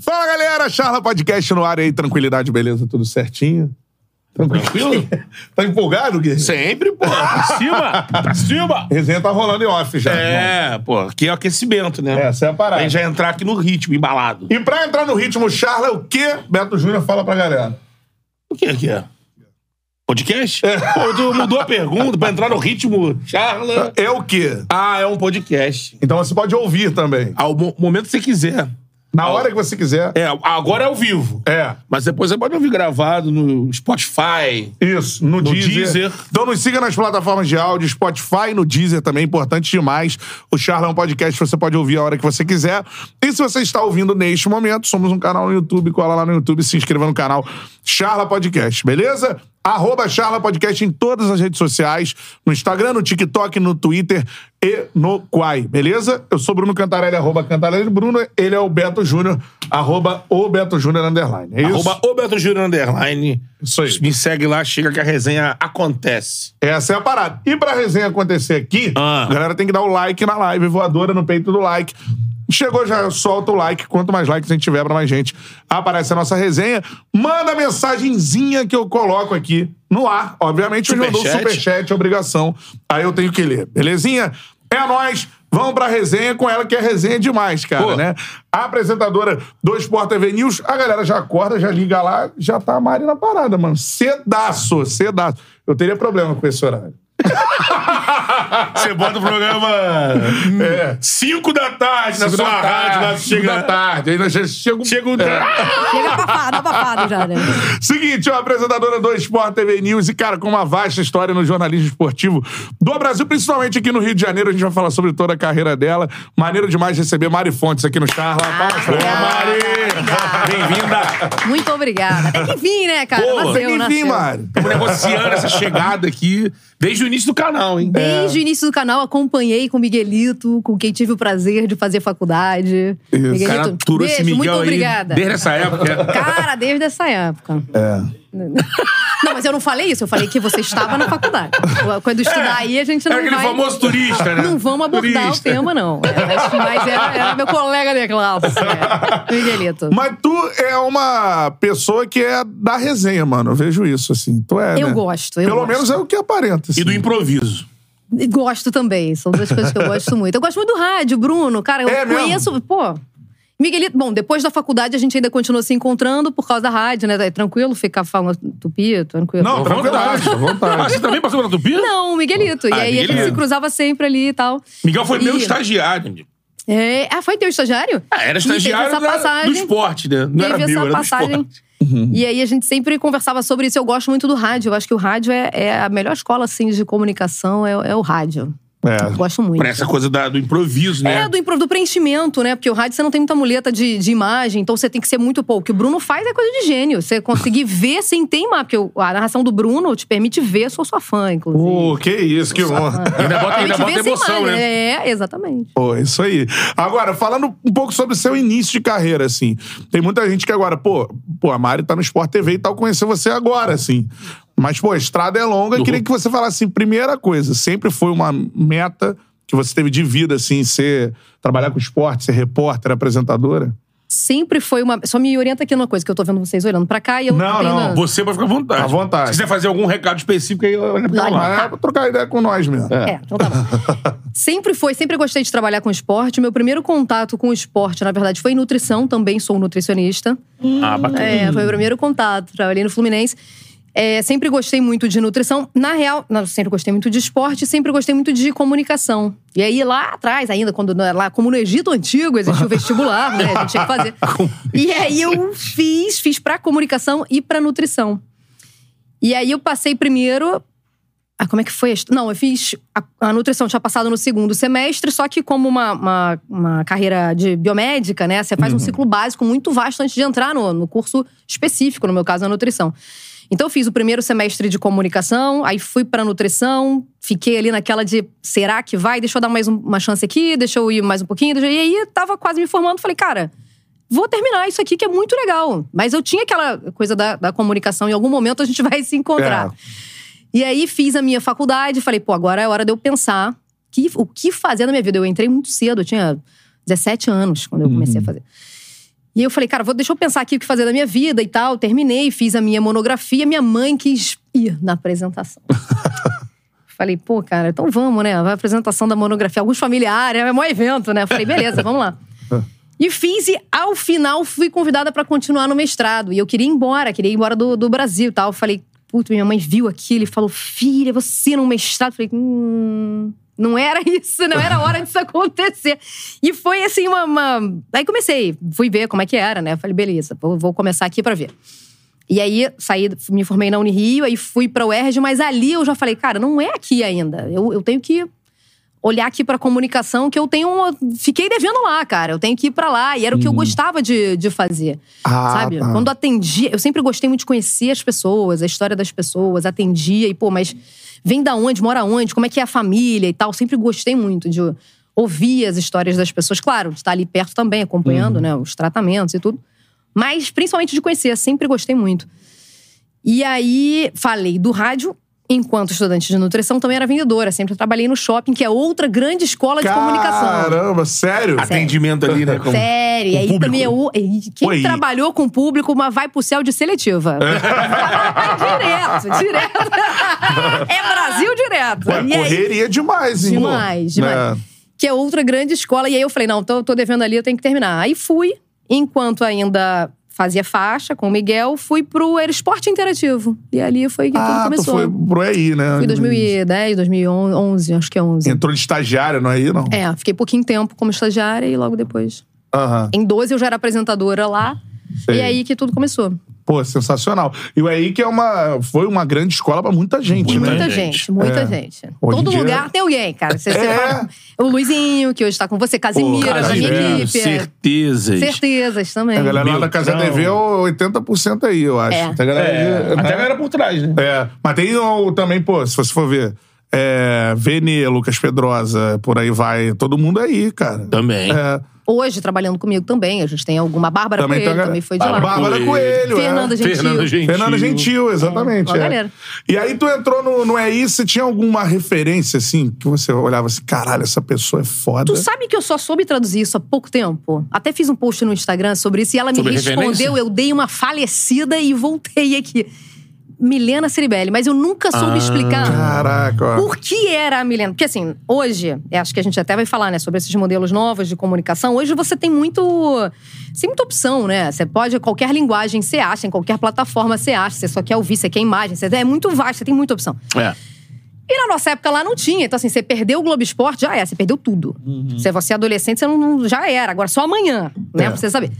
Fala, galera! Charla Podcast no ar aí, tranquilidade, beleza? Tudo certinho? Tranquilo? tá empolgado, Gui? Sempre, pô. Pra cima. Pra cima. Resenha tá rolando em off já. É, pô. Aqui é o aquecimento, né? Essa é a parada. A gente já entrar aqui no ritmo, embalado. E pra entrar no ritmo Charla, o quê? Beto Júnior fala pra galera. O que aqui é? Podcast? Pô, tu mudou a pergunta pra entrar no ritmo, Charla. É o quê? Ah, é um podcast. Então você pode ouvir também. Ao mo- momento que você quiser. Na hora que você quiser. É, agora é ao vivo. É. Mas depois você pode ouvir gravado no Spotify. Isso, no, Deezer. Deezer. Então nos siga nas plataformas de áudio, Spotify, no Deezer também, importante demais. O Charla é um podcast que você pode ouvir a hora que você quiser. E se você está ouvindo neste momento, somos um canal no YouTube, cola lá no YouTube, se inscreva no canal Charla Podcast, beleza? Arroba Charla Podcast em todas as redes sociais, no Instagram, no TikTok, no Twitter e no Quai, beleza? Eu sou Bruno Cantarelli, arroba Cantarelli Bruno, ele é o Beto Júnior, arroba o Beto Júnior Underline, é isso? Arroba o Beto Júnior Underline. Isso aí. Me segue lá, chega que a resenha acontece. Essa é a parada. E pra resenha acontecer aqui, Ah. a galera tem que dar o like na live, voadora no peito do like. Chegou, já solta o like. Quanto mais likes a gente tiver pra mais gente, aparece a nossa resenha. Manda a mensagenzinha que eu coloco aqui no ar. Obviamente, eu mandou Superchat. obrigação. Aí eu tenho que ler. Belezinha? É nóis. Vamos pra resenha com ela, que é resenha demais, cara, Pô. né? A apresentadora do Sport TV News, a galera já acorda, já liga lá, já tá a Mari na parada, mano. Cedaço, cedaço. Eu teria problema com esse horário. Você bota o programa É. 5 da tarde na Cinco sua da rádio, lá cinco chega. da tarde. Ainda já chega um... Chega um. Chega abafado, abafado já, né? Seguinte, ó, apresentadora do Sport TV News e, cara, com uma vasta história no jornalismo esportivo do Brasil, principalmente aqui no Rio de Janeiro. A gente vai falar sobre toda a carreira dela. Maneiro demais receber Mari Fontes aqui no Charla. Palmas pra ela. obrigada. Bem-vinda. Muito obrigada. Tem que vir, né, cara? Pô, nasceu, Tem que vir, nasceu. Mari. Estamos negociando essa chegada aqui desde o início do canal, hein? Desde o início do canal, acompanhei com o Miguelito, com quem tive o prazer de fazer faculdade. Isso. Miguelito, O cara aturou esse beijo, Miguel muito aí obrigada. desde essa época. Cara, desde essa época. É. Não, mas eu não falei isso, eu falei que você estava na faculdade. Quando estudar aí, a gente não Era É aquele vai... famoso turista, né? Não vamos abordar Turista. o tema, não. É, Mas, mas era, era meu colega de classe, é. Miguelito. Mas tu é uma pessoa que é da resenha, mano. Eu vejo isso, assim. Tu é, Eu né? gosto, eu Pelo gosto. menos é o que aparenta, assim. E do improviso. E Gosto também, são duas coisas que eu gosto muito. Eu gosto muito do rádio, Bruno. Cara, eu É mesmo? conheço. Pô. Miguelito, bom, depois da faculdade a gente ainda continua se encontrando por causa da rádio, né? É tranquilo ficar falando tupi, tranquilo. Não, À tranquilidade, à vontade. Ah, você também passou pela Tupi? Não, Miguelito. E Ah, aí a gente Miguelito. se cruzava sempre ali e tal. Miguel foi meu E- estagiário. amigo. É, ah, foi teu estagiário? Ah, era E estagiário essa da- passagem. do esporte, né? Não era Teve meu, essa era do passagem. esporte. E aí a gente sempre conversava sobre isso. Eu gosto muito do rádio. Eu acho que o rádio é, é a melhor escola, assim, de comunicação, é, é o rádio. É. Eu gosto muito. Pra essa coisa da- do improviso, né? É, do, impro- do preenchimento, né? Porque o rádio você não tem muita muleta de, de imagem, então você tem que ser muito pouco. O que o Bruno faz é coisa de gênio. Você conseguir ver sem teimar, porque o- a narração do Bruno te permite ver, sou sua fã, inclusive. Pô, que isso, que honra. Ainda bota, ainda bota emoção, imagem. né? É, exatamente. Pô, isso aí. Agora, falando um pouco sobre o seu início de carreira, assim. Tem muita gente que agora, pô, pô, a Mari tá no Sport TV e tal, conhecer você agora, assim. Mas, pô, a estrada é longa. Eu queria que você falasse assim, primeira coisa, sempre foi uma meta que você teve de vida, assim, ser... Trabalhar com esporte, ser repórter, apresentadora? Sempre foi uma. Só me orienta aqui numa coisa que eu tô vendo vocês olhando pra cá e eu Não, tenho não. na- Você pode ficar à vontade. À vontade. Se quiser fazer algum recado específico, aí olha pra Vai lá. Mas é pra trocar ideia com nós mesmo. É, então tá bom. sempre foi, sempre gostei de trabalhar com esporte. Meu primeiro contato com o esporte, na verdade, foi em nutrição. Também sou nutricionista. Ah, bacana. É, foi o primeiro contato. Trabalhei no Fluminense. É, sempre gostei muito de nutrição. Na real, não, sempre gostei muito de esporte, sempre gostei muito de comunicação. E aí, lá atrás, ainda, quando lá, como no Egito Antigo, existia o vestibular, né? A gente tinha que fazer. E aí eu fiz, fiz pra comunicação e pra nutrição. E aí eu passei primeiro. Ah, como é que foi? Não, eu fiz. A, a nutrição tinha passado no segundo semestre, só que como uma, uma, uma carreira de biomédica, né? Você faz um ciclo básico muito vasto antes de entrar no, no curso específico, no meu caso, a nutrição. Então, eu fiz o primeiro semestre de comunicação, aí fui pra nutrição, fiquei ali naquela de será que vai? Deixa eu dar mais um- uma chance aqui, deixa eu ir mais um pouquinho. E aí, tava quase me formando, falei, cara, vou terminar isso aqui que é muito legal. Mas eu tinha aquela coisa da, da comunicação, em algum momento a gente vai se encontrar. É. E aí fiz a minha faculdade, falei, pô, agora é hora de eu pensar que, o que fazer na minha vida. Eu entrei muito cedo, eu tinha 17 anos quando eu comecei a fazer. E eu falei, cara, vou, deixa eu pensar aqui o que fazer da minha vida e tal. Terminei, fiz a minha monografia. Minha mãe quis ir na apresentação. falei, pô, cara, então vamos, né? Vai a apresentação da monografia. Alguns familiares, é um evento, né? Eu falei, beleza, vamos lá. E fiz, e ao final fui convidada para continuar no mestrado. E eu queria ir embora, queria ir embora do, do Brasil e tal. Eu falei, puto, minha mãe viu aquilo e falou, filha, você no mestrado? Eu falei, hum. Não era isso, não era hora disso acontecer. E foi assim uma, uma, Aí comecei, fui ver como é que era, né? Falei, beleza, vou, vou começar aqui para ver. E aí saí, me formei na Unirio, aí fui pra UERJ, mas ali eu já falei, cara, não é aqui ainda. Eu, eu tenho que olhar aqui pra comunicação, que eu tenho. Fiquei devendo lá, cara. Eu tenho que ir pra lá. E era o que eu gostava de, de fazer. Ah, sabe? tá. Quando atendia. Eu sempre gostei muito de conhecer as pessoas, a história das pessoas, atendia e, pô, mas vem da onde, mora onde, como é que é a família e tal. Sempre gostei muito de ouvir as histórias das pessoas. Claro, de estar ali perto também, acompanhando, né, os tratamentos e tudo. Mas principalmente de conhecer, sempre gostei muito. E aí, falei do rádio. Enquanto estudante de nutrição, também era vendedora. Sempre trabalhei no shopping, que é outra grande escola de comunicação. Caramba, sério? Atendimento ali, né? com- Sério, e aí público. também é o- quem Oi. trabalhou com público, mas vai pro céu de seletiva. direto, direto. é Brasil direto. Pô, E aí- correria demais, hein? Demais, demais. Né? que é outra grande escola. E aí eu falei, não, tô, tô devendo ali, eu tenho que terminar. Aí fui, enquanto ainda fazia faixa com o Miguel, fui pro Esporte Interativo. E ali foi que tudo Ah, tu começou. foi pro EI, né? Fui em 2010, 2011, acho que é 11. Entrou de estagiária, não é aí, não? É, fiquei pouquinho tempo como estagiária e logo depois. Aham. Em 12 eu já era apresentadora lá. Sei. E aí que tudo começou. Pô, sensacional. E o EI que é uma, foi uma grande escola pra muita gente, Muita né? Muita gente. gente, muita É. gente. Hoje Todo dia- lugar tem alguém, cara. Você, você É. fala- o Luizinho, que hoje tá com você, Casimira, da minha Casimiro, equipe. é. certezas. Certezas também. A galera lá da Casa. TV é o 80% aí, eu acho. É. Tem a galera É, até né? a galera por trás, né? É, mas tem o, também, pô, se você for ver, é, Vene, Lucas Pedrosa, por aí vai, todo mundo aí, cara. Também. É, Hoje, trabalhando comigo também. A gente tem alguma. Bárbara também Coelho também foi de lá. Bárbara Coelho. Coelho, Fernanda é. Gentil. Fernanda Gentil. Fernanda Gentil, exatamente. É, é. E aí tu entrou no, no EI, você tinha alguma referência, assim, que você olhava assim, caralho, essa pessoa é foda. Tu sabe que eu só soube traduzir isso há pouco tempo? Até fiz um post no Instagram sobre isso e ela me Sobre respondeu. referência? Eu dei uma falecida e voltei aqui. Milena Ceribelli, mas eu nunca soube Ah. explicar. Caraca. Por que era a Milena? Porque assim, hoje, eu acho que a gente até vai falar, né, sobre esses modelos novos de comunicação. Hoje você tem muito. Tem muita opção, né? Você pode, qualquer linguagem você acha, em qualquer plataforma você acha. Você só quer ouvir, você quer imagem. Você, é muito vasto, você tem muita opção. É. E na nossa época lá não tinha. Então, assim, você perdeu o Globo Esporte, já é, você perdeu tudo. Se você é adolescente, você não, não- já era. Agora só amanhã, né? É. Pra você saber.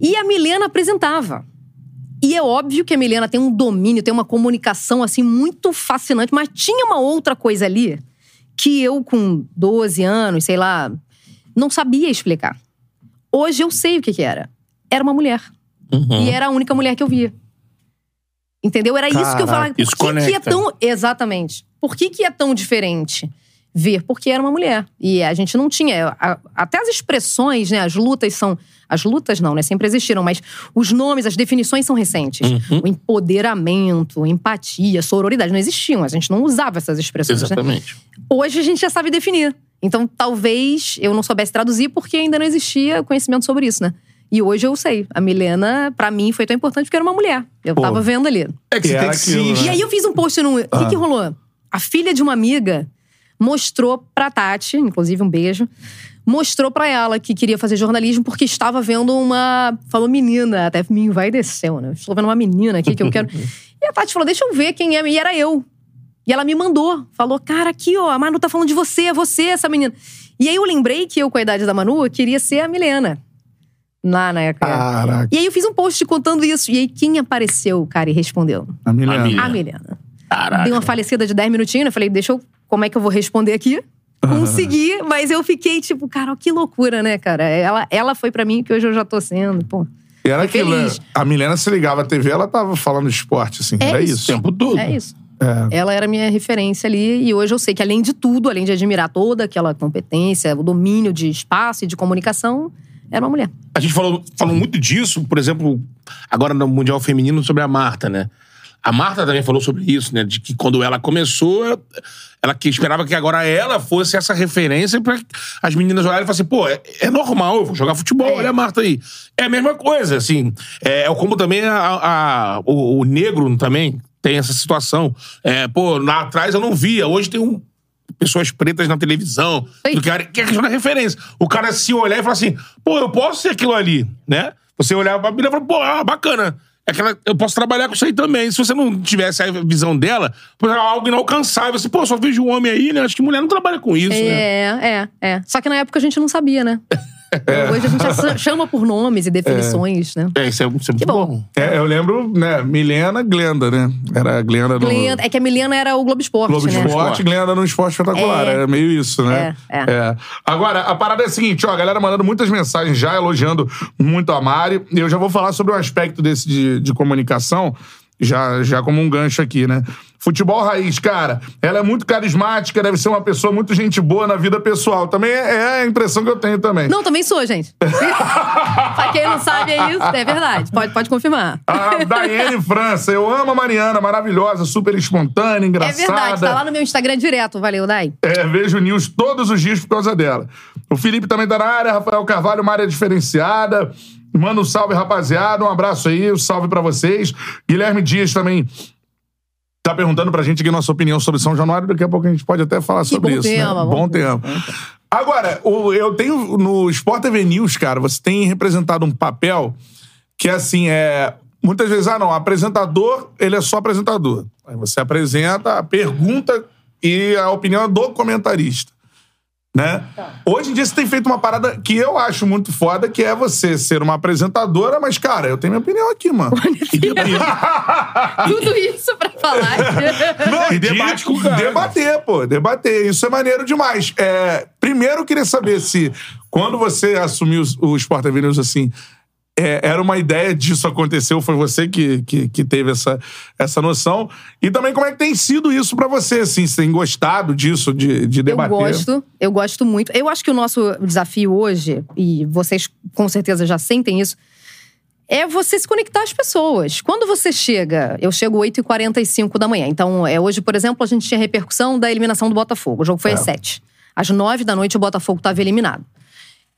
E a Milena apresentava. E é óbvio que a Milena tem um domínio, tem uma comunicação, assim, muito fascinante. Mas tinha uma outra coisa ali que eu, com 12 anos, sei lá, não sabia explicar. Hoje eu sei o que que era. Era uma mulher. Uhum. E era a única mulher que eu via. Entendeu? Era isso que eu Caraca, falava. Por que, que é tão. Exatamente. Por que, que é tão diferente? Ver, porque era uma mulher. E a gente não tinha. a- até as expressões, né? As lutas são. As lutas não, né? Sempre existiram, mas os nomes, as definições são recentes. Uhum. O empoderamento, empatia, sororidade não existiam. A gente não usava essas expressões. né? Exatamente. Hoje a gente já sabe definir. Então, talvez eu não soubesse traduzir porque ainda não existia conhecimento sobre isso, né? E hoje eu sei. A Milena, pra mim, foi tão importante porque era uma mulher. Eu Pô. tava vendo ali. É que E você tem que se... aquilo, né? E aí eu fiz um post no. O que, que rolou? A filha de uma amiga mostrou pra Tati, inclusive um beijo, mostrou pra ela que queria fazer jornalismo porque estava vendo uma. Falou menina, até me envaideceu, né? Estou vendo uma menina aqui que eu quero. e a Tati falou: deixa eu ver quem é. E era eu. E ela me mandou. Falou: cara, aqui, ó, a Manu tá falando de você, é você, essa menina. E aí eu lembrei que eu, com a idade da Manu, eu queria ser a Milena. Lá na época. Caraca, E aí eu fiz um post contando isso. E aí quem apareceu, cara, e respondeu? a Milena. A Milena. A Milena. Caraca. Dei uma falecida de 10 minutinhos, eu falei, deixa eu. Como é que eu vou responder aqui? Consegui, mas eu fiquei tipo, cara, que loucura, né, cara? Ela, ela foi pra mim o que hoje eu já tô sendo, pô. E era aquilo, né? feliz. A Milena se ligava à TV, ela tava falando de esporte, assim. É era isso. O isso. tempo todo. É isso. É. Ela era minha referência ali, e hoje eu sei que, além de tudo, além de admirar toda aquela competência, o domínio de espaço e de comunicação, era uma mulher. A gente falou, falou muito disso, por exemplo, agora no Mundial Feminino, sobre a Marta, né? A Marta também falou sobre isso, né? De que quando ela começou, ela que esperava que agora ela fosse essa referência pra as meninas olharem e falarem assim, pô, é, é normal, eu vou jogar futebol, É. olha a Marta aí. É a mesma coisa, assim. É, é como também a, a- o, o negro também tem essa situação. É, pô, lá atrás eu não via, hoje tem um pessoas pretas na televisão, Sim. do cara, que é questão da referência. O cara se olhar e falar assim, pô, eu posso ser aquilo ali, né? Você olhar pra menina e falar, pô, ah, bacana. É aquela, eu posso trabalhar com isso aí também. Se você não tivesse a visão dela, pô, é algo inalcançável. Você, pô, só vejo um homem aí, né? Acho que mulher não trabalha com isso, né? É, é, é. Só que na época a gente não sabia, né? Hoje a gente já chama por nomes e definições, né? É, isso é, isso é muito bom. bom. É, eu lembro, né, Milena, Glenda, né? Era a Glenda no Glenda- é que a Milena era o Globo Esporte, Globo né? Esporte, Glenda no Esporte Espetacular. É. Era meio isso, né? É, é. Agora, a parada é a seguinte, ó, a galera mandando muitas mensagens já, elogiando muito a Mari. E eu já vou falar sobre um aspecto desse de, de comunicação, já, já como um gancho aqui, né? Futebol raiz, cara, ela é muito carismática, deve ser uma pessoa muito gente boa na vida pessoal. Também é, é a impressão que eu tenho também. Não, também sou, gente. pra quem não sabe, é isso. É verdade. Pode, pode confirmar. A Daiane França, eu amo a Mariana, maravilhosa, super espontânea, É engraçada. verdade. Tá lá no meu Instagram direto. Valeu, Dai. É, vejo news todos os dias por causa dela. O Felipe também tá na área, Rafael Carvalho, uma área diferenciada. Manda um salve, rapaziada. Um abraço aí, um salve pra vocês. Guilherme Dias também tá perguntando pra gente aqui a nossa opinião sobre São Januário. Daqui a pouco a gente pode até falar sobre bom isso. tema, né? bom Bom tema. Agora, eu tenho no Sport TV News, cara, você tem representado um papel que assim é. Muitas vezes, ah, não, apresentador, ele é só apresentador. Aí você apresenta a pergunta e a opinião é do comentarista. Né? Hoje em dia você tem feito uma parada que eu acho muito foda, que é você ser uma apresentadora, mas, cara, eu tenho minha opinião aqui, mano. E, Tudo isso pra falar. Não, E debate com o cara. Debater, pô. Debater. Isso é maneiro demais. É, primeiro, eu queria saber se, quando você assumiu o Sport TV News, assim, é, era uma ideia disso acontecer, ou foi você que, que, que teve essa, essa noção? E também como é que tem sido isso pra você, assim? Você tem gostado disso, de, de Eu debater? gosto, eu gosto muito. Eu acho que o nosso desafio hoje, e vocês com certeza já sentem isso, é você se conectar às pessoas. Quando você chega, eu chego 8h45 da manhã. Então, é, hoje, por exemplo, a gente tinha repercussão da eliminação do Botafogo. O jogo foi às 7. Às 9 da noite, o Botafogo estava eliminado.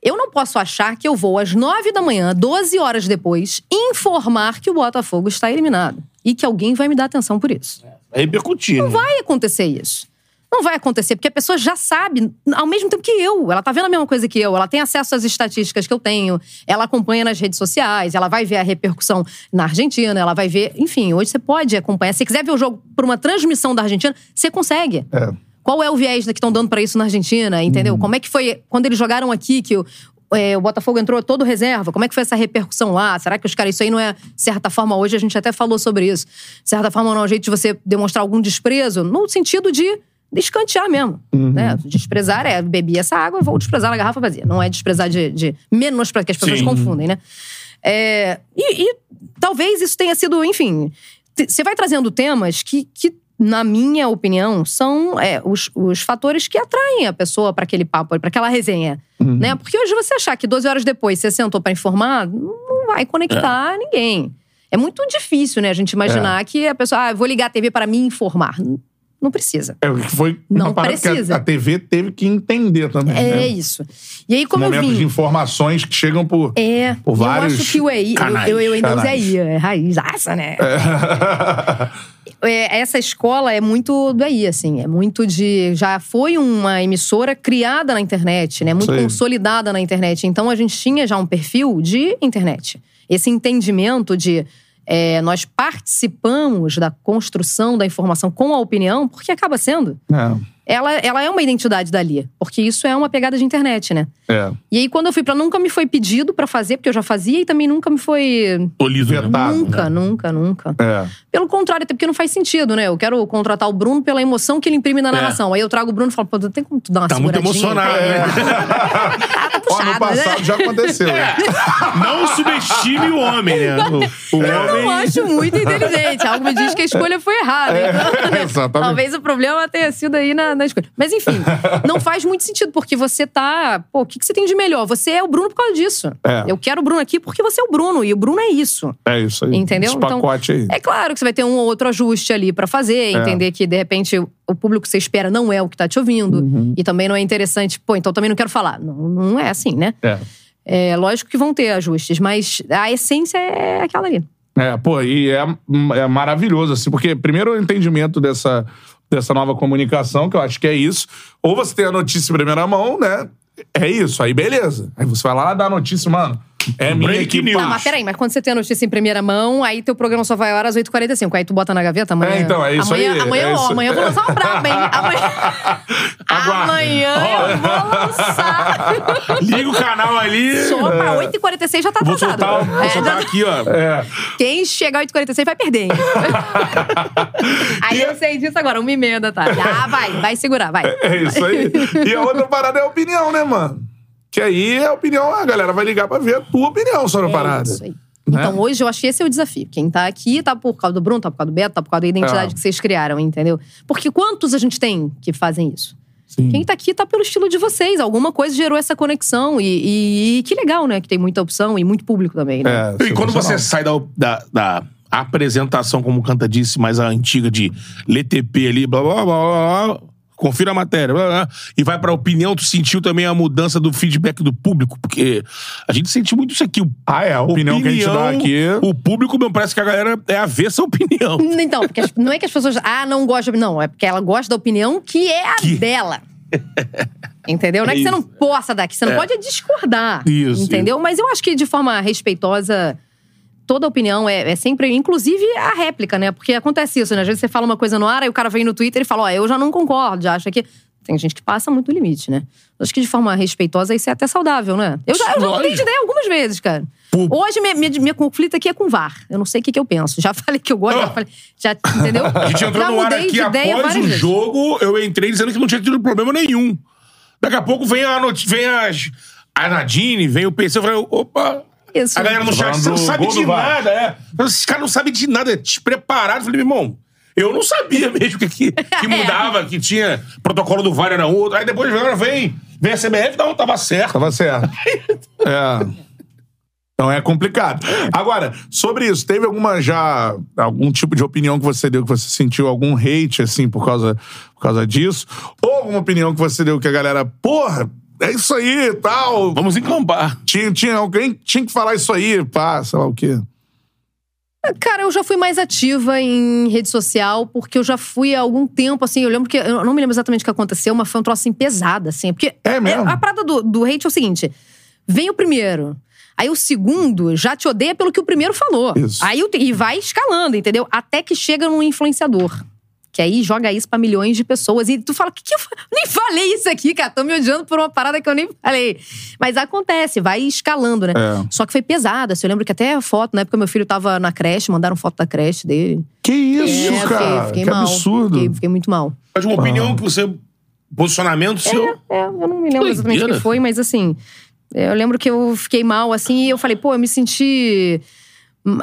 Eu não posso achar que eu vou às 9 da manhã, 12 horas depois, informar que o Botafogo está eliminado. E que alguém vai me dar atenção por isso. é repercutir, Não né? vai acontecer isso. Não vai acontecer, porque a pessoa já sabe, ao mesmo tempo que eu. Ela tá vendo a mesma coisa que eu, ela tem acesso às estatísticas que eu tenho, ela acompanha nas redes sociais, ela vai ver a repercussão na Argentina, ela vai ver. Enfim, hoje você pode acompanhar. Se você quiser ver o jogo por uma transmissão da Argentina, você consegue. É. Qual é o viés que estão dando pra isso na Argentina, entendeu? Como é que foi quando eles jogaram aqui que o, é, o Botafogo entrou todo reserva? Como é que foi essa repercussão lá? Será que os caras, isso aí não é, de certa forma, hoje a gente até falou sobre isso. De certa forma, não é um jeito de você demonstrar algum desprezo, no sentido de escantear mesmo. Né? Desprezar é bebi essa água, vou desprezar na garrafa vazia. Não é desprezar de, de menos para que as pessoas Sim. confundem, né? É, e, e talvez isso tenha sido, enfim. Você vai trazendo temas que, que na minha opinião, são é, os, os fatores que atraem a pessoa para aquele papo, para aquela resenha. Né? Porque hoje você achar que 12 horas depois você sentou para informar, não vai conectar ninguém. É muito difícil, né, a gente imaginar que a pessoa, ah, eu vou ligar a TV para me informar. Não- precisa. É, que foi Não precisa. a, a TV teve que entender também. É né? isso. E aí, como eu Momentos vim. de informações que chegam por. É, por vários eu acho que o EI, eu, canais, eu, eu ainda uso canais. EI, é raizaça, né? É, essa escola é muito do EI, assim, é muito de. Já foi uma emissora criada na internet, né? Muito aí. consolidada na internet. Então a gente tinha já um perfil de internet. Esse entendimento de. é, nós participamos da construção da informação com a opinião, porque acaba sendo. É, Ela, ela é uma identidade dali, porque isso é uma pegada de internet, né? é. E aí, quando eu fui pra. Nunca me foi pedido pra fazer, porque eu já fazia, e também nunca me foi. Liso, né? Vetado. nunca, nunca, nunca. É. Pelo contrário, até porque não faz sentido, né? Eu quero contratar o Bruno pela emoção que ele imprime na narração. Aí eu trago o Bruno e falo, pô, tem como tu dar uma Tá muito seguradinha? emocionado, É. né? Puxada, no passado né? já aconteceu. Não subestime o homem, né? O, o Eu não homem. acho muito inteligente. Algo me diz que a escolha foi errada. Então, né, exatamente. Talvez o problema tenha sido aí na, na escolha. Mas enfim, não faz muito sentido, porque você tá. Pô, o que, que você tem de melhor? Você é o Bruno por causa disso. É. Eu quero o Bruno aqui porque você é o Bruno, e o Bruno é isso. É isso aí. Entendeu? Esse pacote aí. É claro que você vai ter um ou outro ajuste ali pra fazer, entender que de repente o público que você espera não é o que tá te ouvindo. Uhum. E também não é interessante, pô, então também não quero falar. Não, não é assim, né? É. É lógico que vão ter ajustes, mas a essência é aquela ali. É, pô, e é, é maravilhoso, assim, porque primeiro o entendimento dessa, dessa nova comunicação, que eu acho que é isso. Ou você tem a notícia em primeira mão, né? É isso, aí beleza. Aí você vai lá dar a notícia, mano. É minha Break aqui. news. Tá, mas peraí, mas quando você tem a notícia em primeira mão, aí teu programa só vai a hora às 8h45. Aí tu bota na gaveta amanhã. É, então, é isso amanhã, aí, Amanhã, é ó, isso. amanhã eu vou lançar uma braba, hein? Amanhã, amanhã eu vou lançar. Liga o canal ali. Só pra 8h46 já tá Vou atrasado. soltar, vou É, soltar já- aqui, ó. É. Quem chegar 8h46 vai perder, hein? aí eu sei disso agora, uma e meia da tarde. Ah, vai, vai segurar, vai. É isso aí. E a outra parada é a opinião, né, mano? Que aí é a opinião, a galera vai ligar pra ver a tua opinião sobre a parada. É isso aí. Né? Então, hoje eu acho que esse é o desafio. Quem tá aqui tá por causa do Bruno, tá por causa do Beto, tá por causa da identidade É. que vocês criaram, entendeu? Porque quantos a gente tem que fazem isso? Sim. Quem tá aqui tá pelo estilo de vocês. Alguma coisa gerou essa conexão. E, e- e que legal, né? Que tem muita opção e muito público também, né? É, E quando você sai da, da, da apresentação, como o Canta disse, mais a antiga de LTP ali, blá blá blá blá, blá confira a matéria, blá, blá, e vai pra opinião, tu sentiu também a mudança do feedback do público? Porque a gente sente muito isso aqui. o- Ah, é, a opinião, que a gente dá aqui. O público, meu, parece que a galera é avessa a opinião. Então, porque as- não é que as pessoas. Ah, não gosta. Não, é porque ela gosta da opinião que é a Que- dela. Entendeu? Não é que É você não isso. possa dar, que você não pode é discordar. Isso, Entendeu? Mas eu acho que de forma respeitosa, toda opinião é, é sempre, inclusive a réplica, né? Porque acontece isso, né? Às vezes você fala uma coisa no ar, aí o cara vem no Twitter e fala: Ó, eu já não concordo, já acho que. Tem gente que passa muito o limite, né? Acho que de forma respeitosa isso é até saudável, né? Eu já, eu já mudei de ideia algumas vezes, cara. Hoje, minha, minha, minha conflito aqui é com VAR. Eu não sei o que, que eu penso. Já falei que eu gosto, já falei. Já, entendeu? A gente entrou já no ar aqui de ideia após o vezes. jogo, eu entrei dizendo que não tinha tido problema nenhum. Daqui a pouco vem a notícia, vem as, a Nadine, vem o PC, eu falei, opa. Isso. A galera no chat, você não sabe de nada, é. Esses caras não sabem de nada, é despreparado. Eu falei, meu irmão, eu não sabia mesmo que, que, que mudava, que tinha protocolo do VAR era outro. Aí depois agora vem, vem a CBF, não, tava certo. Tava certo. é. Então é complicado. Agora, sobre isso, teve alguma já. algum tipo de opinião que você deu que você sentiu algum hate, assim, por causa, por causa disso? Ou alguma opinião que você deu que a galera, porra, é isso aí e tal. Vamos encampar. Tinha, tinha alguém que tinha que falar isso aí, pá, sei lá o quê. Cara, eu já fui mais ativa em rede social, porque eu já fui há algum tempo, assim, eu lembro que. Eu não me lembro exatamente o que aconteceu, mas foi um troço assim pesado, assim. Porque É mesmo? a parada do, do hate é o seguinte: vem o primeiro. Aí o segundo já te odeia pelo que o primeiro falou. Isso. Aí e vai escalando, entendeu? Até que chega num influenciador. Que aí joga isso pra milhões de pessoas. E tu fala, que que eu nem falei isso aqui, cara. Tô me odiando por uma parada que eu nem falei. Mas acontece, vai escalando, né? É. Só que foi pesado. assim, eu lembro que até a foto, na época meu filho tava na creche, mandaram foto da creche dele. Que isso, É, cara? Fiquei, fiquei que mal. absurdo. Fiquei, fiquei muito mal. Mas uma opinião que você. Posicionamento seu. É, eu não me lembro exatamente o que foi, mas assim. Eu lembro que eu fiquei mal, assim, e eu falei, pô, eu me senti.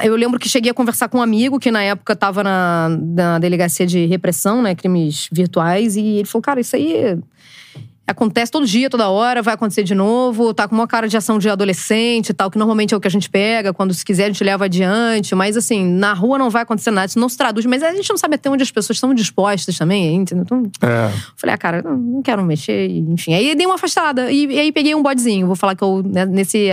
Eu lembro que cheguei a conversar com um amigo que na época tava na, na delegacia de repressão, né, crimes virtuais, e ele falou, cara, isso aí acontece todo dia, toda hora, vai acontecer de novo, tá com uma cara de ação de adolescente e tal, que normalmente é o que a gente pega, quando se quiser a gente leva adiante, mas assim, na rua não vai acontecer nada, isso não se traduz, mas a gente não sabe até onde as pessoas estão dispostas também, entendeu? Então, É. Falei, ah, cara, não, não quero mexer, enfim. Aí dei uma afastada. E, e aí peguei um bodezinho. Vou falar que eu, né, nesse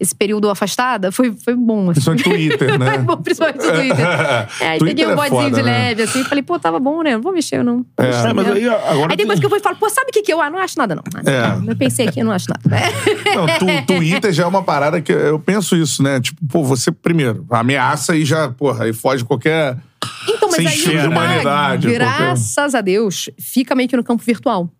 esse período afastada, foi, foi bom. Assim. Principalmente Twitter, né? Foi bom, principalmente Twitter. É, aí Twitter peguei um é bodezinho foda, de né? leve, assim. Falei, pô, tava bom, né? Não vou mexer, não. Vou É. mexer É, mas aí agora Aí depois tem- que eu fui, falo, pô, sabe o que que eu... Ah, não acho nada, não. É. Eu pensei aqui, não acho nada. Não, tu, Twitter já é uma parada que eu penso isso, né? Tipo, pô, você primeiro ameaça e já, porra, aí foge qualquer. Então, mas Sem aí cheiro de humanidade, graças a Deus, fica meio que no campo virtual.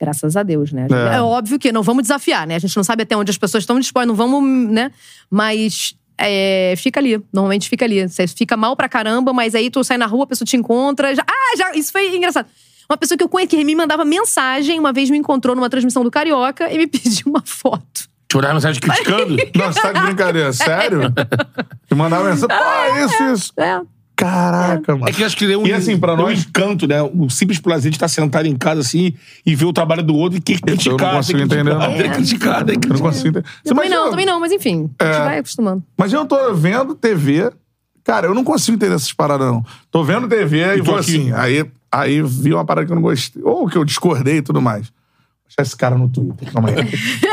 Graças a Deus, né? É. É. óbvio que não vamos desafiar, né? A gente não sabe até onde as pessoas estão dispostas, não vamos, né? Mas é, fica ali. Normalmente fica ali. Você fica mal pra caramba, mas aí tu sai na rua, a pessoa te encontra. Já, ah, já, isso foi engraçado. Uma pessoa que eu conheço, que me mandava mensagem, uma vez me encontrou numa transmissão do Carioca e me pediu uma foto. Te mandava mensagem criticando? Não, você tá de brincadeira, sério? E mandava mensagem, pô, é isso, isso. É. Caraca, mano. É que eu acho que deu um, E assim, pra deu um nós- encanto, né? O simples prazer de estar sentado em casa assim e ver o trabalho do outro e que criticar. consigo tem que entender, criticar, não. tem que criticar, tem que Eu não consigo entender. Você Eu também imagina- não, também não, mas enfim. A gente É. vai acostumando. Mas eu tô vendo TV. Cara, eu não consigo entender essas paradas, não. Tô vendo TV e, E vou aqui. assim. Aí, aí vi uma parada que eu não gostei. Ou que eu discordei e tudo mais. Vou achar esse cara no Twitter. Calma aí.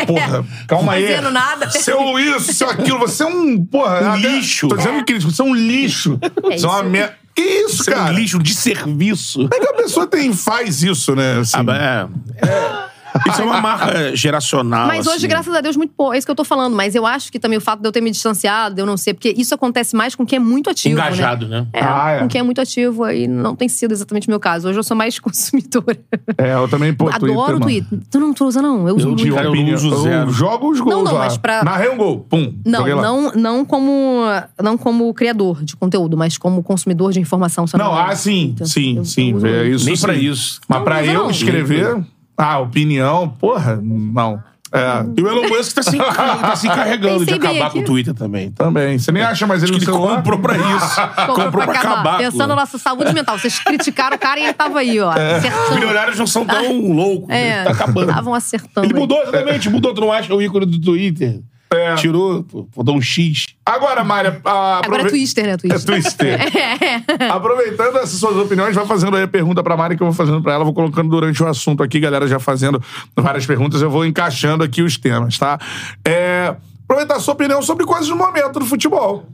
porra, calma aí. Fazendo nada. Seu isso, seu aquilo. Você é um. Porra, Um até- lixo. Tô dizendo que você é um lixo. Você é uma merda. Que isso, Você é cara? um lixo de serviço. Como é que a pessoa tem, faz isso, né? Assim, Ah, é. é. Isso é uma marca geracional. Mas hoje, assim. graças a Deus, muito pouco. É isso que eu tô falando. Mas eu acho que também o fato de eu ter me distanciado, de eu não ser. Porque isso acontece mais com quem é muito ativo. Engajado, né? É, Ah, é. com quem é muito ativo. Aí não tem sido exatamente o meu caso. Hoje eu sou mais consumidora. É, eu também, pô, Adoro o mano. Twitter. Tu não tu usa, não? Eu uso Eu muito. Cara, eu não uso zero. Eu jogo os gols Não, não, lá. mas pra- Narrei um gol, pum. Não, não, não como não como criador de conteúdo, mas como consumidor de informação. Não, engano. ah, sim, Então, sim, eu- sim. eu é isso Nem sim. pra isso. Mas Não, pra não, eu não. escrever, ah, opinião, porra, não. É, E o Elon Musk tá se, tá se encarregando de Pensei bem acabar aqui. com o Twitter também. também. Você nem acha mais ele Acho no que ele celular? comprou pra isso. comprou pra acabar. Pensando na nossa saúde mental. Vocês criticaram o cara e ele tava aí, ó. Os Acertando. milionários não são tão loucos. É, tá acabando. estavam acertando. Ele aí. mudou, exatamente. Mudou. Tu não acha o ícone do Twitter? É. Tirou, pô, botou um X. Agora, Mária, a- Agora é Twister, né? É Twister. Twister. É. Aproveitando essas suas opiniões, vai fazendo aí a pergunta pra Mari que eu vou fazendo pra ela, vou colocando durante o assunto aqui, galera já fazendo várias perguntas, eu vou encaixando aqui os temas, tá? É, aproveitar a sua opinião sobre coisas do momento do futebol.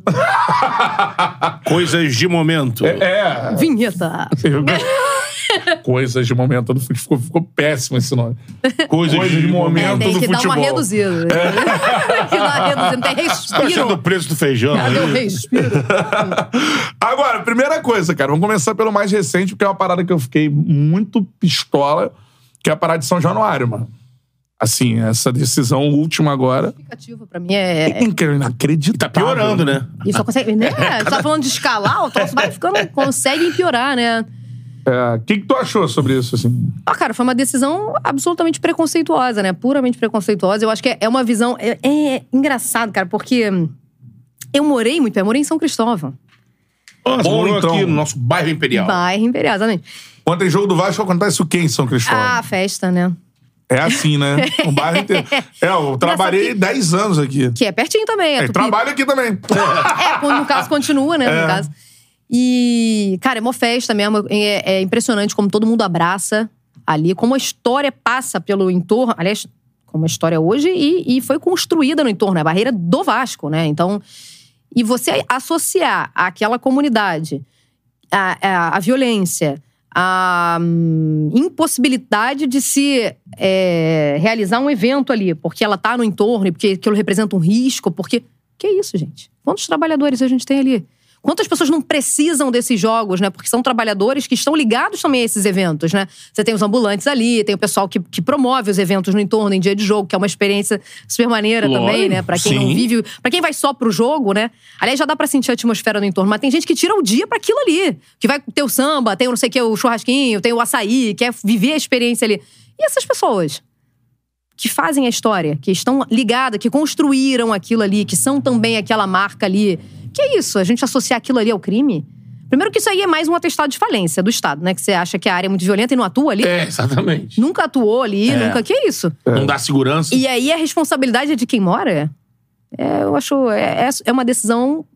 Coisas de momento. É. Vinheta. Coisas de momento do futebol. Ficou, ficou péssimo esse nome. Coisas, Coisas de É, momento tem do que dar futebol. uma reduzida. que dar uma reduzida. Não tem Tá achando o respiro. preço do feijão? Cadê o respiro? Agora, primeira coisa, cara, vamos começar pelo mais recente, porque é uma parada que eu fiquei muito pistola, que é a parada de São Januário, mano. Assim, essa decisão última agora. Significativo pra mim é. É inacreditável. Tá piorando, né? E só consegue. Né? Você tá falando de escalar, o troço vai ficando. Consegue piorar, né? É, O que, que tu achou sobre isso, assim? Ah, cara, foi uma decisão absolutamente preconceituosa, né? Puramente preconceituosa. Eu acho que é- é uma visão. É, é engraçado, cara, porque eu morei muito, eu morei em São Cristóvão. Nossa, Bom, morou então. aqui no nosso bairro Imperial. Bairro Imperial, exatamente. Quando tem jogo do Vasco, acontece o quê em São Cristóvão? Ah, festa, né? É assim, né? O bairro inteiro. É, eu trabalhei 10 anos aqui. Que é pertinho também. É, É, trabalho aqui também. É, quando, no caso continua, né? É. No caso. E, cara, é uma festa mesmo. É, é impressionante como todo mundo abraça ali, como a história passa pelo entorno. Aliás, como a história hoje e, e foi construída no entorno, é a barreira do Vasco, né? Então, e você associar àquela comunidade a, a, violência, a hum, impossibilidade de se é, realizar um evento ali, porque ela tá no entorno e porque aquilo representa um risco, porque. Que isso, gente? Quantos trabalhadores a gente tem ali? Quantas pessoas não precisam desses jogos, né? Porque são trabalhadores que estão ligados também a esses eventos, né? Você tem os ambulantes ali, tem o pessoal que, que promove os eventos no entorno em dia de jogo, que é uma experiência super maneira Lógico, também, né? Pra quem não sim. vive, pra quem vai só pro jogo, né? Aliás, já dá pra sentir a atmosfera no entorno, mas tem gente que tira o dia pra aquilo ali. Que vai ter o samba, tem o não sei o que, o churrasquinho, tem o açaí, quer viver a experiência ali. E essas pessoas? que fazem a história, que estão ligadas, que construíram aquilo ali, que são também aquela marca ali. Que é isso? A gente associar aquilo ali ao crime? Primeiro que isso aí é mais um atestado de falência do Estado, né? Que você acha que a área é muito violenta e não atua ali. É, exatamente. Nunca atuou ali, É. nunca. Que é isso? Não dá segurança. E aí a responsabilidade é de quem mora? É, eu acho. É, é uma decisão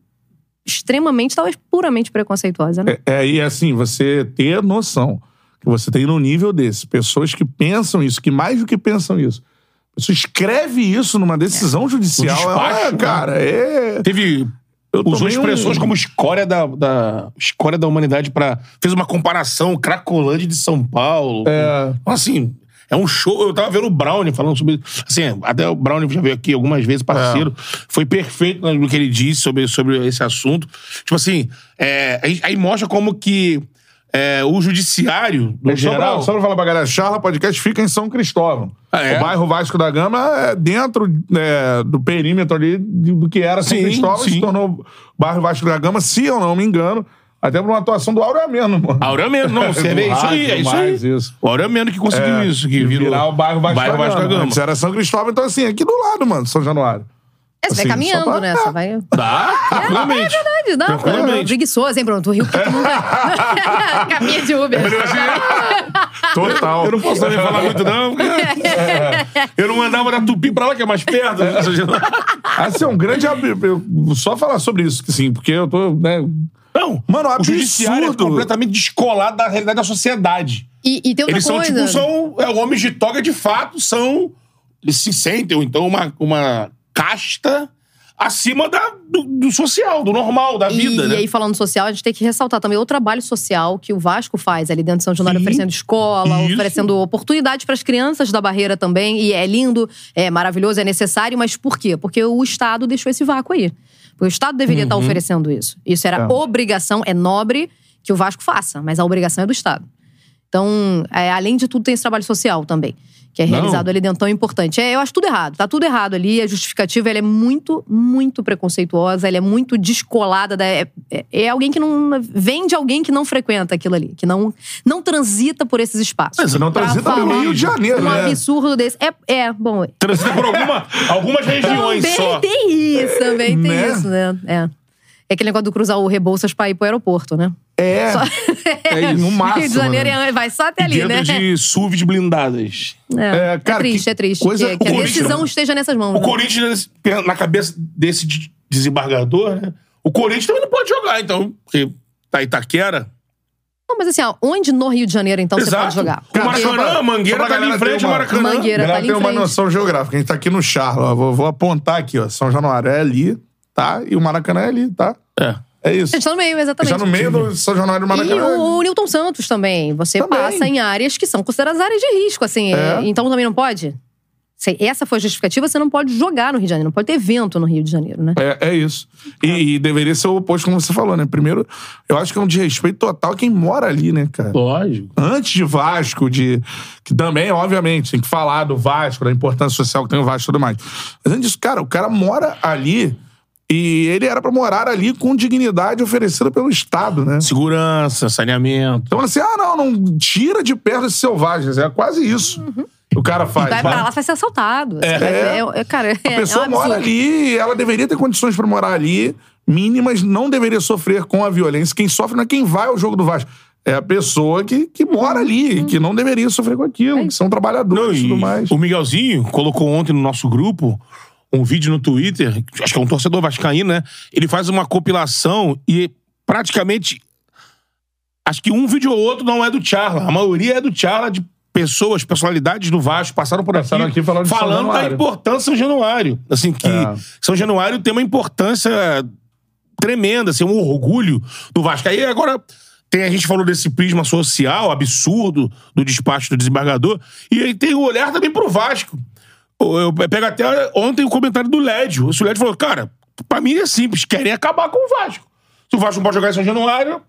extremamente, talvez puramente preconceituosa, né? É, e assim, você ter noção que você tem num nível desse, pessoas que pensam isso, que mais do que pensam isso, você escreve isso numa decisão judicial, Um despacho, é, né? cara, é... Teve. Eu Usou tomei um- expressões como escória da, da escória da humanidade para fez uma comparação Cracolândia de São Paulo. É. Então, assim, é um show. Eu tava vendo o Brownie falando sobre. Assim, até o Brownie já veio aqui algumas vezes, parceiro. Foi perfeito no que ele disse sobre, sobre esse assunto. Tipo assim, é, aí, aí mostra como que é, o judiciário, no Só geral. pra, só pra falar pra galera, Charla Podcast fica em São Cristóvão. Ah, é? O bairro Vasco da Gama é dentro é, do perímetro ali do que era São Sim, Cristóvão, sim. se tornou bairro Vasco da Gama, se eu não me engano. Até por uma atuação do Áureo mesmo, mano. Áureo Mendo, não, você vê, Do isso aí, é isso aí. isso. O Áureo Mendo que conseguiu É, isso, que virou virar o bairro Vasco, bairro Vasco da Gama. Antes era São Cristóvão, então assim, aqui do lado, mano, São Januário. É, você Assim, vai caminhando, pra- né? Você vai. Dá, tranquilamente. Verdade, não, Tranquilamente. é preguiçoso, hein, Bruno? Tu riu porque tu nunca. Caminha de Uber. Total. Eu não posso também falar muito, não. porque- Eu não andava da Tupi pra lá, que é mais perto. Assim, é um grande. Só falar sobre isso, que sim, porque eu tô. Né, Não, Mano, o judiciário é absurdo. completamente descolado da realidade da sociedade. E, e tem outra Eles são, coisa. tipo, são é, homens de toga, de fato, são. Eles se sentem, ou então, uma, uma casta acima da, do, do social, do normal, da vida, e, né? e aí, falando social, a gente tem que ressaltar também o trabalho social que o Vasco faz ali dentro de São Januário, Sim. oferecendo escola, Isso. oferecendo oportunidades para as crianças da barreira também. E é lindo, é maravilhoso, é necessário, mas por quê? Porque o Estado deixou esse vácuo aí. Porque o Estado deveria Uhum. estar oferecendo isso. Isso era É. obrigação, é nobre que o Vasco faça, mas a obrigação é do Estado. Então, é, além de tudo, tem esse trabalho social também, que é Não. realizado ali dentro tão importante. É, eu acho tudo errado, tá tudo errado ali. A justificativa ela é muito, muito preconceituosa, ela é muito descolada. Da, é, é- é alguém que não. Vem de alguém que não frequenta aquilo ali, que não, não transita por esses espaços. Mas não transita falar Rio de Janeiro, Um né? absurdo desse. É, é bom. Transita por alguma, algumas regiões Também só. tem isso, também tem Né? isso, né? É. É aquele negócio do cruzar o Rebouças pra ir pro aeroporto, né? É. É isso, no máximo. Rio de Janeiro né? é- vai só até ali, Dentro né? de SUVs blindadas. É, É, cara, é triste, que é triste. coisa que, que a decisão esteja nessas mãos. O né? Corinthians, na cabeça desse de- desembargador, né? O Corinthians também não pode jogar, então. Porque tá Itaquera. Não, mas assim, ó, onde no Rio de Janeiro, então, você Exato. pode jogar? O Maracanã, só pra- Mangueira só tá ali em frente uma- Maracanã. Mangueira. Tá ali tem em uma frente. noção geográfica. A gente tá aqui no Charlo, ó. Vou, vou apontar aqui, ó. São Januário é ali, tá? E o Maracanã é ali, tá? É. É isso. A gente tá no meio, exatamente. Já no meio do e do E Maracanã. o, o Newton Santos também. Você Também. passa em áreas que são consideradas áreas de risco, assim. É. Então também não pode? Se essa foi a justificativa, você não pode jogar no Rio de Janeiro. Não pode ter evento no Rio de Janeiro, né? É, é isso. E, e deveria ser o oposto, como você falou, né? Primeiro, eu acho que é um desrespeito total quem mora ali, né, cara? Lógico. Antes de Vasco, de. Que também, obviamente, tem que falar do Vasco, da importância social que tem o Vasco e tudo mais. Mas antes disso, cara, o cara mora ali e ele era pra morar ali com dignidade oferecida pelo Estado, né? Segurança, saneamento. Então, assim, ah, não, não tira de perto esses selvagens. É quase isso. que O cara faz. Vai Vai- pra lá, vai ser assaltado. É, é, é- cara, é, A pessoa é um mora ali, ela deveria ter condições pra morar ali, mínimas, não deveria sofrer com a violência. Quem sofre não é quem vai ao jogo do Vasco. É a pessoa que, que mora ali, que não deveria sofrer com aquilo, que são trabalhadores e tudo mais. o Miguelzinho colocou ontem no nosso grupo um vídeo no Twitter, acho que é um torcedor vascaíno, né? Ele faz uma compilação e praticamente acho que um vídeo ou outro não é do Charla. A maioria é do Charla de pessoas, personalidades do Vasco passaram por Passaram aqui falando de São falando da importância de São Januário. Assim que É. São Januário tem uma importância tremenda, assim, um orgulho do Vasco. Aí agora tem, a gente falou desse prisma social absurdo do despacho do desembargador, e aí tem o olhar também pro Vasco. Eu, pego até ontem o comentário do Lédio. O Lédio falou, cara, pra mim é simples, querem acabar com o Vasco. Se o Vasco não pode jogar em São Januário,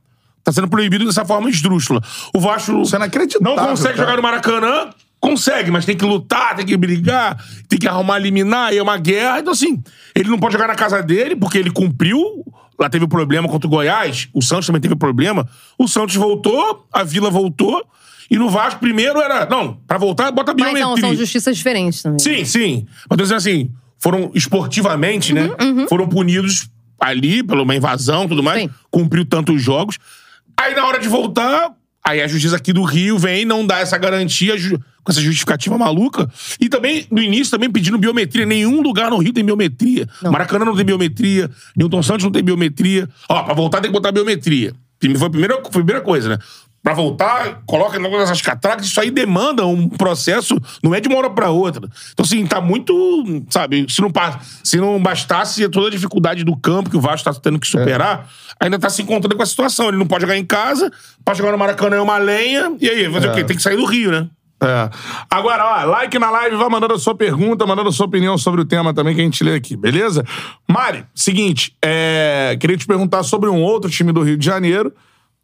tá sendo proibido dessa forma esdrúxula. O Vasco Isso é não consegue cara. jogar no Maracanã, consegue, mas tem que lutar, tem que brigar, tem que arrumar liminar, e é uma guerra. Então, assim, ele não pode jogar na casa dele, porque ele cumpriu. Lá teve problema contra o Goiás, o Santos também teve problema. O Santos voltou, a Vila voltou, e no Vasco primeiro era. Não, pra voltar, bota Mas biometria. não, são justiças diferentes também. Sim, sim. Mas tô dizendo assim, foram esportivamente, né? Foram punidos ali pela uma invasão e tudo mais. Sim. Cumpriu tantos jogos. Aí na hora de voltar, aí a justiça aqui do Rio vem não dá essa garantia com essa justificativa maluca. E também, no início, também pedindo biometria. Nenhum lugar no Rio tem biometria. Maracanã não tem biometria. Newton Santos não tem biometria. Ó, pra voltar tem que botar biometria. Foi a primeira, foi a primeira coisa, né? Pra voltar, coloca logo essas catracas, isso aí demanda um processo, não é de uma hora pra outra. Então, assim, tá muito, sabe, se não, se não bastasse toda a dificuldade do campo que o Vasco tá tendo que superar, ainda tá se encontrando com a situação. Ele não pode jogar em casa, pra jogar no Maracanã é uma lenha, e aí, fazer o quê? Tem que sair do Rio, né? É. Agora, ó, like na live, vai mandando a sua pergunta, mandando a sua opinião sobre o tema também que a gente lê aqui, beleza? Mari, seguinte, é, queria te perguntar sobre um outro time do Rio de Janeiro,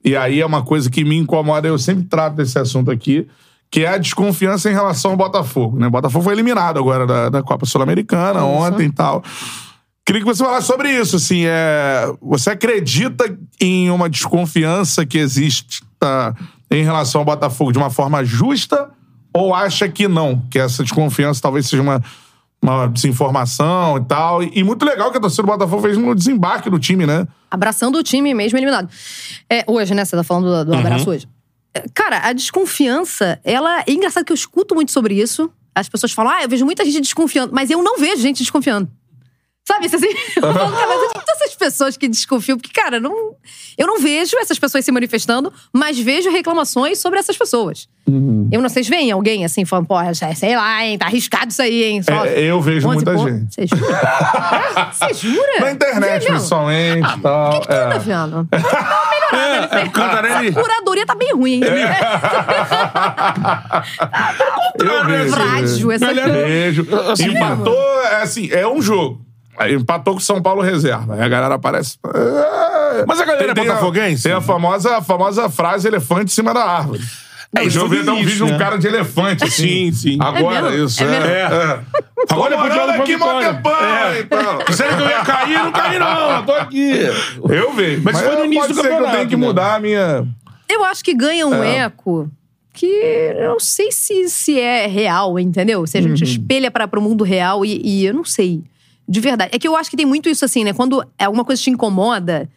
e aí é uma coisa que me incomoda, eu sempre trato desse assunto aqui, que é a desconfiança em relação ao Botafogo, né? O Botafogo foi eliminado agora da, da Copa Sul-Americana ontem e tal. Queria que você falasse sobre isso, assim, é... Você acredita em uma desconfiança que existe tá, em relação ao Botafogo de uma forma justa ou acha que não? Que essa desconfiança talvez seja uma, uma desinformação e tal. E, e muito legal que a torcida do Botafogo fez no desembarque do time, né? Abraçando o time mesmo eliminado. É, hoje, né? Você tá falando do, do Uhum. abraço hoje. É, Cara, a desconfiança, ela. É engraçado que eu escuto muito sobre isso. As pessoas falam, ah, eu vejo muita gente desconfiando, mas eu não vejo gente desconfiando. Sabe, isso assim? Eu falo, cara, mas onde estão essas pessoas que desconfiam? Porque, cara, não, eu não vejo essas pessoas se manifestando, mas vejo reclamações sobre essas pessoas. Uhum. Eu não sei se vem alguém assim falando, pô, já- sei lá, hein, tá arriscado isso aí, hein? Só É, eu vejo 11 muita pontos. gente. Você jura? É? Você jura? Na internet, Vê mesmo? principalmente e tal. O que, que é. vendo? É, é, Cantarelli. A curadoria tá bem ruim, hein? Eu vejo. Frágil essa. Vejo. Assim, Empatou, é assim, é um jogo. Aí empatou com o São Paulo reserva. Aí a galera aparece. "É". Mas a galera é Tem a- botafoguense? Tem a famosa, a famosa frase elefante em cima da árvore. É, eu eu vi vi até um vídeo de um né? cara de elefante, assim. Sim, sim. Agora, É isso. É mesmo? é. Agora Tô eu vou morando aqui mó tempão É. e. Sério que eu ia cair? Não caí, não. Eu tô aqui. Eu vejo. Mas foi no início pode do que eu campeonato, tenho que né? mudar a minha... Eu acho que ganha um É. eco que eu não sei se, se é real, entendeu? Se a gente Uhum. espelha para o mundo real e, e eu não sei. De verdade. É que eu acho que tem muito isso assim, né? Quando alguma coisa te incomoda.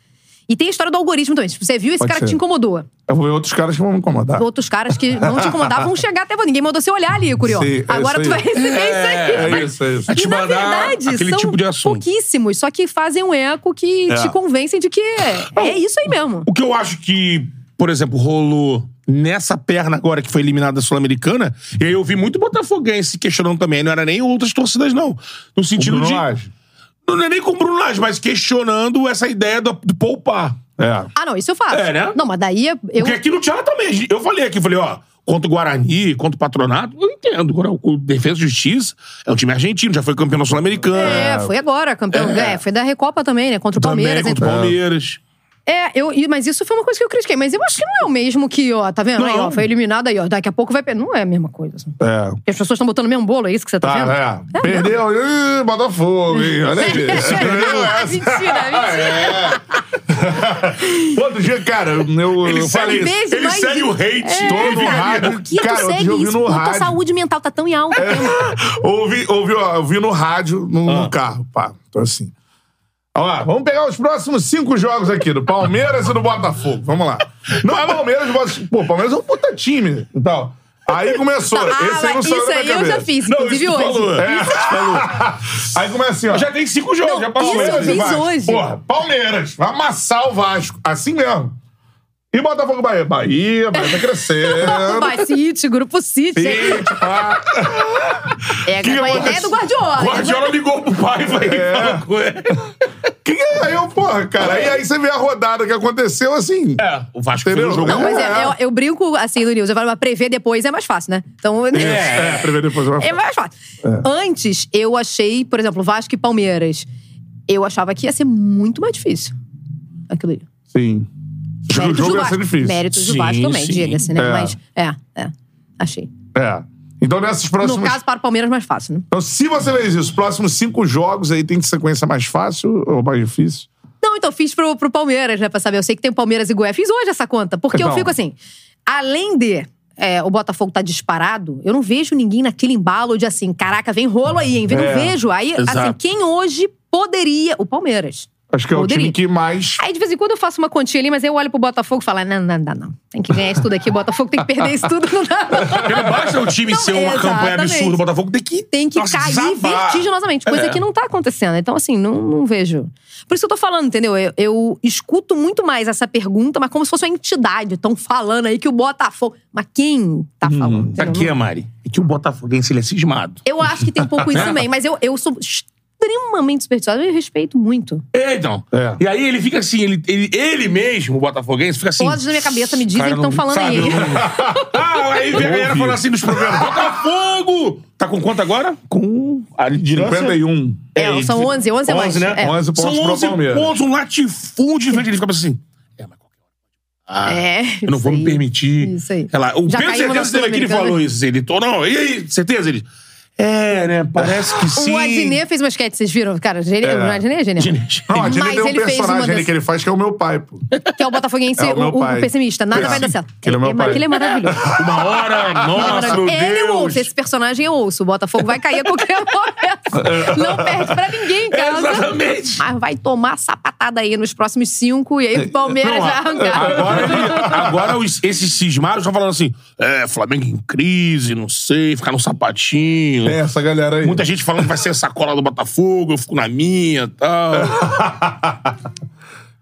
E tem a história do algoritmo também. Tipo, você viu esse Pode cara que ser. te incomodou. Eu vou ver outros caras que vão me incomodar. Outros caras que não te incomodavam vão chegar até você. Ninguém mandou você olhar ali, Curió. Sim, é Agora isso tu vai receber isso aí. É isso, é isso. É te E, na verdade, aquele são tipo de assunto. pouquíssimos, só que fazem um eco que É. te convencem de que é, é isso aí mesmo. O que eu acho que, por exemplo, rolou nessa perna agora que foi eliminada da Sul-Americana, e aí eu vi muito botafoguense questionando também, não era nem outras torcidas, não. No sentido Bruno de. Não é nem com o Bruno Lage, mas questionando essa ideia do, do poupar. É. Ah, não, isso eu faço. É, né? Não, mas daí eu. Porque aqui no Tiara também. Eu falei aqui, falei, ó, contra o Guarani, contra o Patronato, eu entendo. Agora, O Defesa e Justiça é um time argentino, já foi campeão da Sul-Americana. É, foi agora, campeão. É. É, foi da Recopa também, né? Contra o Também Palmeiras. contra o então- Palmeiras. É, eu, e- mas isso foi uma coisa que eu critiquei. Mas eu acho que não é o mesmo que, ó, tá vendo? Aí, ó, foi eliminado aí, ó. Daqui a pouco vai. Não é a mesma coisa. Assim. É. Porque as pessoas estão botando o mesmo bolo, é isso que você tá, vendo? Tá, é. Perdeu. Ih, Botafogo, hein? Olha aí. Ah, Essa. mentira, mentira. É. Outro dia, cara, eu, Ele eu falei vezes ele segue de- o hate. Todo Ele no rádio. Por que Cara, tu segue isso? no Pô, tua rádio. saúde mental tá tão em alta. ouvi, ouvi, ó, ouvi no rádio, no, Ah. no carro. Pá, então assim. Ó vamos pegar os próximos cinco jogos aqui, do Palmeiras e do Botafogo. Vamos lá. Não é Palmeiras e Botafogo. Pô, Palmeiras é um puta time e tal. Aí começou. Ah, Esse aí não saiu isso aí eu cabeça. já fiz, Não, inclusive hoje. falou. É. Aí começa assim, ó. Já tem cinco jogos, Não, já passou. isso eu Palmeiras fiz hoje. Porra, Palmeiras, vai amassar o Vasco. Assim mesmo. E Botafogo e Bahia. Bahia, Bahia tá crescendo. Vai, City, Grupo City. City, pá. É, Que a ideia do Guardiola. Guardiola ligou pro pai e falou É. falou. Que que é? Aí eu, porra, cara. E aí você vê a rodada que aconteceu assim. É, o Vasco fez um jogo. Não, mas é- É. eu, eu brinco assim no News. Eu falo, mas prever depois é mais fácil, né? Então. É, prever depois. vai- É mais fácil. Antes, eu achei, por exemplo, Vasco e Palmeiras. Eu achava que ia ser muito mais difícil. Aquilo ali. Sim. O jogo ia ser difícil. Méritos do Vasco também, sim. diga-se, né? É. Mas, é, é. Achei. É. Então, nesses próximos. No caso, para o Palmeiras, mais fácil, né? Então, se você fez isso, os próximos cinco jogos aí tem sequência mais fácil ou mais difícil? Não, então fiz pro, pro Palmeiras, né? Pra saber. Eu sei que tem o Palmeiras e Goiás. Fiz hoje essa conta. Porque eu Então. fico assim. Além de é, o Botafogo tá disparado, eu não vejo ninguém naquele embalo de assim, caraca, vem rolo aí, hein? Eu não É, vejo. Aí, assim, exato. quem hoje poderia. O Palmeiras. Acho que é o Poderia. time que mais. Aí, de vez em quando, eu faço uma continha ali, mas eu olho pro Botafogo e falo: não, não, não, não. Tem que ganhar isso tudo aqui. O Botafogo tem que perder isso tudo, não dá. Porque não basta o time Não, ser uma campanha exatamente. absurda, o Botafogo tem que. Tem que nossa, cair desabar. vertiginosamente, coisa É. que não tá acontecendo. Então, assim, não, não vejo. Por isso que eu tô falando, entendeu? Eu, eu escuto muito mais essa pergunta, mas como se fosse uma entidade. Estão falando aí que o Botafogo. Mas quem tá Uhum. falando? Tá entendeu? aqui, Mari. É que o Botafoguense ele é cismado. Eu acho que tem um pouco isso também, mas eu, eu sou extremamente supersticiosa eu respeito muito. É, então. É. E aí ele fica assim, ele, ele, ele mesmo, o Botafoguense, fica assim. Todos na minha cabeça me dizem que estão falando sabe, aí. ah, aí vem a galera falando assim nos programas. Botafogo! Tá com quanto agora? Com a liderança. 51. É, são 11, 11 a mais. 11, né? É. 11 pontos São pro 11 Palmeiras. pontos, um latifúndio diferente. Ele fica assim. É, mas qualquer hora. Ah, É, eu não vou me aí. permitir. Isso aí. Lá, o Já Pedro certeza teve aqui, ele falou isso. Ele, não, e aí, certeza? Ele. É, né? Parece que sim. O Adnet fez uma sketch, vocês viram? Cara, geni... o Adnet é genial. Não, a Disney Mas tem um ele fez uma personagem das- que ele faz que é o meu pai, pô. Que é o botafoguense, É o meu o, o pai. pessimista. Nada vai dar certo. Ele é meu mas pai. Aquele é maravilhoso. Uma hora, nossa, meu Ele Deus. ouço, esse personagem eu ouço. O Botafogo vai cair a qualquer momento. Não perde pra ninguém em casa. Exatamente. Mas vai tomar sapatada aí nos próximos cinco e aí o Palmeiras Não, vai arrancar. agora, ele- agora os- esses cismados estão falando assim: é, Flamengo em crise, não sei, ficar no sapatinho. É essa galera aí. Muita gente falando que vai ser sacola do Botafogo, eu fico na minha e tal.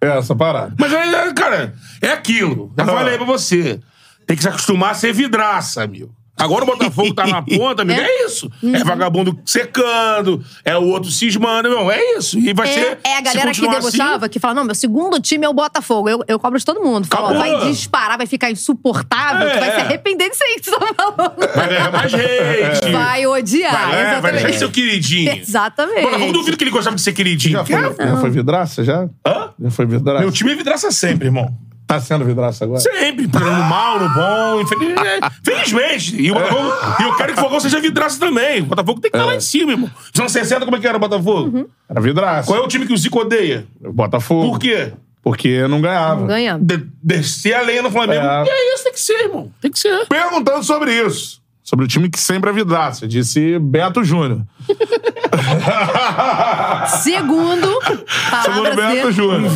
É essa parada. Mas, é, cara, é aquilo. Já Ah. falei pra você. Tem que se acostumar a ser vidraça, amigo. Agora o Botafogo tá na ponta, amigo. É, isso. Uhum. É vagabundo secando, é o outro cismando, meu. É isso. E vai ser. É, é a galera que continuar debochava, assim, que fala, não, meu segundo time é o Botafogo. Eu, eu cobro de todo mundo. Fala, ó, vai disparar, vai ficar insuportável, É, tu vai é. se arrepender disso aí que tu tá falando. vai ganhar mais hate. Vai odiar, Vai, é, vai deixar de ser o queridinho. Exatamente. Mano, não duvido que ele gostava de ser queridinho. Já foi, já foi vidraça, já? Hã? Já foi vidraça? Meu time é vidraça sempre, irmão. Tá sendo vidraça agora? Sempre. No mal, no bom. infeliz- é, Felizmente. E o Botafogo, e eu quero que o Fogão seja vidraça também. O Botafogo tem que estar lá em cima, irmão. Nos anos 60, como é que era o Botafogo? Uhum. Era vidraça. Qual é o time que o Zico odeia? Botafogo. Por quê? Porque não ganhava. Ganha. De- descer a lenha no Flamengo. É. E é isso, tem que ser, irmão. Tem que ser. Perguntando sobre isso. Sobre o time que sempre é vidraça. Disse Beto Júnior. Segundo, Segundo palavras Beto dele. Júnior.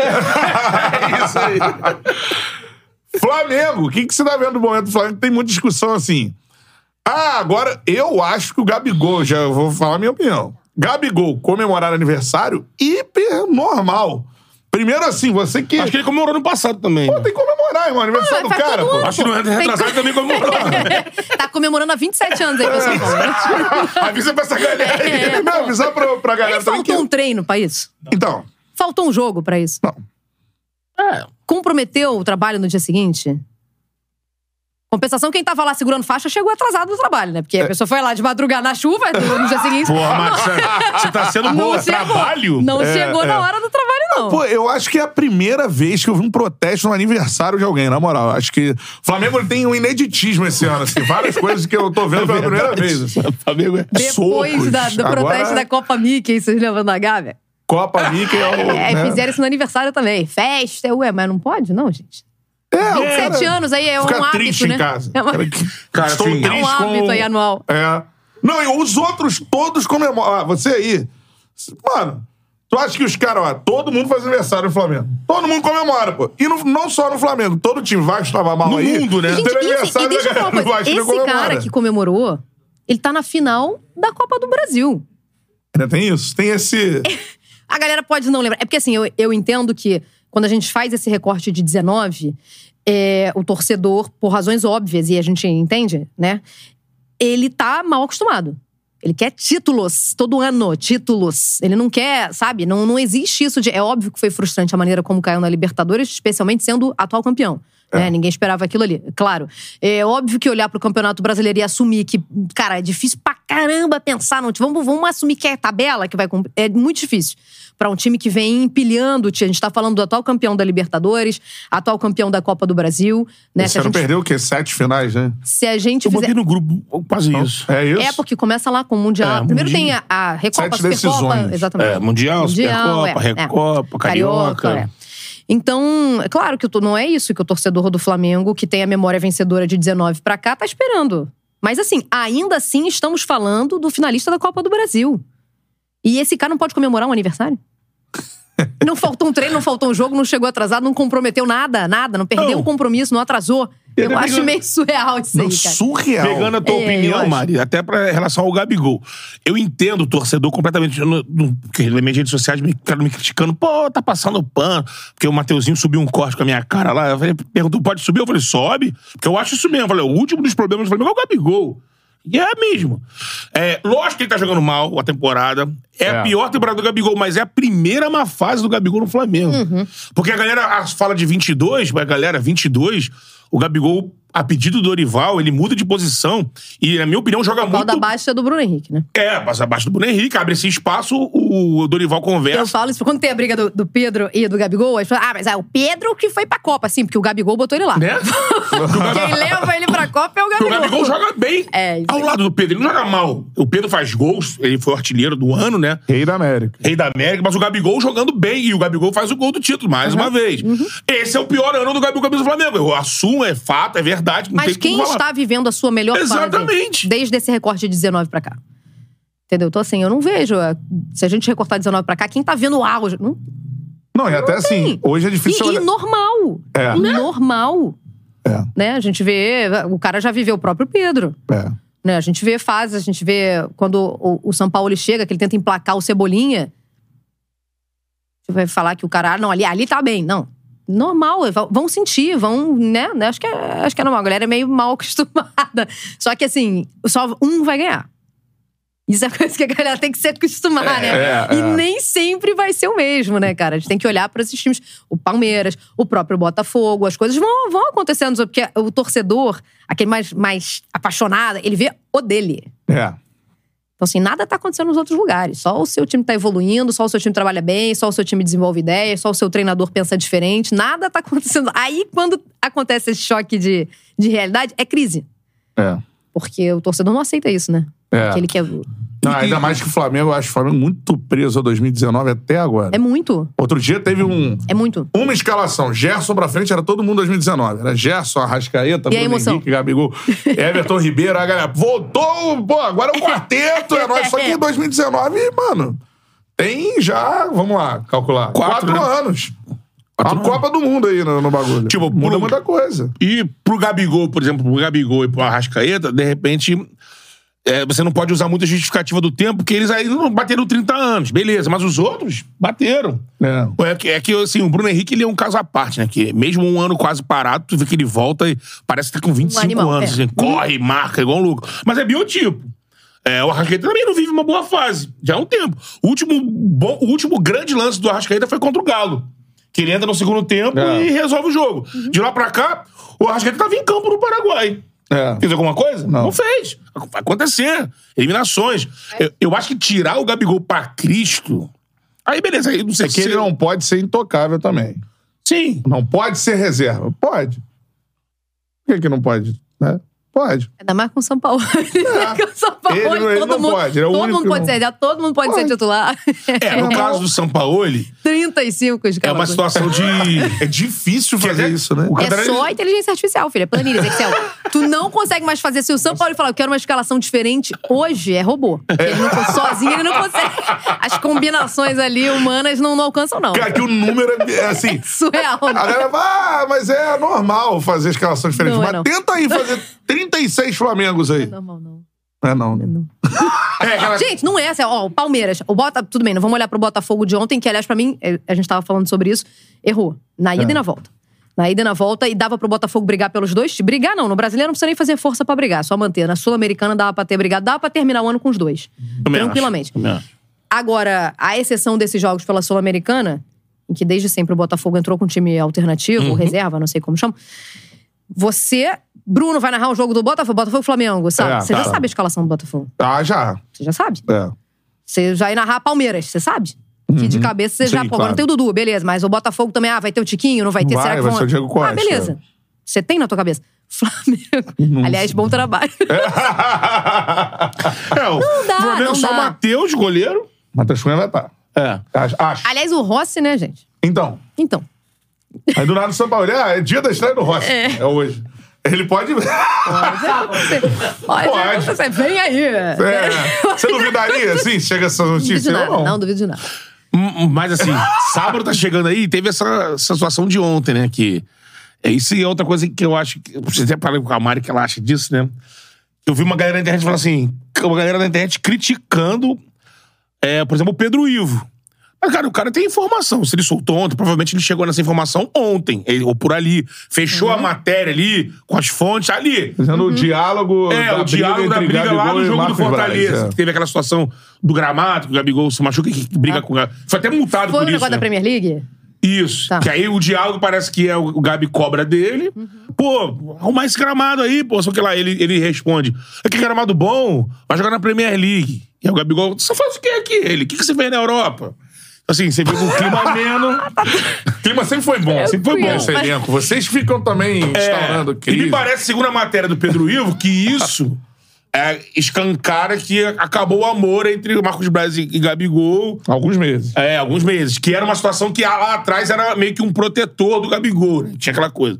É isso aí. Flamengo. O que, que você tá vendo do momento do Flamengo? Tem muita discussão assim. Ah, agora eu acho que o Gabigol, já vou falar a minha opinião. Gabigol comemorar aniversário hiper normal. Primeiro assim, você que. Acho que ele comemorou no passado também. Pô, tem que comemorar, irmão. Aniversário do faz cara, pô. Acho que no retrasado que- também comemorou. tá comemorando há 27 anos aí, pessoal. Avisa pra essa galera aí. É, Não, avisar pra, pra galera Ele também que... faltou um treino pra isso. Então, Faltou um jogo pra isso. não. É. Comprometeu o trabalho no dia seguinte? Compensação, quem tava lá segurando faixa chegou atrasado do trabalho, né? Porque É. a pessoa foi lá de madrugada na chuva no dia seguinte. Porra, Marcelo, você tá sendo boa. Não chegou. Trabalho? Não É, chegou é. na hora do trabalho, não. Pô, eu acho que é a primeira vez que eu vi um protesto no aniversário de alguém, na moral. Acho que o Flamengo tem um ineditismo esse ano, assim. Várias coisas que eu tô vendo pela primeira vez. assim. Flamengo é... Depois socos. da- do Agora- protesto da Copa Mickey, vocês lembram da Gávea? Copa Mickey é o... É, né? fizeram isso no aniversário também. Festa, ué, mas não pode, não, gente. É, o cara Sete anos aí é um hábito, triste né? em casa. É uma- Cara, que- Cara, Estou assim, triste É um hábito com... aí anual. É. Não, e os outros todos comemoram. Ah, você aí. Mano, tu acha que os caras, ó, todo mundo faz aniversário no Flamengo. Todo mundo comemora, pô. E no- não só no Flamengo, todo time Vasco tava mal No aí. mundo, né? Gente, Teve e, assim, e aniversário deixa eu falar uma coisa. Esse comemora. cara que comemorou, ele tá na final da Copa do Brasil. Ainda tem isso? Tem esse. A galera pode não lembrar. É porque assim, eu, eu entendo que quando a gente faz esse recorte de 19, é, o torcedor, por razões óbvias, e a gente entende, né? Ele tá mal acostumado. Ele quer títulos, todo ano, títulos. Ele não quer, sabe? Não, não existe isso de. É óbvio que foi frustrante a maneira como caiu na Libertadores, especialmente sendo atual campeão. Né? Ninguém esperava aquilo ali. Claro. É óbvio que olhar pro Campeonato Brasileiro e assumir que, cara, é difícil pra caramba pensar. Não, vamos, vamos assumir que é tabela que vai cumprir. É muito difícil. Pra um time que vem empilhando. A gente tá falando do atual campeão da Libertadores, atual campeão da Copa do Brasil. Né? Esse Se gente, perdeu o quê? Sete finais, né? se a gente Eu fizer. botei no grupo quase isso. É isso? É, porque começa lá com o Mundial. É, Primeiro Mundial. tem a, a Recopa, Sete Supercopa. decisões. Exatamente. É, Mundial, Supercopa, é, é. Recopa, Carioca. é. Então, é claro que o não é isso que o torcedor do Flamengo, que tem a memória vencedora de 19 pra cá, tá esperando. Mas assim, ainda assim estamos falando do finalista da Copa do Brasil. E esse cara não pode comemorar um aniversário? Não faltou um treino, não faltou um jogo, não chegou atrasado, não comprometeu nada, nada, não perdeu Não. um compromisso, não atrasou. Eu até acho pegando- meio surreal isso Não, aí, cara. surreal. Pegando a tua É, eu opinião. Mari, até pra em relação ao Gabigol. Eu entendo o torcedor completamente. no- no- Porque nas minhas redes sociais me, me criticando. Pô, tá passando pano. Porque o Mateuzinho subiu um corte com a minha cara lá. Eu falei, perguntou, pode subir? Eu falei, sobe. Porque eu acho isso mesmo. Eu falei, o último dos problemas do Flamengo é o Gabigol. E é mesmo. É, lógico que ele tá jogando mal a temporada. É, É. a pior temporada do Gabigol, mas é a primeira má fase do Gabigol no Flamengo. Uhum. Porque a galera fala de 22, mas a galera, 22, o Gabigol a pedido do Dorival, ele muda de posição e, na minha opinião, joga O pau muito... da baixa do Bruno Henrique, né? É, passa abaixo do Bruno Henrique, abre esse espaço, o Dorival Eu conversa. falo isso, quando tem a briga do, do Pedro e do Gabigol, as pessoas, ah, mas é o Pedro que foi pra Copa, assim, porque o Gabigol botou ele lá. Né? Quem leva ele pra Copa é o Porque Gabigol. o Gabigol joga bem. É, isso Ao lado do Pedro, ele não joga mal. O Pedro faz gols, ele foi o artilheiro do ano, né? Rei da América. Rei da América, mas o Gabigol jogando bem. E o Gabigol faz o gol do título, mais uma vez. Uhum. Esse é o pior ano do Gabigol camisa do Flamengo. Eu assumo, é fato, é verdade. Não Mas tem quem está vivendo a sua melhor Exatamente. fase desde esse recorte de 19 pra cá? Entendeu? Então, assim, eu não vejo. é, Se a gente recortar 19 pra cá, quem tá vendo o auge? Não, Não, e até assim, tem. hoje é difícil E, e olhar- normal. É. Normal. É, Né? A gente vê. O cara já viveu o próprio Pedro. é. Né? A gente vê fases, a gente vê quando o, o São Paulo chega, que ele tenta emplacar o Cebolinha. Você vai falar que o cara, ah, não, ali, ali tá bem. Não. Normal, vão- sentir, vão, né? né? Acho que, é, acho que é normal. A galera é meio mal acostumada. Só que assim, só um vai ganhar. Isso é coisa que a galera tem que se acostumar, né? é, E é. nem sempre vai ser o mesmo, né, cara? A gente tem que olhar para esses times. O Palmeiras, o próprio Botafogo, as coisas vão, vão acontecendo. Porque o torcedor, aquele mais, mais apaixonado, ele vê o dele. É. Então, assim, nada tá acontecendo nos outros lugares. Só o seu time tá evoluindo, só o seu time trabalha bem, só o seu time desenvolve ideias, só o seu treinador pensa diferente. Nada tá acontecendo. Aí, quando acontece esse choque de, de realidade, é crise. É. Porque o torcedor não aceita isso, né? É. Porque ele quer. Não, ainda mais que o Flamengo, eu acho o Flamengo muito preso a 2019 até agora. É muito. Outro dia teve um, É muito. uma escalação. Gerson pra frente era todo mundo 2019. Era Gerson, Arrascaeta, E Bruno? Henrique, Gabigol, Everton Ribeiro. A galera voltou, pô, agora é o quarteto. É nóis. Só que em 2019, mano, tem já, vamos lá, calcular, Quatro, quatro, né? anos. a Copa do Mundo aí no, no bagulho. Tipo, Muda pro- muita coisa. E pro Gabigol, por exemplo, pro Gabigol e pro Arrascaeta, de repente, é, você não pode usar muita justificativa do tempo, porque eles aí não bateram 30 anos. Beleza, mas os outros bateram. É. É que, é que, assim, o Bruno Henrique, ele é um caso à parte, né? Que mesmo um ano quase parado, tu vê que ele volta e parece que tá com 25 animal, anos. é. assim, corre, marca, igual um louco. Mas é biotipo. É, o Arrascaeta também não vive uma boa fase. Já há um tempo. O último, bom, o último grande lance do Arrascaeta foi contra o Galo. Que ele entra no segundo tempo É. e resolve o jogo. De lá pra cá, o Arrascaeta tava em campo no Paraguai. É. Fez alguma coisa? Não. fez. Vai acontecer. Eliminações. Eu, eu acho que tirar o Gabigol pra Cristo. Aí, beleza. Aí não sei É que ele não pode ser intocável também. Sim. Não pode ser reserva. Pode. Por que, que não pode? Né? Pode. Ainda mais com o São Paulo. com o São Paulo, Ele não- ele todo não mundo, pode, ele é o todo único mundo que pode não- ser todo mundo pode, ser Pode. titular. É, no caso do Sampaoli, 35 é escalações. uma situação de. É difícil fazer dizer, isso, né? o É Catarina- só inteligência artificial, filha. Planilhas, Excel. tu não consegue mais fazer. Se o São Paulo falar, eu quero uma escalação diferente, hoje é robô. Porque Ele não, sozinho ele não consegue. As combinações ali humanas não, não alcançam, não. Cara, que o número é, é assim. Surreal. A galera vai, ah, mas é normal fazer escalação diferente. Não, é mas não. tenta aí fazer 36 Flamengos aí. Não, não, não. É não, não. É, Gente, não é assim, ó, o Palmeiras. O Bota, tudo bem, não vamos olhar pro Botafogo de ontem, que aliás, pra mim, eh, a gente tava falando sobre isso, errou. Na ida É. e na volta. Na ida e na volta, e dava pro Botafogo brigar pelos dois. Brigar não, no brasileiro não precisa nem fazer força pra brigar, só manter. Na Sul-Americana dava pra ter brigado, dava pra terminar o ano com os dois. Também tranquilamente. acho. Agora, a exceção desses jogos pela Sul-Americana, em que desde sempre o Botafogo entrou com um time alternativo, Uhum. ou reserva, não sei como chama. Você, Bruno, vai narrar o jogo do Botafogo, Botafogo e Flamengo, sabe? É, você já tá. sabe a escalação do Botafogo. Ah, já. Você já sabe. É. Você já ia narrar Palmeiras, você sabe? Que de cabeça você Uhum. Sim, já. Pô, claro. agora tem o Dudu, beleza. Mas o Botafogo também, ah, vai ter o Tiquinho, não vai ter? Vai, Será que vai vão. ser o Diego Costa. Ah, beleza. Você tem na tua cabeça. Flamengo. Aliás, bom trabalho. É, o dá, Flamengo não só dá. o Matheus, goleiro. Matheus Cunha vai estar. É. Acho. Aliás, o Rossi, né, gente? Então. Então. Aí do nada do São Paulo. Ah, é dia da estreia do Rossi. É, hoje. Ele pode. Pode. Pode. Você vem aí. É. Você duvidaria, assim, se chega essa Não notícia? Eu não. Não duvido de nada. Mas assim, sábado tá chegando aí e teve essa, essa situação de ontem, né? Que é isso e é outra coisa que eu acho. Que, você até falei com a Mari que ela acha disso, né? Eu vi uma galera na internet falando assim, uma galera na internet criticando, é, por exemplo, o Pedro Ivo. Mas, cara, o cara tem informação. Se ele soltou ontem, provavelmente ele chegou nessa informação ontem, ele- ou por ali. Fechou Uhum. a matéria ali, com as fontes ali. Fazendo o diálogo. É, da o diálogo da briga lá Gabigol no e jogo do Fortaleza. Braz, é. Teve aquela situação do gramado, que o Gabigol se machuca e que briga Ah. com o Gabigol. Foi até multado Foi o por isso. negócio né? da Premier League? Isso. Tá. Que aí o diálogo parece que é o, o Gabi cobra dele. Pô, arrumar esse gramado aí, pô. Só que lá ele, ele responde: É que gramado bom, vai jogar na Premier League. E aí o Gabigol, você faz o que aqui? Ele, o que, que você fez na Europa? Assim, você viu com um clima ameno. O clima sempre foi bom. Sempre foi bom. Esse elenco. Vocês ficam também instaurando É, e crise. me parece, segundo a matéria do Pedro Ivo, que isso é, escancara que acabou o amor entre Marcos Braz e e Gabigol. Alguns meses. É, alguns meses. Que era uma situação que lá atrás era meio que um protetor do Gabigol, né? Tinha aquela coisa.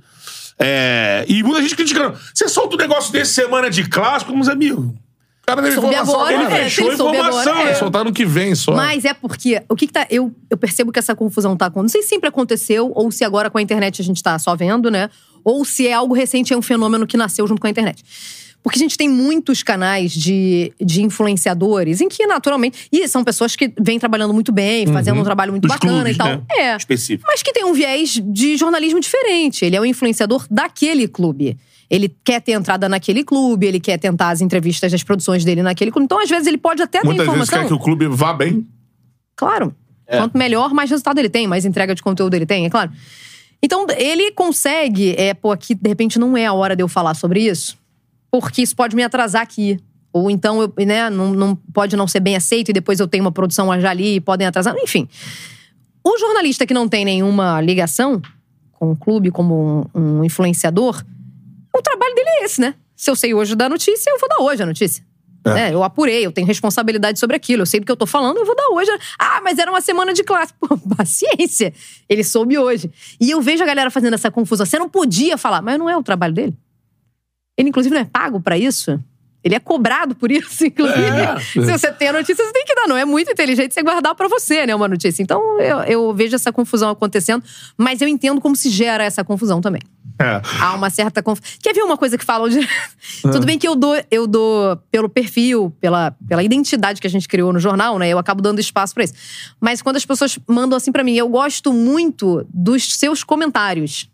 É, e muita gente criticando. Você solta um negócio desse semana de clássico, meus amigos. Cara Soube informação agora, agora. é, fechou ele soube informação, agora, é. é. Soltar no que vem só. Mas é porque. O que, que tá. Eu, eu percebo que essa confusão tá acontecendo. Não sei se sempre aconteceu, ou se agora com a internet a gente tá só vendo, né? Ou se é algo recente, é um fenômeno que nasceu junto com a internet. Porque a gente tem muitos canais de, de influenciadores, em que naturalmente. E são pessoas que vêm trabalhando muito bem, fazendo um trabalho muito Dos bacana clubes, e tal. né? É. Específico. Mas que tem um viés de jornalismo diferente. Ele é o influenciador daquele clube. Ele quer ter entrada naquele clube, ele quer tentar as entrevistas das produções dele naquele clube. Então, às vezes, ele pode até ter Muitas vezes informação. quer que o clube vá bem. Claro. É. Quanto melhor, mais resultado ele tem, mais entrega de conteúdo ele tem, é claro. Então, ele consegue, é, pô, aqui de repente não é a hora de eu falar sobre isso, porque isso pode me atrasar aqui. Ou então, eu, né, não, não pode não ser bem aceito e depois eu tenho uma produção já ali e podem atrasar. Enfim. O jornalista que não tem nenhuma ligação com o clube, como um, um influenciador, o trabalho dele é esse, né? Se eu sei hoje da notícia, eu vou dar hoje a notícia. É. né? Eu apurei, eu tenho responsabilidade sobre aquilo, eu sei do que eu tô falando, eu vou dar hoje. Ah, mas era uma semana de classe. Pô, paciência. Ele soube hoje. E eu vejo a galera fazendo essa confusão. Você não podia falar, mas não é o trabalho dele. Ele, inclusive, não é pago pra isso. Ele é cobrado por isso, inclusive. É. Se você tem a notícia, você tem que dar. Não é muito inteligente você guardar pra você, né, uma notícia. Então, eu, eu vejo essa confusão acontecendo, mas eu entendo como se gera essa confusão também. É. Há uma certa confusão. Quer ver uma coisa que falam de. Tudo bem que eu dou, eu dou pelo perfil, pela, pela identidade que a gente criou no jornal, né? Eu acabo dando espaço pra isso. Mas quando as pessoas mandam assim pra mim, eu gosto muito dos seus comentários.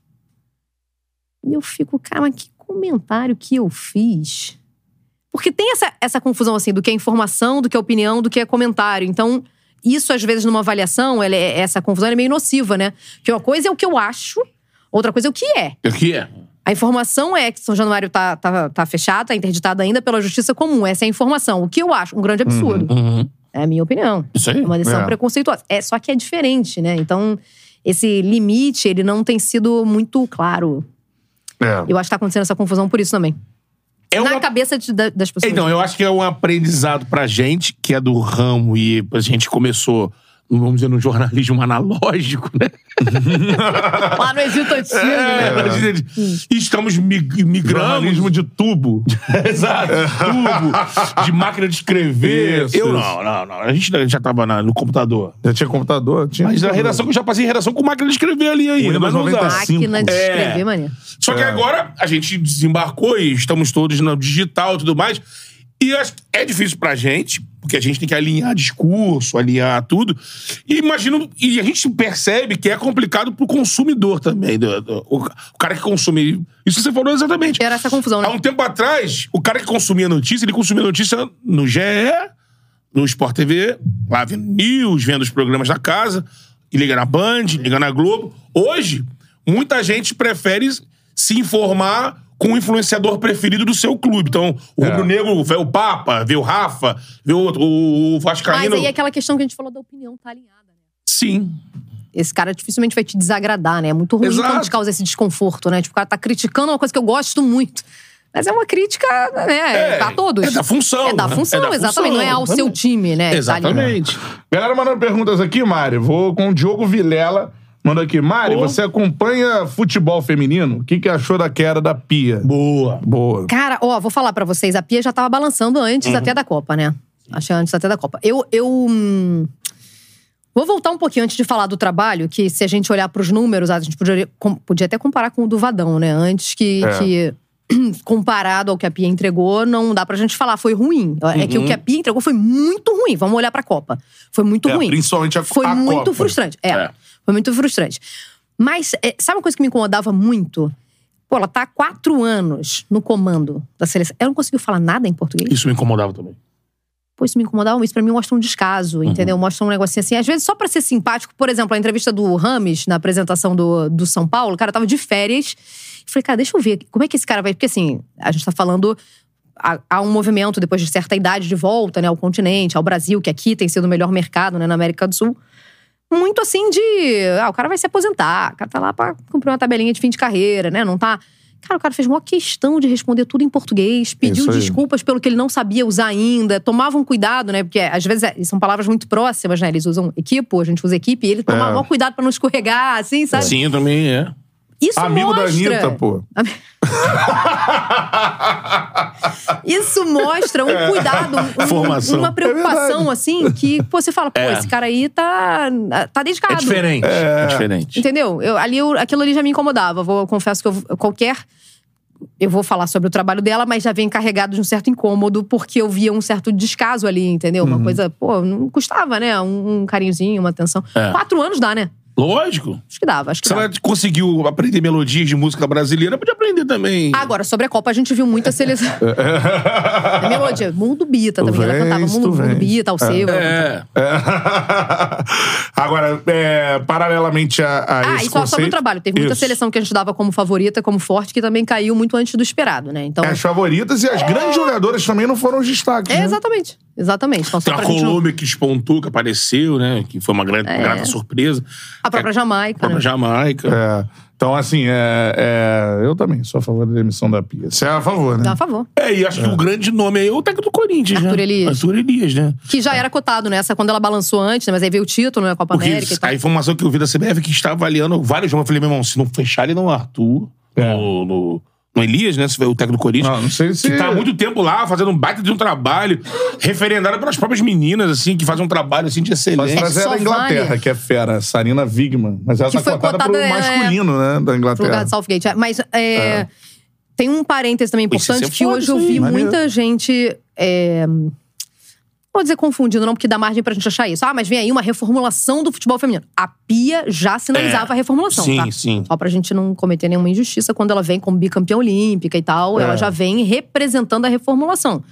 E eu fico, cara, mas que comentário que eu fiz? Porque tem essa, essa confusão, assim, do que é informação, do que é opinião, do que é comentário. Então, isso, às vezes, numa avaliação, ela é- essa confusão é meio nociva, né? Porque uma coisa é o que eu acho, outra coisa é o que é. O que é? A informação é que São Januário tá, tá, tá fechado, tá interditado ainda pela justiça comum. Essa é a informação. O que eu acho? Um grande absurdo. Uhum. É a minha opinião. Isso aí. É uma decisão É. preconceituosa. É, só que é diferente, né? Então, esse limite, ele não tem sido muito claro. É. Eu acho que tá acontecendo essa confusão por isso também. É Na uma- cabeça de- da- das pessoas. Então, eu acho que é um aprendizado pra gente, que é do ramo, e a gente começou, vamos dizer, no jornalismo analógico, né? Lá no Egito Antigo, né? E estamos mig- migrando. Jornalismo de tubo. Exato. Tubo, de máquina de escrever. Eu não, não, não. A gente já tava na- no computador. Já tinha computador? Tinha Mas na redação que eu já passei redação com máquina de escrever ali ainda. Windows Mas não usava. 95. Máquina de É. escrever, mané. Só que É. agora a gente desembarcou e estamos todos no digital e tudo mais. E eu acho que é difícil pra gente, porque a gente tem que alinhar discurso, alinhar tudo. E imagino. E a gente percebe que é complicado pro consumidor também. do- do- o, o cara que consome. Isso que você falou exatamente. Era essa confusão, Há né? um tempo atrás, o cara que consumia notícia, ele consumia notícia no GE, no Sport TV, lá vendo news, vendo os programas da casa, e liga na Band, liga na Globo. Hoje, muita gente prefere se informar com o influenciador preferido do seu clube. Então, o É. Rubro Negro vê o Papa, vê o Rafa, vê o, outro, o, o Mas Vascaíno. aí é aquela questão que a gente falou da opinião tá alinhada, né? Sim. Esse cara dificilmente vai te desagradar, né? É muito ruim Exato. quando te causa esse desconforto, né? Tipo, o cara tá criticando uma coisa que eu gosto muito. Mas é uma crítica, né? a todos. É da função. É da né? função, É da exatamente. Não é ao função. seu time, né? Tá ali. Exatamente. Galera mandando perguntas aqui, Mari. Vou com o Diogo Vilela. Mandou aqui. Mari, você acompanha futebol feminino? O que, que achou da queda da Pia? Boa. Boa. Cara, ó, vou falar pra vocês. A Pia já tava balançando antes Uhum. até da Copa, né? Que antes até da Copa. Eu. eu hum, Vou voltar um pouquinho antes de falar do trabalho, que se a gente olhar pros números, a gente podia, com- podia até comparar com o do Vadão, né? Antes que, É. que, comparado ao que a Pia entregou, não dá pra gente falar, foi ruim. É que o que a Pia entregou foi muito ruim. Vamos olhar pra Copa. Foi muito É, ruim. principalmente a- Foi a muito Copa. frustrante. É, É. foi muito frustrante. Mas, é, sabe uma coisa que me incomodava muito? Pô, ela tá há quatro anos no comando da seleção. Ela não conseguiu falar nada em português. Isso me incomodava também. Pô, isso me incomodava, isso pra mim mostra um descaso, entendeu? Mostra um negocinho assim. Às vezes, só pra ser simpático, por exemplo, a entrevista do Rames na apresentação do, do São Paulo, o cara tava de férias. Falei, cara, deixa eu ver como é que esse cara vai. Porque assim, a gente tá falando. Há um movimento, depois de certa idade, de volta né, ao continente, ao Brasil, que aqui tem sido o melhor mercado né, na América do Sul. Muito assim de. Ah, o cara vai se aposentar, o cara tá lá pra cumprir uma tabelinha de fim de carreira, né? Não tá. Cara, o cara fez uma questão de responder tudo em português, pediu Isso aí. desculpas pelo que ele não sabia usar ainda, tomavam cuidado, né? Porque às vezes é- são palavras muito próximas, né? Eles usam equipo, a gente usa equipe, e ele tomava É. maior cuidado pra não escorregar, assim, sabe? Sim, também é. Isso Amigo da mostra... Anitta, pô. Isso mostra um cuidado, um- Formação. uma É preocupação, verdade. assim, que pô, você fala, pô, É. esse cara aí tá, tá dedicado. É diferente. É, diferente. Entendeu? Eu, ali, eu- aquilo ali já me incomodava. Vou, eu confesso que eu, qualquer. Eu vou falar sobre o trabalho dela, mas já vem carregado de um certo incômodo, porque eu via um certo descaso ali, entendeu? Uhum. Uma coisa, pô, não custava, né? Um, um carinhozinho, uma atenção. É. Quatro anos dá, né? Lógico. Acho que dava, acho que Se dava. ela conseguiu aprender melodias de música brasileira, podia aprender também. Agora, sobre a Copa, a gente viu muita seleção. a melodia, Mundo Bita também. Ela vens, cantava tu Mundo, Mundo. Bita, ao seu. É. Agora, é, paralelamente a, a Ah, esse e só sobre conceito- o trabalho. Teve muita Isso. seleção que a gente dava como favorita, como forte, que também caiu muito antes do esperado, né? Então. As favoritas e as grandes jogadoras também não foram os destaques. É, né? exatamente. Exatamente. Então, Tem a gente não- Colômbia que despontou, que apareceu, né? Que foi uma grande, É. grata surpresa. A própria Jamaica, A própria né? Jamaica. É. Então, assim, é, é, eu também sou a favor da demissão da Pia. Você é a favor, né? Dá a favor. É, e acho que o grande nome aí é o técnico do Corinthians, Arthur né? Elias. Arthur Elias, né? Que já era cotado nessa, quando ela balançou antes, né? Mas aí veio o título, né? A Copa Porque América e tal. a informação que eu vi da CBF é que está avaliando vários jogos. Eu falei, meu irmão, se não fechar ele no Arthur, É. no, no, no Elias, né? Se foi o técnico do Corinthians. Não, não sei se- Que tá há muito tempo lá, fazendo um baita de um trabalho, referendado pelas próprias meninas, assim, que fazem um trabalho, assim, de Mas excelência. mas é só da Inglaterra, vale- que é fera, Sarina Wigman. Mas ela Que tá foi cotada, cotada, pro é, masculino, né? Da pro lugar Inglaterra. de Southgate. Mas é, tem um parêntese também Isso importante é que hoje eu vi Maneiro. muita gente. É, vou dizer confundindo, não, porque dá margem pra gente achar isso. Ah, mas vem aí uma reformulação do futebol feminino. A Pia já sinalizava É. a reformulação, Sim, tá? sim. Só pra gente não cometer nenhuma injustiça, quando ela vem como bicampeã olímpica e tal, É. ela já vem representando a reformulação.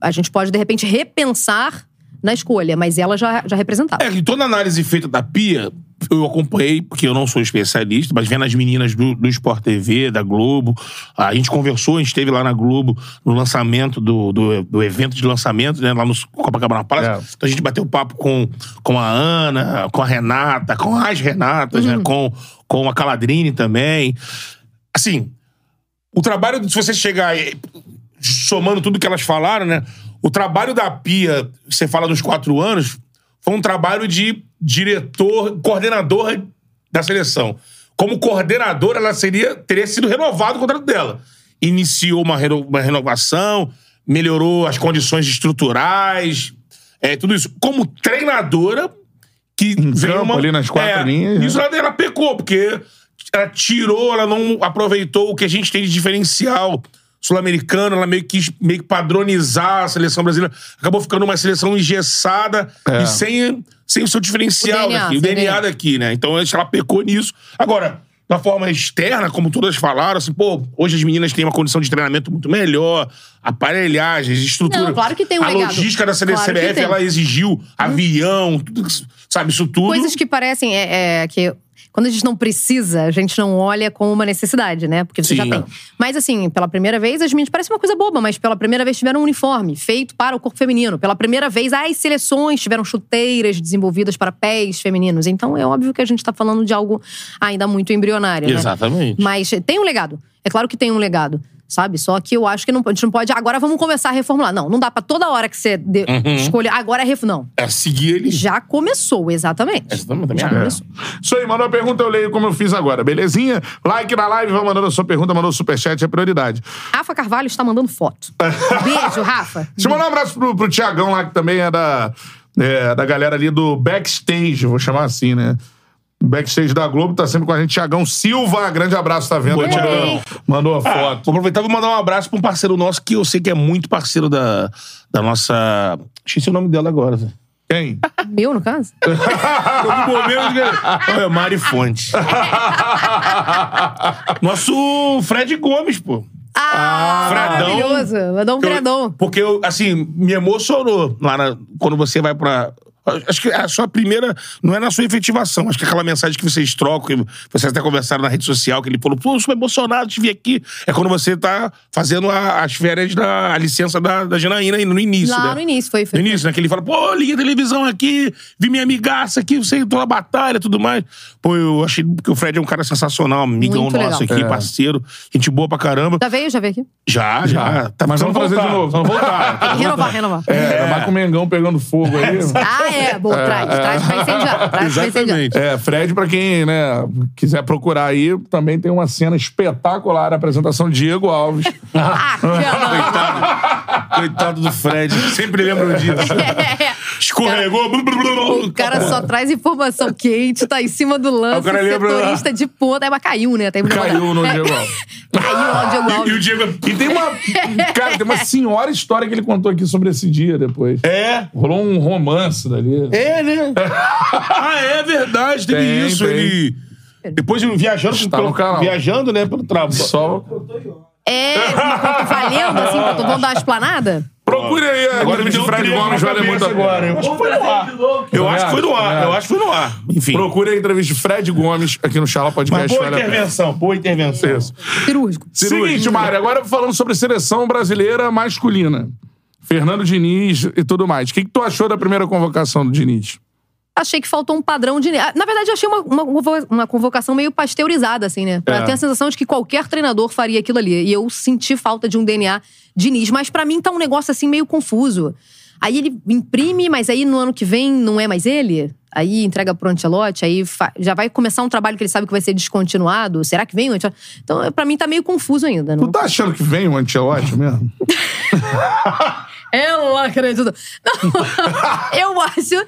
A gente pode, de repente, repensar na escolha, mas ela já, já representava. É, que toda análise feita da Pia, eu acompanhei, porque eu não sou especialista, mas vendo as meninas do, do Sport TV, da Globo, a gente conversou, a gente esteve lá na Globo no lançamento do, do, do evento de lançamento, né, lá no Copacabana Palace. É. Então a gente bateu papo com, com a Ana, com a Renata, com as Renatas, né, com, com a Caladrini também. Assim, o trabalho, se você chegar somando tudo que elas falaram, né? O trabalho da Pia, você fala dos quatro anos, foi um trabalho de diretor, coordenador da seleção. Como coordenadora, ela seria, teria sido renovado o contrato dela. Iniciou uma, reno- uma renovação, melhorou as condições estruturais, é, tudo isso. Como treinadora, que veio campo, ali nas quatro é, linhas, né? Isso ela, ela pecou, porque ela tirou, ela não aproveitou o que a gente tem de diferencial sul-americano, ela meio que quis meio que padronizar a seleção brasileira. Acabou ficando uma seleção engessada É. e sem, sem o seu diferencial O DNA, daqui, o DNA DNA. daqui, né? Então acho que ela pecou nisso. Agora, da forma externa, como todas falaram, assim, pô, hoje as meninas têm uma condição de treinamento muito melhor, aparelhagens, estrutura. Não, claro que tem um A legado. logística da Claro CBF, tem. ela exigiu avião, tudo, sabe, isso tudo. Coisas que parecem é, é, que quando a gente não precisa, a gente não olha como uma necessidade, né? Porque você Sim. já tem. Mas assim, pela primeira vez, as meninas parece uma coisa boba, mas pela primeira vez tiveram um uniforme feito para o corpo feminino. Pela primeira vez, as seleções tiveram chuteiras desenvolvidas para pés femininos. Então é óbvio que a gente tá falando de algo ainda muito embrionário, né? Exatamente. Mas tem um legado. É claro que tem um legado. Sabe? Só que eu acho que não, a gente não pode. Agora vamos começar a reformular. Não, não dá pra toda hora que você de- Uhum. escolher. Agora é ref. Não. É seguir ele. Já começou, exatamente. Exatamente, também Já acho. começou. Isso aí, mandou a pergunta, eu leio como eu fiz agora, belezinha? Like na live, vai mandando a sua pergunta, mandou o superchat, é prioridade. Rafa Carvalho está mandando foto. Beijo, Rafa. Deixa eu mandar um abraço pro, pro Tiagão lá, que também é da, é, da galera ali do backstage, vou chamar assim, né? Backstage da Globo, tá sempre com a gente. Tiagão Silva, grande abraço, tá vendo? Boa. Tiagão? Mandou a Ah, foto. vou aproveitar e vou mandar um abraço pra um parceiro nosso que eu sei que é muito parceiro da, da nossa. Esqueci o nome dela agora. Zé. Quem? Meu, no caso? Eu me momento Olha, Mari Fonte. Nosso Fred Gomes, pô. Ah, Fredão. maravilhoso. Mandou um Eu- Fredão. Porque, eu, assim, me emocionou lá na- quando você vai pra. Acho que é a sua primeira. Não é na sua efetivação. Acho que aquela mensagem que vocês trocam, que vocês até conversaram na rede social, que ele falou, pô, eu sou emocionado de vir aqui. É quando você tá fazendo a- as férias da a licença da, da Janaína aí no início. Lá né? no início, foi. No foi. início, né? Que ele fala, pô, liga a televisão aqui, vi minha amigaça aqui, você entrou na batalha e tudo mais. Pô, eu achei que o Fred é um cara sensacional, amigão Muito nosso legal. aqui, É. parceiro, gente boa pra caramba. Já veio? Já veio aqui? Já, já. Tá Mas vamos trazer de novo, vamos voltar. Tem que renovar, renovar. É, ainda mais com o Mengão pegando fogo aí. Ah, é. Bom, traz. Traz pra incendiar. Traz pra incendiar. Exatamente. É, Fred, pra quem né, quiser procurar aí, também tem uma cena espetacular, a apresentação de Diego Alves. Ah, que Coitado do Fred. Sempre lembro disso. É. Escorregou. O cara só traz informação quente, tá em cima do lance, O cara lembra- setorista de ponta. Aí, mas caiu, né? Tem Caiu no É, Diego Alves. Caiu lá o Diego E o Alves. Diego. E tem uma. Cara, tem uma senhora história que ele contou aqui sobre esse dia depois. É. Rolou um romance dali. É, né? ah, é verdade. Teve Tem, isso. tem. Ele. Depois ele viajando, pelo- no viajando, né, pelo trabalho. Só. É, enquanto valendo, assim, pra tu- vamos dar uma esplanada? Procure aí a Agora me entrevista deu de Fred Gomes, vale muito a pena. agora. Eu acho que foi no ar. Eu acho que foi no ar. Eu acho que foi no ar. Enfim. Procure a entrevista de Fred Gomes aqui no Charla Mas Podcast. boa vale a pena. intervenção, boa intervenção. Isso. Cirúrgico. Seguinte, Mário, agora falando sobre seleção brasileira masculina. Fernando Diniz e tudo mais. O que, que tu achou da primeira convocação do Diniz? Achei que faltou um padrão de. ah, Na verdade, achei uma, uma, uma convocação meio pasteurizada, assim, né? Pra É. ter a sensação de que qualquer treinador faria aquilo ali. E eu senti falta de um DNA Diniz. Mas pra mim tá um negócio assim meio confuso. Aí ele imprime, mas aí no ano que vem não é mais ele? Aí entrega pro Ancelotti, aí fa- já vai começar um trabalho que ele sabe que vai ser descontinuado. Será que vem o Ancelotti? Então, pra mim tá meio confuso ainda. Tu Não... tá achando que vem o Ancelotti mesmo? Eu não acredito. Não, eu acho.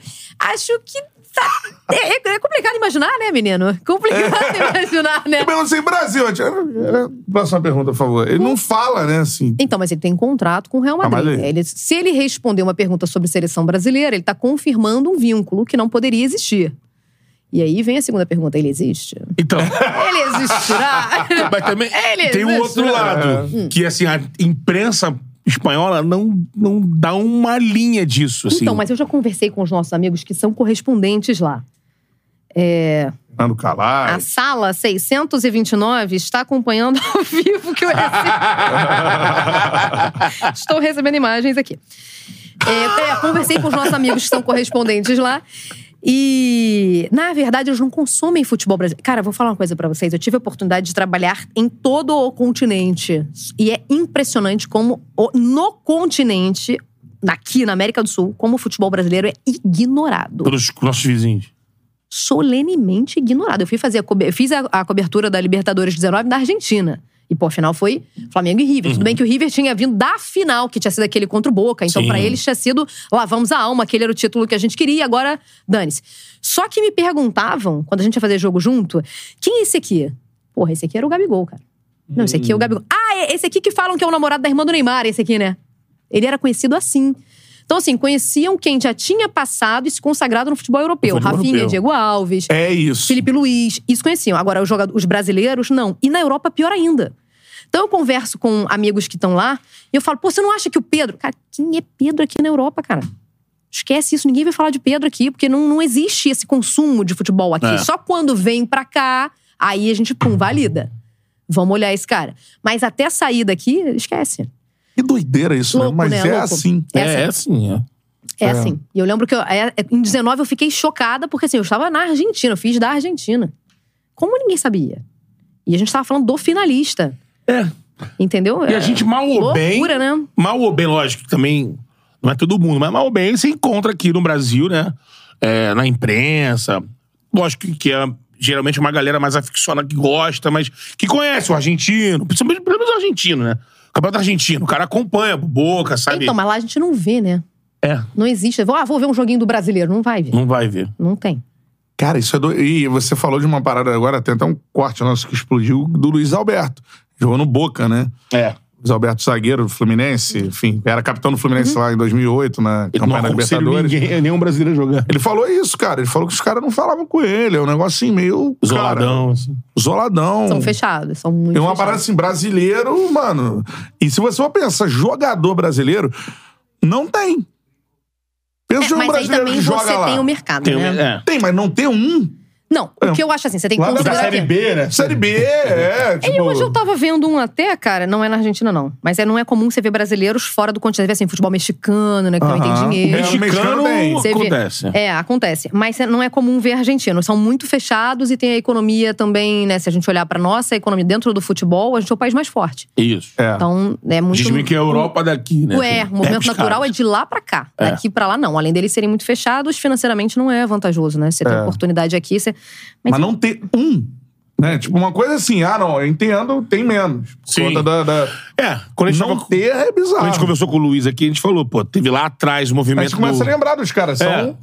Acho que. Tá, é, é complicado imaginar, né, menino? Complicado imaginar, né? Eu perguntei Brasil. Ancelotti. Próxima pergunta, por favor. Ele não fala, né, assim. Então, mas ele tem contrato com o Real Ah, Madrid. ele- Ele- se ele responder uma pergunta sobre seleção brasileira, ele tá confirmando um vínculo que não poderia existir. E aí vem a segunda pergunta: ele existe? Então. Ele existirá? Mas também Ele tem o existe. outro lado. Que, assim, a imprensa espanhola não, não dá uma linha disso, assim. Então, mas eu já conversei com os nossos amigos que são correspondentes lá. É, Nando a sala 629 está acompanhando ao vivo que eu recebi. Estou recebendo imagens aqui. É, conversei com os nossos amigos que são correspondentes lá. E, na verdade, eles não consomem futebol brasileiro. Cara, vou falar uma coisa pra vocês. Eu tive a oportunidade de trabalhar em todo o continente. E é impressionante como no continente, aqui na América do Sul, como o futebol brasileiro é ignorado Pelos nossos vizinhos. solenemente ignorado. Eu fui fazer a, eu fiz a, a cobertura da Libertadores 19 da Argentina. E, pô, afinal foi Flamengo e River. Tudo bem que o River tinha vindo da final, que tinha sido aquele contra o Boca. Então, pra eles tinha sido lavamos a alma, aquele era o título que a gente queria, agora dane-se. Só que me perguntavam, quando a gente ia fazer jogo junto, quem é esse aqui? Porra, esse aqui era o Gabigol, cara. Não, esse aqui é o Gabigol. Ah, é esse aqui que falam que é o namorado da irmã do Neymar, esse aqui, né? Ele era conhecido assim. Então, assim, conheciam quem já tinha passado e se consagrado no futebol europeu. futebol Rafinha, europeu. Diego Alves, É isso. Felipe Luiz, isso conheciam. Agora, os, jogadores, os brasileiros, não. E na Europa, pior ainda. Então, eu converso com amigos que estão lá e eu falo, pô, você não acha que o Pedro. Cara, quem é Pedro aqui na Europa, cara? Esquece isso, ninguém vai falar de Pedro aqui, porque não, não existe esse consumo de futebol aqui. É. Só quando vem pra cá, aí a gente, pum, valida. Vamos olhar esse cara. Mas até sair daqui, esquece. Que doideira isso, Louco, né? Mas né? é Louco. assim. É É, assim. é assim, é. É, assim. E eu lembro que eu, é, é, em 19 eu fiquei chocada, porque assim, eu estava na Argentina, eu fiz da Argentina. Como ninguém sabia? E a gente tava falando do finalista. É. Entendeu? E a gente mal ou bem. Loucura, né? Mal ou bem, lógico, que também não é todo mundo, mas mal ou bem você encontra aqui no Brasil, né? É, na imprensa. Lógico que é geralmente uma galera mais aficionada que gosta, mas que conhece o argentino, principalmente pelo menos o argentino, né? O campeonato argentino, o cara acompanha, boca, sabe? Então, mas lá a gente não vê, né? É, Não existe. Vou, ah, vou ver um joguinho do brasileiro. Não vai ver. não vai ver. Não tem. Cara, isso é doido. E você falou de uma parada agora, tem até um corte nosso que explodiu do Luiz Alberto. Jogou no Boca, né? É. Luiz Alberto Zagueiro do Fluminense, enfim, era capitão do Fluminense lá em 2008, na Ele campanha não da Libertadores. ninguém, nenhum brasileiro a jogar. Ele falou isso, cara. Ele falou que os caras não falavam com ele. É um negócio assim, meio. Isoladão, Cara, assim. isoladão. São fechados, são muito É uma fechados. parada assim, brasileiro, mano. E se você for pensar, jogador brasileiro, não tem. Pensa É, um mas aí brasileiro também que joga você lá. tem o mercado, Tem, né? é. Tem, mas não tem um. Não, o que eu acho assim, você tem que Lá da considerar Série que... B, né? Série B, é. E Tipo, hoje eu tava vendo um até, cara, não é na Argentina, não. Mas é, não é comum você ver brasileiros fora do continente. Você vê assim, futebol mexicano, né? Que também tem Aham. dinheiro. Mexicano tem. Você vê- acontece. É, acontece. Mas não é comum ver argentinos. São muito fechados e tem a economia também, né? Se a gente olhar pra nossa economia dentro do futebol, a gente é o país mais forte. Isso. É. Então, é muito. Diz que é a Europa daqui, né? Ué, o movimento natural caras. é de lá pra cá. É. Daqui pra lá, não. Além deles serem muito fechados, financeiramente não é vantajoso, né? Você tem É. oportunidade aqui, você. Mas não ter um. Né? Tipo, uma coisa assim, ah, não, eu entendo, tem menos. Sim. conta da. da- É, quando a gente, Não tava- ter é bizarro. quando a gente conversou com o Luiz aqui, a gente falou, pô, teve lá atrás o A movimento gente começa do... a lembrar dos caras. São. É.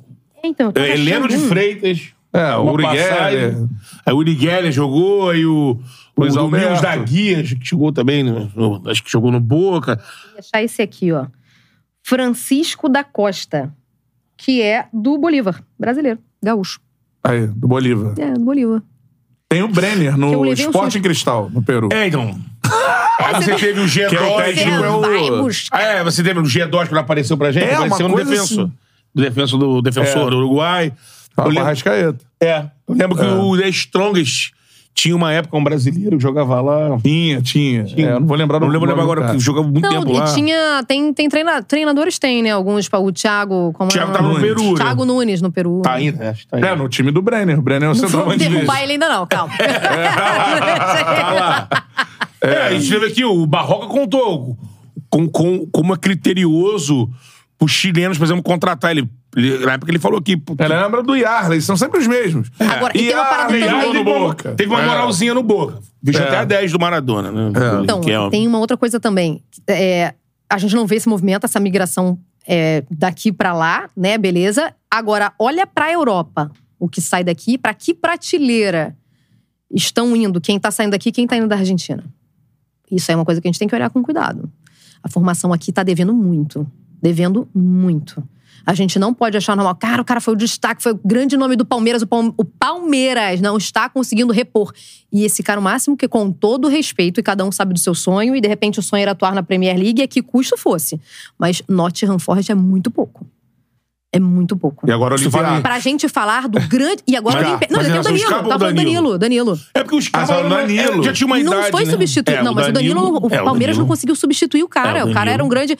Então, É, Heleno de. Freitas. É, o Uri. Geller. Aí o Uri Geller jogou, aí o, o Luiz Domingos Alberto. da Guia, acho que chegou também, no- no- acho que jogou no Boca. Vou achar esse aqui, ó. Francisco da Costa, que é do Bolívar, brasileiro, gaúcho. Aí, do Bolívar. É, do Bolívar. Tem o Brenner Que no levei um Esporte em Cristal, no Peru. É, então. Aí você teve o G2. Que é o técnico, Você é o- buscar. É, você teve o G2 quando apareceu pra gente, É, uma apareceu no coisa defensor. assim. Do defensor do defensor É. do Uruguai. Fala Eu lembro- Rascaeta. É. Eu lembro que É. o The Strongest tinha uma época um brasileiro que jogava lá. Tinha, tinha. É, eu não vou lembrar Não lembro do agora, que jogava muito Não, tempo lá. e tinha. Tem, tem treina- treinadores, tem, né? Alguns, tipo, o Thiago. Como Thiago é? tava no Nunes. Peru, né? Thiago Nunes no Peru. Tá ainda, acho que tá ainda. É, no time do Brenner. O Brenner é o Não vamos centroavante derrubar dele. ele ainda, não, calma. Tá lá. É, a gente teve aqui, o Barroca contou com, com, como é criterioso os chilenos, por exemplo, contratar ele. Ele- Na época ele falou que. pô, Ela lembra do Yarley, são sempre os mesmos. Agora, e tem uma parada Yarley, uma- Boca. Teve uma É. moralzinha no Boca. Bicho É. até a 10 do Maradona, né? É. Então, Que é- tem uma outra coisa também. É, a gente não vê esse movimento, essa migração é, daqui pra lá, né? Beleza. Agora, olha pra Europa. O que sai daqui, pra que prateleira estão indo? Quem tá saindo daqui, quem tá indo da Argentina? Isso aí é uma coisa que a gente tem que olhar com cuidado. A formação aqui tá devendo muito. Devendo muito. A gente não pode achar normal. Cara, o cara foi o destaque, foi o grande nome do Palmeiras. O, Palme- o Palmeiras não está conseguindo repor. E esse cara, o máximo que, com todo respeito, e cada um sabe do seu sonho, e de repente o sonho era atuar na Premier League, é que custo fosse. Mas Nottingham Forest é muito pouco. É muito pouco. E agora o Olivier. Pra gente falar do grande. E agora Mas- o Olímpia- Não, mas tem o Danilo. Tá falando Danilo? Danilo. Danilo. É porque os caras Ah, o Danilo. já tinha uma não idade. foi né? substituído. É, não, mas o Danilo, o é, Palmeiras não Danilo. conseguiu substituir o cara. É, o o, cara Danilo. era um grande.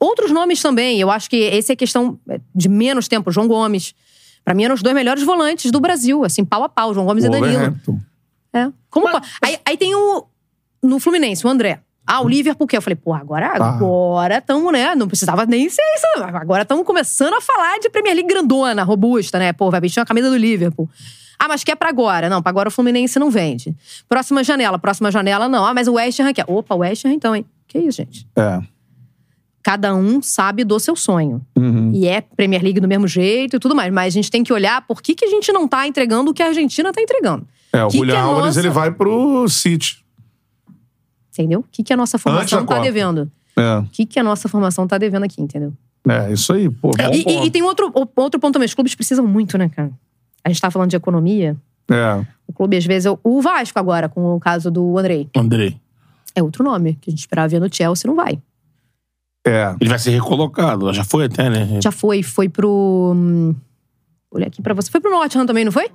Outros nomes também. Eu acho que essa é questão de menos tempo. João Gomes. Pra mim, eram os dois melhores volantes do Brasil, assim, pau a pau, João Gomes e Danilo. É. Como po- aí, aí tem o. No Fluminense, o André. Ah, o Liverpool, que eu falei, pô, agora agora estamos, né? Não precisava nem ser isso. Agora estamos começando a falar de Premier League grandona, robusta, né? Pô, vai vestir uma camisa do Liverpool. Ah, mas quer pra agora? Não, pra agora o Fluminense não vende. Próxima janela, próxima janela não. Ah, mas o West Ham quer. Opa, o West Ham então, hein? Que isso, gente? É. Cada um sabe do seu sonho. Uhum. E é Premier League do mesmo jeito e tudo mais. Mas a gente tem que olhar por que, que a gente não tá entregando o que a Argentina tá entregando. É, o Que Julian é Álvares nossa? ele vai pro City. Entendeu? O que, que a nossa formação tá Copa. devendo? É. O que, que a nossa formação tá devendo aqui, entendeu? É, isso aí, pô. Bom E, e- e tem outro, outro ponto também. Os clubes precisam muito, né, cara? A gente tá falando de economia. É. O clube, às vezes, o Vasco agora, com o caso do Andrei. Andrei. É outro nome. Que a gente esperava ver no Chelsea, não vai. É. Ele vai ser recolocado. Já foi até, né? Já foi, foi pro. hum, Olha aqui pra você. Foi pro Nottingham também, não foi?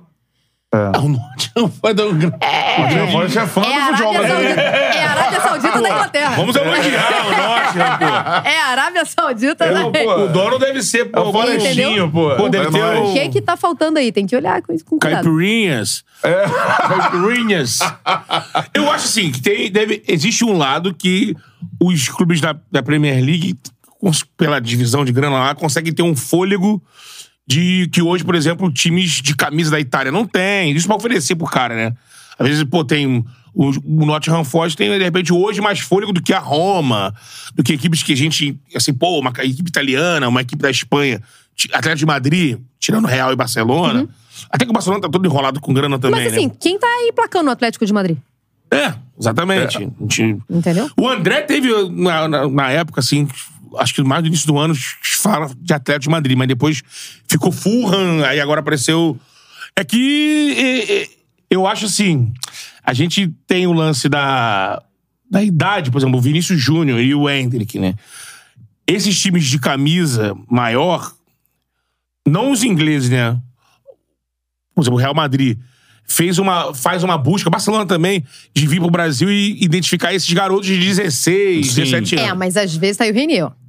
Ah, o Nottingham vai dar um grande. O Julian Álvares é fã É a do futebol Arábia brasileiro. Saudita, é a Arábia Saudita da Inglaterra. Vamos elogiar o Nottingham, pô. É a Arábia Saudita da. pô, O dono deve ser, É pô. o Florestinho, pô. Pô, deve É ter o- que que tá faltando aí? Tem que olhar com isso com cuidado. Caipirinhas. É. Caipirinhas. Eu acho assim, que tem, deve, existe um lado que os clubes da, da Premier League, pela divisão de grana lá, conseguem ter um fôlego de que hoje, por exemplo, times de camisa da Itália não tem. Isso pra oferecer pro cara, né? Às vezes, pô, tem. O, o Nottingham Forest tem, de repente, hoje mais fôlego do que a Roma, do que equipes que a gente. Assim, pô, uma equipe italiana, uma equipe da Espanha, ti- Atlético de Madrid, tirando Real e Barcelona. Até que o Barcelona tá todo enrolado com grana também, Mas assim, né? quem tá aí placando o Atlético de Madrid? É, exatamente. A gente- Entendeu? O André teve, na, na- na época, assim, acho que mais no início do ano, fala de Atlético de Madrid, mas depois ficou Fulham, aí agora apareceu. É que é, é, eu acho assim, a gente tem o lance da, da idade, por exemplo, o Vinícius Júnior e o Hendrick, né? Esses times de camisa maior, não os ingleses, né? Por exemplo, o Real Madrid fez uma, faz uma busca, Barcelona também, de vir pro Brasil e identificar esses garotos de 16, Sim. 17 anos. É, mas às vezes tá aí o Renier, ó.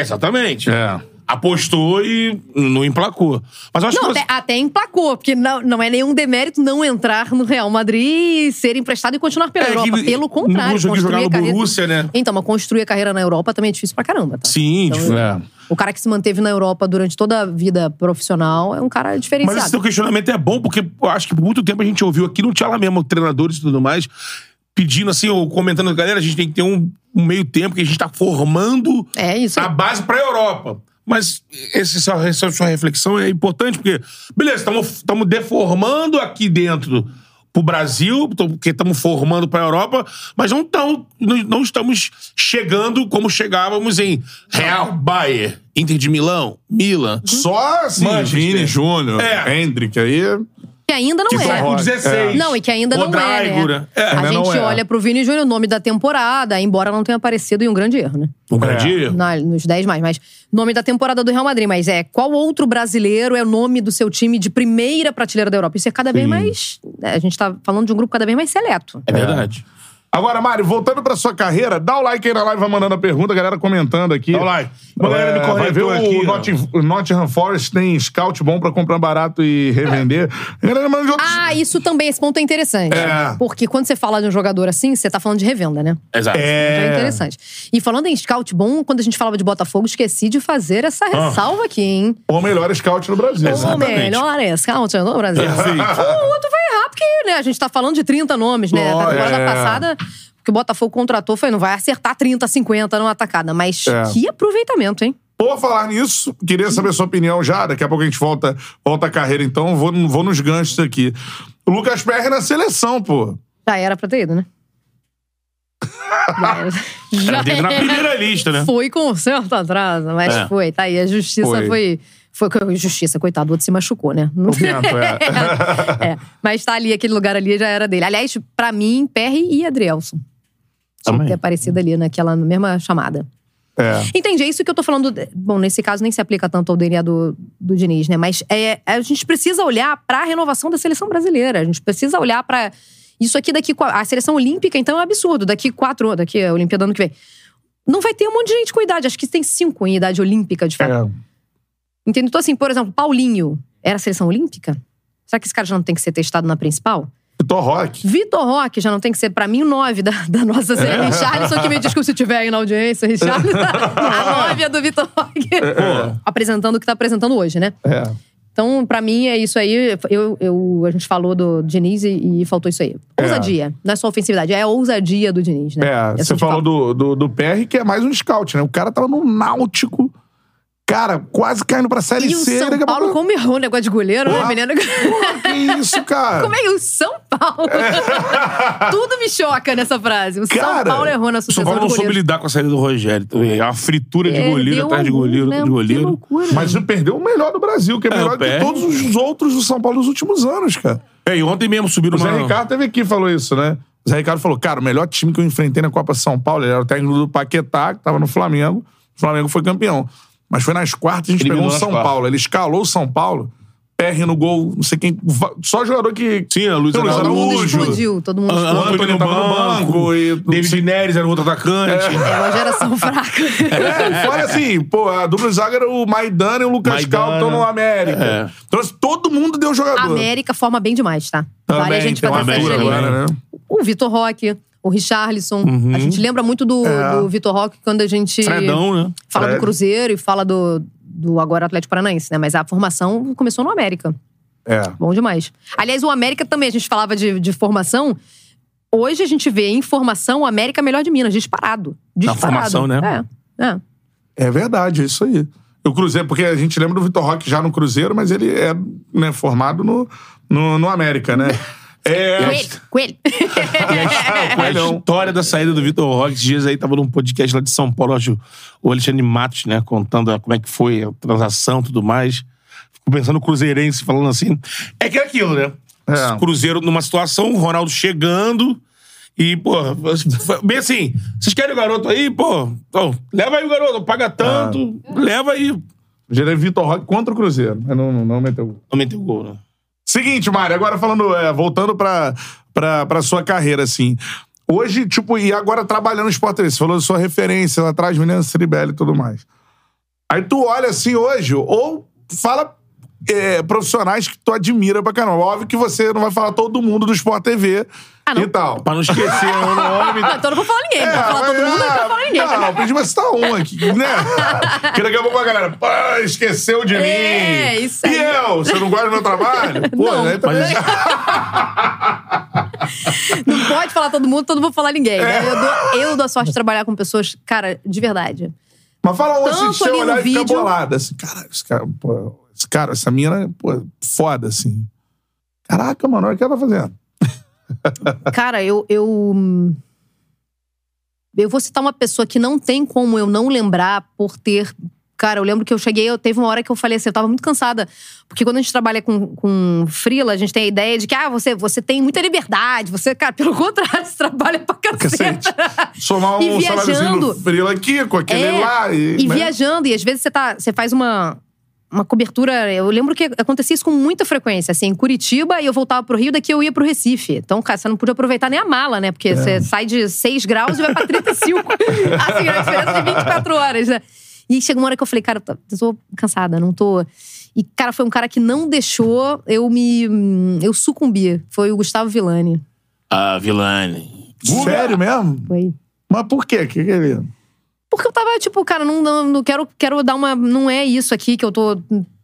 Exatamente. É. Apostou e não emplacou. Mas eu acho Não, que. até, até emplacou, porque não, não é nenhum demérito não entrar no Real Madrid e ser emprestado e continuar pela É, Europa. que- Pelo contrário, não conseguiu jogar no carreira... Borussia, né? Então, mas construir a carreira na Europa também é difícil pra caramba, tá? Sim, Então, tipo, É. O cara que se manteve na Europa durante toda a vida profissional é um cara Mas diferenciado. esse teu questionamento é bom, porque eu acho que por muito tempo a gente ouviu aqui, não tinha lá mesmo treinadores e tudo mais, pedindo assim, ou comentando, galera, a gente tem que ter um, um meio tempo que a gente tá formando É isso. a base pra Europa. Mas esse, essa, essa sua reflexão é importante, porque, beleza, estamos deformando aqui dentro pro Brasil, porque estamos formando pra Europa, mas não, tão, não, não estamos chegando como chegávamos em Real, Bayern, Inter de Milão, Milan. Só assim, Manchester. Vini Júnior, É. Hendrick aí. Que ainda não Que é. com 16. Não, e que ainda não é, Odraigura. né? É, a ainda gente é. olha pro Vini Júnior, o nome da temporada, embora não tenha aparecido em um grande erro, né? Um grande É. erro. Nos 10 mais, mas nome da temporada do Real Madrid, mas é qual outro brasileiro é o nome do seu time de primeira prateleira da Europa? Isso é cada vez mais. é, A gente tá falando de um grupo cada vez mais seleto. É verdade. Agora, Mário, voltando pra sua carreira, dá o like aí na live, vai mandando a pergunta, a galera comentando aqui. Dá o like. Uma galera me É, vai ver o aqui, ó. Notting- o Nottingham Forest tem scout bom pra comprar barato e revender. A galera manda de outros... Ah, isso também, esse ponto é interessante. É. Porque quando você fala de um jogador assim, você tá falando de revenda, né? Exato. É É. interessante. E falando em scout bom, quando a gente falava de Botafogo, esqueci de fazer essa ressalva aqui, hein? O melhor scout no Brasil. O Exatamente. melhor scout no Brasil. Perfeito. O outro vai errar, porque né, a gente tá falando de 30 nomes, né? Ó, Na temporada é. passada, que o Botafogo contratou foi, não vai acertar 30, 50 numa atacada. Mas É. que aproveitamento, hein? Por falar nisso, queria saber a sua opinião já. Daqui a pouco a gente volta, volta à carreira, então vou, vou nos ganchos aqui. O Lucas Perry na seleção, pô. Já era pra ter ido, né? Já era. Já Era na primeira lista, né? Foi com certo atraso, mas É. foi. Tá aí, a justiça Foi. foi. Foi, justiça, coitado, o outro se machucou, né? Não- O Bento, é. É, Mas tá ali, aquele lugar ali já era dele. Aliás, pra mim, Perry e Adrielson. Tinha que ter aparecido ali naquela mesma chamada. É. Entendi, é isso que eu tô falando. Bom, nesse caso nem se aplica tanto ao DNA do, do Diniz, né? Mas é, a gente precisa olhar pra renovação da seleção brasileira. A gente precisa olhar pra Isso aqui daqui. A seleção olímpica, então, é um absurdo. Daqui quatro. Daqui a Olimpíada ano que vem. Não vai ter um monte de gente com idade. Acho que tem cinco em idade olímpica, de fato. É. Entendeu? Então, assim, por exemplo, Paulinho era seleção olímpica? Será que esse cara já não tem que ser testado na principal? Vitor Roque. Vitor Roque já não tem que ser, pra mim, o nove da, da nossa É. série. Richarlison, que me desculpe se estiver aí na audiência, Richarlison. a nove é do Vitor Roque. É. Apresentando o que tá apresentando hoje, né? É. Então, pra mim, é isso aí. Eu, eu, a gente falou do Diniz e, e faltou isso aí. Ousadia. Não é só ofensividade, é a ousadia do Diniz, né? É, você falou fala. do, do, do PR, que é mais um scout, né? O cara tava no Náutico, cara, quase caindo pra Série E o C. São daqui a Paulo, pouco- como errou o negócio de goleiro, né, Porra. menino? Porra, que isso, cara? Como é que o São Paulo? Tudo me choca nessa frase. O São Cara, Paulo errou na O São sucessão Paulo não soube lidar com a saída do Rogério. É uma fritura de É, goleiro atrás de goleiro, né? de Que goleiro. loucura. Mas ele perdeu o melhor do Brasil, que é, É, melhor o que todos os outros do São Paulo nos últimos anos, cara. É, e ontem mesmo subiram O Zé uma... Ricardo teve aqui e falou isso, né? O Zé Ricardo falou, cara, o melhor time que eu enfrentei na Copa São Paulo, ele era o técnico do Paquetá, que tava no Flamengo. O Flamengo foi campeão. Mas foi nas quartas, a gente Eliminou pegou o São quartas. Paulo. Ele escalou o São Paulo, PR no gol, não sei quem. Só jogador que. Sim, a Luiz Tem o Luiz Todo mundo explodiu, todo mundo explodiu. Antônio Antônio tava no banco, banco e- David Neres era outro atacante. É uma geração fraca. É, fora assim, pô, a dupla zaga era o Maidana e o Lucas Maidana. Cal estão no América. É. Então, assim, todo mundo deu jogador. A América forma bem demais, tá? Também vale a gente fazer essa agora, né? O Vitor Roque, o Richarlison. A gente lembra muito do, É. do Vitor Roque quando a gente Fredão, né? fala Fred. do Cruzeiro e fala do, do agora Atlético Paranaense, né? Mas a formação começou no América. É. Bom demais. Aliás, o América também, a gente falava de, de formação. Hoje a gente vê em formação o América melhor de Minas, disparado. disparado. formação, né? É, é. É verdade, é isso aí. O Cruzeiro, porque a gente lembra do Vitor Roque já no Cruzeiro, mas ele é né, formado no, no, no América, né? É. Coelho, coelho. E a, história da saída do Vitor Roque, esses dias aí, tava num podcast lá de São Paulo, acho, o Alexandre Matos, né, contando como é que foi a transação e tudo mais. Fico pensando no Cruzeirense falando assim. É que é aquilo, né? É. Cruzeiro numa situação, o Ronaldo chegando. E, pô, bem assim, vocês querem o garoto aí? Pô, então, leva aí o garoto, paga tanto, leva aí. Gerei Vitor Roque contra o Cruzeiro. Mas não, não, não meteu gol. Não meteu gol, né? Seguinte, Mário, agora falando, é, voltando pra, pra, pra sua carreira, assim. Hoje, tipo, e agora trabalhando no Sport TV, você falou da sua referência lá atrás, Menino Ciribelli e tudo mais. Aí tu olha assim hoje, ou fala é, profissionais que tu admira pra caramba. Óbvio que você não vai falar todo mundo do Sport TV Ah, não. e tal. Pra não esquecer o nome. Não, então eu não vou falar ninguém. É, não vou falar mas- todo mundo, não vou falar ninguém. Não, não, podia citar um aqui, né? que daqui a pouco a galera, pô, esqueceu de mim. É, isso aí. E eu? Você não gosta do meu trabalho? Pô, Não. aí também- Não pode falar todo mundo, todo mundo falar ninguém. É. né? Eu, dou, eu dou a sorte de trabalhar com pessoas, cara, de verdade. Mas fala um assim, no olhar e bolada. Assim, cara, esse cara, pô, esse cara, essa mina, pô, foda, assim. Caraca, mano, olha o que ela tá fazendo. Cara, eu, eu. Eu vou citar uma pessoa que não tem como eu não lembrar por ter. Cara, eu lembro que eu cheguei, eu teve uma hora que eu falei assim, eu tava muito cansada. Porque quando a gente trabalha com, com freela, a gente tem a ideia de que, ah, você, você tem muita liberdade. Você, cara, pelo contrário, você trabalha pra Cacete. Somar E um saláriozinho viajando. do frila aqui, com aquele É, lá. E, E né? viajando, e às vezes você, tá, você faz uma, uma cobertura. Eu lembro que acontecia isso com muita frequência, assim, em Curitiba, e eu voltava pro Rio, daqui eu ia pro Recife. Então, cara, você não podia aproveitar nem a mala, né? Porque você sai de 6 graus e vai pra 35. assim, a diferença de 24 horas, né? E chegou uma hora que eu falei, cara, eu tô- cansada, não tô. E, cara, foi um cara que não deixou eu me. Eu sucumbir. Foi o Gustavo Villani. Ah, Vilani. Sério mesmo? Foi. Mas por quê? Que que ele... Porque eu tava, tipo, cara, não, não, não quero, quero dar uma. Não é isso aqui que eu tô.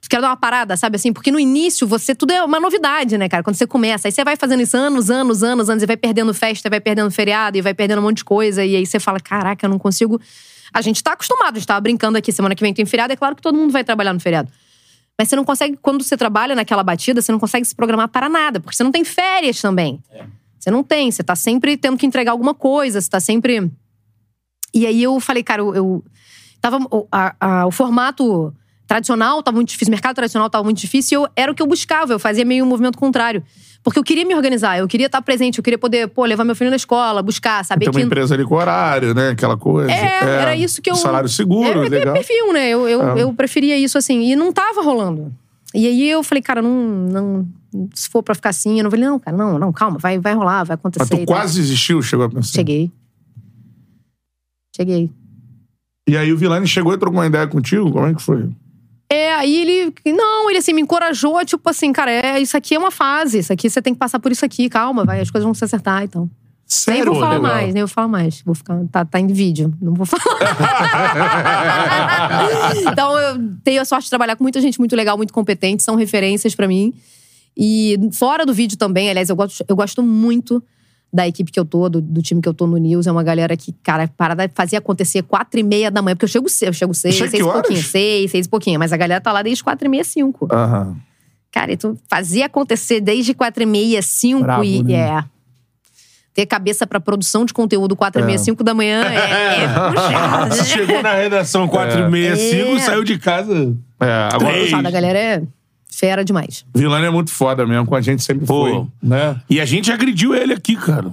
Quero dar uma parada, sabe assim? Porque no início, você. Tudo é uma novidade, né, cara? Quando você começa. Aí você vai fazendo isso anos, anos, anos, anos, e vai perdendo festa, vai perdendo feriado, e vai perdendo um monte de coisa. E aí você fala: caraca, eu não consigo. A gente tá acostumado, a gente tava brincando aqui, semana que vem tem feriado, é claro que todo mundo vai trabalhar no feriado. Mas você não consegue, quando você trabalha naquela batida, você não consegue se programar para nada, porque você não tem férias também. Você não tem, você tá sempre tendo que entregar alguma coisa, você tá sempre. E aí eu falei, cara, eu. eu tava, o, a- a- o formato tradicional tava muito difícil, o mercado tradicional tava muito difícil, e eu, era o que eu buscava, eu fazia meio um movimento contrário. Porque eu queria me organizar, eu queria estar presente, eu queria poder, pô, levar meu filho na escola, buscar, saber Tem uma que. empresa ali com horário, né? Aquela coisa. É, era isso que eu. Salário seguro, é, legal. É perfil, né? Eu, eu, É. eu preferia isso assim. E não tava rolando. E aí eu falei, cara, não. não se for pra ficar assim, eu não falei, não, cara, não, não, calma, vai, vai rolar, vai acontecer. Mas tu quase desistiu, chegou a pensar. Cheguei. Cheguei. E aí o Vilani chegou e trocou uma ideia contigo? Como é que foi? É, aí ele. Não, ele assim, me encorajou, tipo assim, cara, é, isso aqui é uma fase, isso aqui você tem que passar por isso aqui, calma, vai, as coisas vão se acertar, então. Nem Sério? vou falar Legal. mais, nem vou falar mais. Vou ficar. Tá, tá em vídeo. Não vou falar. então, eu tenho a sorte de trabalhar com muita gente muito legal, muito competente, são referências pra mim. E fora do vídeo também, aliás, eu gosto, eu gosto muito da equipe que eu tô, do, do time que eu tô no News. É uma galera que, cara, parada fazia acontecer quatro e meia da manhã, porque eu chego cedo, eu chego seis, Chega seis e pouquinho, seis, seis e pouquinho. Mas a galera tá lá desde quatro e meia, cinco. Aham. Cara, então fazia acontecer desde quatro e meia, cinco Brabo, e. né? É. Ter cabeça pra produção de conteúdo quatro e meia, É. cinco da manhã é, é puxado. Chegou na redação 4 e meia, 5 É. e saiu de casa. É, agora. Puxado, a galera é fera demais. Vilani é muito foda mesmo, com a gente sempre Pô. foi. Né? E a gente agrediu ele aqui, cara.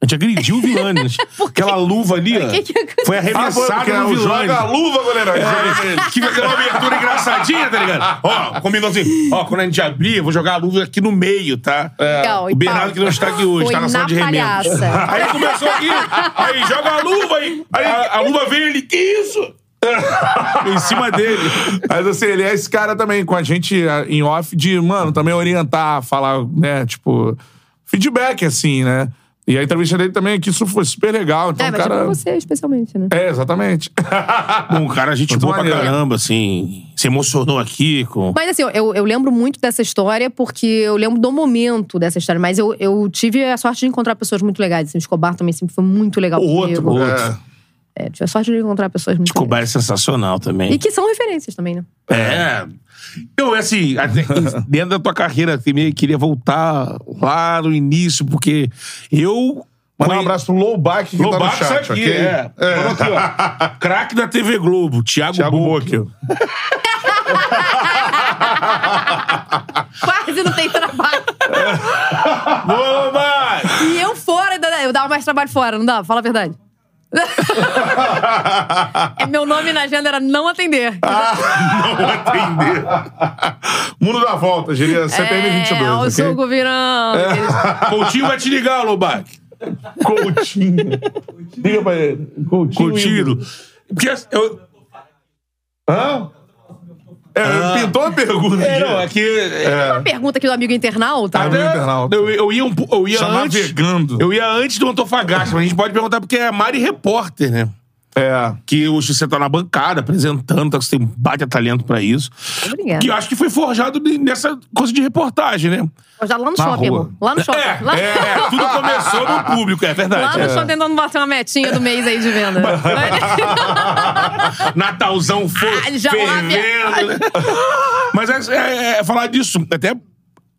A gente agrediu o Vilani. Aquela luva ali, ó. Que que? Foi Ah, arremessada porque no Vilani. joga a luva, goleirão. Que vai ter uma abertura engraçadinha, tá ligado? Ó, combinou assim. Ó, quando a gente abrir, eu vou jogar a luva aqui no meio, tá? Legal, e O Bernardo que não está aqui hoje, Foi tá na sala na de remédio. Aí começou aqui, aí joga a luva aí. Aí a, a luva veio ele, que isso? em cima dele. Mas assim, ele é esse cara também com a gente ah, em off de, mano, também orientar, falar, né, tipo, feedback, assim, né? E a entrevista dele também aqui, isso foi super legal. Então, é, mas cara. pra você, especialmente, né? É, exatamente. Bom, cara, a gente Muito boa pra caramba, assim. Se emocionou aqui com. Mas assim, eu, eu lembro muito dessa história porque eu lembro do momento dessa história. Mas eu, eu tive a sorte de encontrar pessoas muito legais. Assim, o Escobar também sempre foi muito legal comigo. outro, o É. É, tive a sorte de encontrar pessoas muito Escobar é sensacional também. E que são referências também, né? É. Eu, assim, dentro da tua carreira, também queria voltar lá no início, porque eu. Mandar um abraço pro Lowback que tá no Lobato chat, aqui, ok? é. Aqui, ó. Craque da TV Globo, Thiago, Thiago Bock. Bock. Quase não tem trabalho. Boa! E eu fora, eu dava mais trabalho fora, não dava? Fala a verdade. É, Meu nome na agenda era não atender. Não atender. Mundo da volta, diria CPM é, 22, o ok? suco virando. Coutinho vai te ligar, Lobac. Coutinho. Diga pra ele. Coutinho. Coutinho. Porque eu. Hã? É, pintou uma pergunta É, aqui. não, é que. Uma pergunta aqui do amigo internauta. Ah, Amigo internauta. Eu, eu ia, um, eu ia Tá antes. navegando. Eu ia antes do Antofagasta, mas a gente pode perguntar porque é Mari Repórter, né? É. Que hoje você tá na bancada apresentando, tá, você tem baita talento pra isso. Obrigada. Que eu acho que foi forjado de- nessa coisa de reportagem, né? Já lá no Na shopping, rua. amor. Lá no shopping. É, lá, é, é, tudo começou no público, é lá verdade. no É. shopping tentando bater uma metinha do mês aí de venda. Natalzão fo Ah, já lá, fervendo. né? Mas é, é- é falar disso, até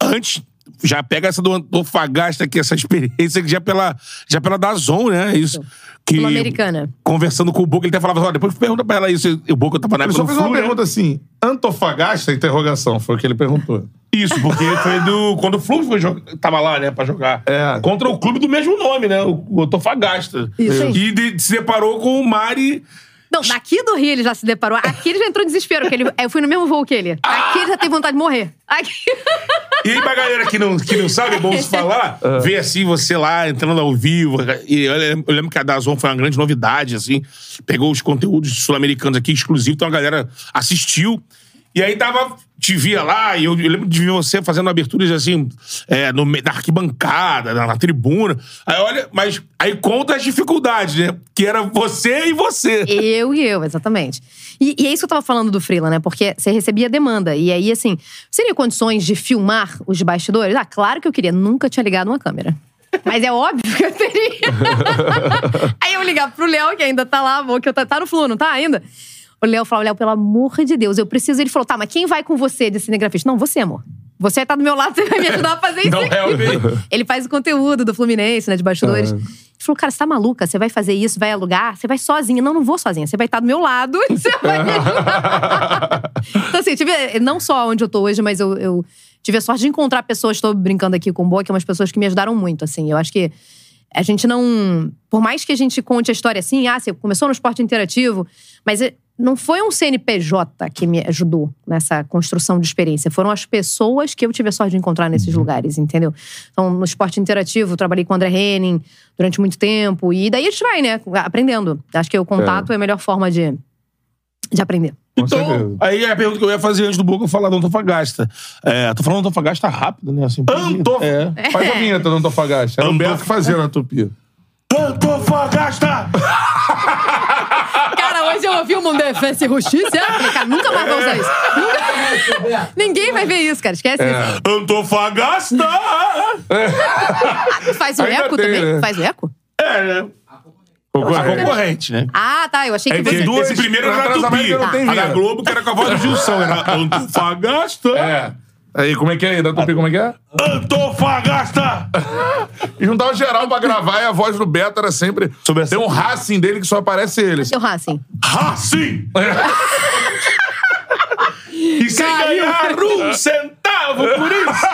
antes, já pega essa do Antofagasta aqui, essa experiência que já pela, já pela Dazon, né? Isso. Que, Sul-Americana. Conversando com o Boca, ele até falava, ó, depois pergunta pra ela isso. E o Boca tava na Ele época só do fez uma né? pergunta assim: Antofagasta? Interrogação, foi o que ele perguntou. Isso, porque foi do. Quando o Flu foi tava lá, né, pra jogar. É. Contra o clube do mesmo nome, né? O, o Antofagasta. Isso aí. E de- se deparou com o Mari. Não, daqui do Rio ele já se deparou. Aqui ele já entrou em desespero, porque ele, eu fui no mesmo voo que ele. Aqui ele já teve vontade de morrer. Aqui... E aí, pra galera que não, que não sabe, é bom se falar, ver assim, você lá entrando ao vivo. E eu lembro, eu lembro que a Dazon foi uma grande novidade, assim. Pegou os conteúdos sul-americanos aqui, exclusivos, então a galera assistiu. E aí tava, te via lá, e eu, eu lembro de ver você fazendo aberturas assim, é, no, da arquibancada, na, na tribuna. Aí olha, mas aí conta as dificuldades, né? Que era você e você. Eu e eu, exatamente. E, e é isso que eu tava falando do Freela, né? Porque você recebia demanda. E aí, assim, teria condições de filmar os bastidores? Ah, claro que eu queria. Nunca tinha ligado uma câmera. Mas é óbvio que eu teria. aí eu ligar pro Léo, que ainda tá lá, que eu tá, tá no Flu, não tá ainda? O Léo falou, Léo, pelo amor de Deus, eu preciso. Ele falou, tá, mas quem vai com você de cinegrafista? Não, você, amor. Você vai estar do meu lado, você vai me ajudar a fazer isso Não, aqui. realmente. Ele faz o conteúdo do Fluminense, né, de bastidores. Ele falou, cara, você tá maluca? Você vai fazer isso, vai alugar? Você vai sozinha. Não, não vou sozinha. Você vai estar do meu lado e você vai me ajudar. então, assim, tive, não só onde eu tô hoje, mas eu, eu tive a sorte de encontrar pessoas, tô brincando aqui com o Boa, que é umas pessoas que me ajudaram muito, assim. Eu acho que a gente não... Por mais que a gente conte a história assim, ah, você começou no esporte interativo, mas é- não foi um CNPJ que me ajudou nessa construção de experiência. Foram as pessoas que eu tive a sorte de encontrar nesses lugares, entendeu? Então, no esporte interativo, eu trabalhei com o André Henning durante muito tempo. E daí a gente vai, né? Aprendendo. Acho que o contato é, a melhor forma de, de aprender. Então, aí a pergunta que eu ia fazer antes do Boca, eu falar do Antofagasta. É, tô falando Antofagasta rápido, né? Assim, Antof... É. Faz a vinheta do Antofagasta. Era o Antof- Beto que fazia na Tupi. Antofagasta! Hoje eu ouvi uma defesa e falei, cara, nunca mais vou usar isso. Nunca... Ninguém vai ver isso, cara. Esquece isso. Antofagasta! Faz o Ainda eco tem, também? né? Faz o eco? É, né? A concorrente, né? Ah, tá. Eu achei que É, você... tem duas, esse primeiro era na da Tupi. Transamérica não tem A da. Globo, que era com a voz do Gilson. Era Antofagasta! É. Aí, como é que é? Da Tupi, como é que é? Antofagasta! E juntava geral pra gravar e a voz do Beto era sempre. Sobre Tem um Racing dele que só aparece ele. Seu Racing. Racing! E sem ganhar um centavo por isso!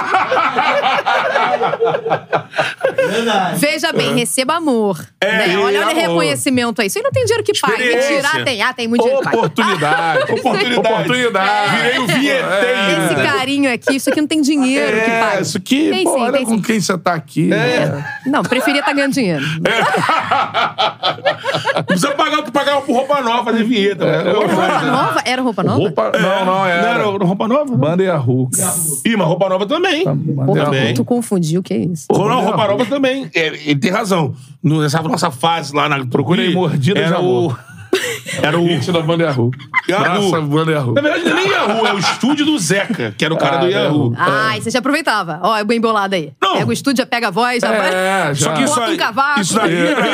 Veja bem, receba amor. né? e Olha, olha o amor. reconhecimento aí. Isso aí não tem dinheiro que pague. Experiência. Mentira, tem. Ah, tem muito dinheiro que pague. Oportunidade. Oportunidade. Oportunidade. Virei o vinheteiro. Esse carinho aqui, isso aqui não tem dinheiro que É, pague. isso aqui, Tem pô, sim, olha tem com sim. quem você tá aqui. né? Não, preferia estar ganhando dinheiro. Não precisa pagar o que pagava por roupa nova fazer vinheta. né? Era roupa nova? Era roupa nova? Roupa, não, não, Não era. era roupa nova? Banda e a Hulk. Ih, mas roupa nova também. Também. tu confundiu, o que é isso? Não, não, roupa nova também. É, ele tem razão. No- Nessa nossa fase lá na Procure aí, Tupi, Mordidas de era o. Era o. Hit da banda Yahoo. Yahoo. Braça, banda Yahoo. Na verdade, não é nem Yahoo, é o estúdio do Zeca, que era o cara Ah, do Yahoo. Yahoo. Ah, e você já aproveitava. Ó, é bem bolado aí. Não. Pega o estúdio, já pega a voz, já vai. É, já. Só que isso Bota um aí, cavaco. isso aí, era,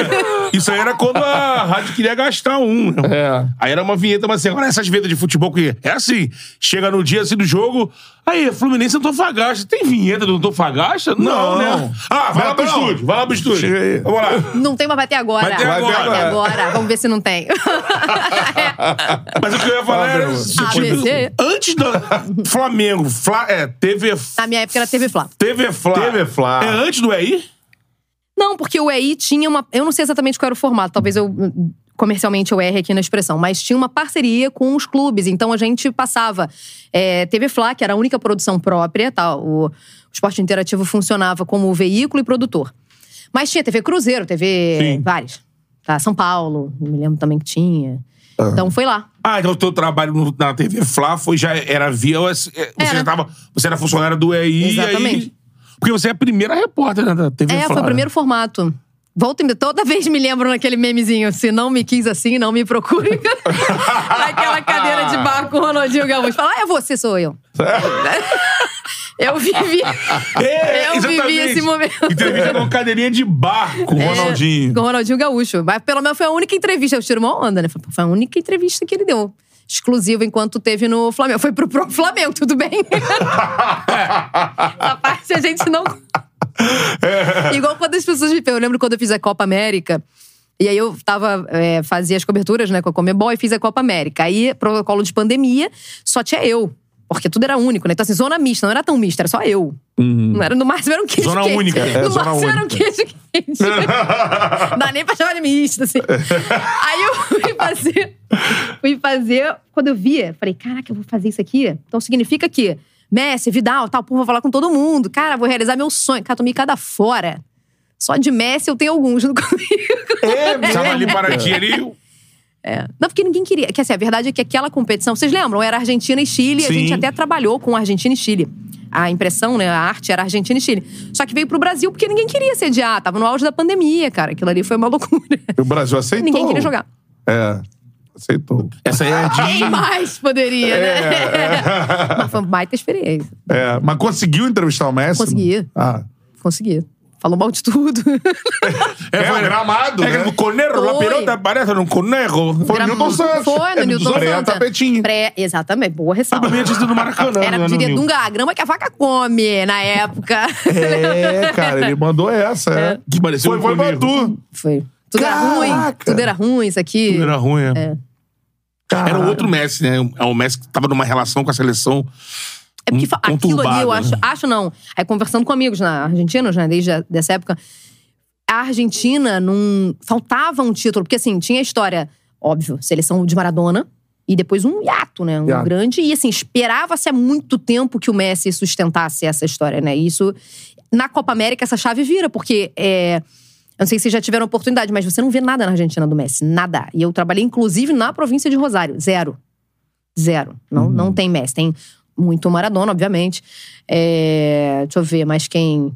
isso aí era quando a rádio queria gastar um. né? É. Aí era uma vinheta, mas assim, agora essas vinhetas de futebol que é assim, chega no dia assim do jogo, aí, Fluminense Antofagasta. Tem vinheta do Antofagasta? Não, Não. né? Ah, vai lá pro Betão. estúdio, vai lá pro estúdio. Chega aí. Vamos lá. Não tem, mas vai ter agora. Vai ter Vai agora. ter agora. Vamos ver se não tem. Mas o que eu ia falar era. Meu. tipo, ABC. antes do Flamengo, Fla, é, TV, Na minha época era TV Flá. TV Fla. TV Fla. É antes do EI? Não, porque o EI tinha uma. Eu não sei exatamente qual era o formato, talvez eu. Comercialmente eu erre aqui na expressão, mas tinha uma parceria com os clubes. Então a gente passava é, TV Fla, que era a única produção própria, tá? O, o esporte interativo funcionava como veículo e produtor. Mas tinha TV Cruzeiro, TV. Sim. várias. Tá? São Paulo, me lembro também que tinha. Então foi lá. Ah, então o teu trabalho na TV Fla foi, já era via. Você Era. já tava. Você era funcionária do EI. e aí- Exatamente. porque você é a primeira repórter né, da TV É, Fla. foi o primeiro formato. Volta e toda vez me lembro naquele memezinho. Se não me quis assim, não me procure. Naquela cadeira de bar com o Ronaldinho Gaúcho. Fala, ah, é você, sou eu. eu vivi. É, Eu vivi exatamente. esse momento. Entrevista com cadeirinha de bar. Com o Ronaldinho. Com o Ronaldinho Gaúcho. Mas pelo menos foi a única entrevista. Eu tiro uma onda, né? Foi- a única entrevista que ele deu. Exclusiva enquanto teve no Flamengo. Foi pro Flamengo, tudo bem? Essa parte a gente não. Igual quando as pessoas me Eu lembro quando eu fiz a Copa América. E aí eu tava, é, fazia as coberturas, né, com a Comebol e fiz a Copa América. Aí, protocolo de pandemia, só tinha eu. Porque tudo era único, né? Então, assim, zona mista, não era tão mista, era só eu. Não era, no máximo era um queijo Zona quente. única. É, no zona máximo era um única. queijo quente. não dá nem pra chamar de misto, assim. Aí eu fui fazer. Fui fazer. Quando eu via, falei, caraca, eu vou fazer isso aqui? Então significa que Messi, Vidal, tal, pô, vou falar com todo mundo. Cara, vou realizar meu sonho. Cara, tomei cada fora. Só de Messi eu tenho alguns junto comigo. É Tava ali mesmo, para cara. ti ali. É. Não, porque ninguém queria. Que assim, a verdade é que aquela competição, vocês lembram? Era Argentina e Chile, a Sim. gente até trabalhou com Argentina e Chile. A impressão, né, a arte era Argentina e Chile. Só que veio pro Brasil porque ninguém queria sediar. Tava no auge da pandemia, cara. Aquilo ali foi uma loucura. E o Brasil aceitou. Ninguém queria jogar. É. Aceitou. Essa aí é de. Quem mais poderia, né? Mas foi uma baita experiência. É, mas conseguiu entrevistar o Messi? Consegui. Ah. Consegui. Falou mal de tudo. É, o gramado, É né? o Conejo, la Foi. pelota parece um conejo. Foi Gra- Newton Santos. Foi, no É, Newton Pré Santos. tapetinho. Pré, exatamente. Boa ressalva. Também tinha sido no Maracanã. Era, né, no diria. Dunga, a grama que a vaca come na época. É, cara, ele mandou essa. É. Que parecia Foi, um foi conejo. Foi. Tudo era Caraca. ruim. Tudo era ruim, isso aqui. Tudo Era ruim, é. É. Era o outro Messi, né? É o Messi que tava numa relação com a seleção. É porque fa- aquilo ali, eu acho, né? acho não. Aí conversando com amigos na Argentina, né, desde a, dessa época, a Argentina não. Faltava um título, porque assim, tinha a história, óbvio, seleção de Maradona. E depois um hiato, né? Um Hiato. grande. E assim, esperava-se há muito tempo que o Messi sustentasse essa história, né? E isso. Na Copa América, essa chave vira, porque. É, eu não sei se vocês já tiveram oportunidade, mas você não vê nada na Argentina do Messi. Nada. E eu trabalhei, inclusive, na província de Rosário. Zero. Zero. Não, não tem Messi. Tem muito Maradona, obviamente. É, deixa eu ver, mas quem.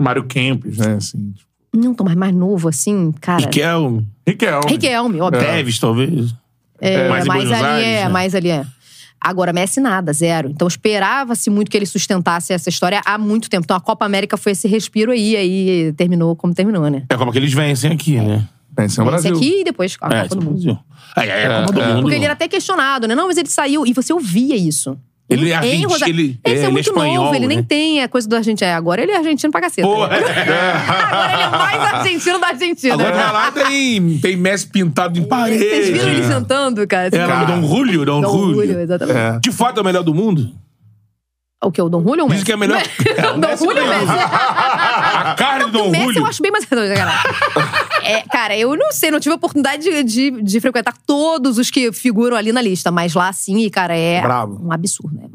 Mário Kempes, né? Assim. Não tô mais, mais novo, assim, cara. Riquelme. Riquelme. Riquelme, óbvio. Teves, talvez. É, mais em mais Buenos ali Aires, é, né? mais ali é. Agora, Messi nada, zero. Então esperava-se muito que ele sustentasse essa história há muito tempo. Então a Copa América foi esse respiro aí, aí terminou como terminou, né? É como que eles vencem aqui, né? No Esse Brasil. aqui e depois a É, Copa do Mundo. Brasil. É, é, a Copa do É. Mundo. Porque ele era até questionado, né? Não, mas ele saiu. E você ouvia isso. Ele é argentino, Rosa- ele- é, é, ele é muito espanhol, novo, ele nem né? tem a coisa do argentino. É, Agora ele é argentino pra caceta. Pô, né? Agora ele é mais argentino da Argentina. Agora lá tem, tem Messi pintado em parede. Vocês viram ele jantando, cara? Era Cara, o Dom Julio, Dom, Dom Julio. Julio, exatamente. É. De fato é o melhor do mundo? O que? O Dom Julio ou o Messi? que é melhor. É, o Dom Julio ou mesmo. Messi? A carne do O Dom Messi Julio. eu acho bem mais. Cara, é, cara, eu não sei, não tive a oportunidade de, de, de frequentar todos os que figuram ali na lista, mas lá sim, cara, é Bravo. um absurdo, né?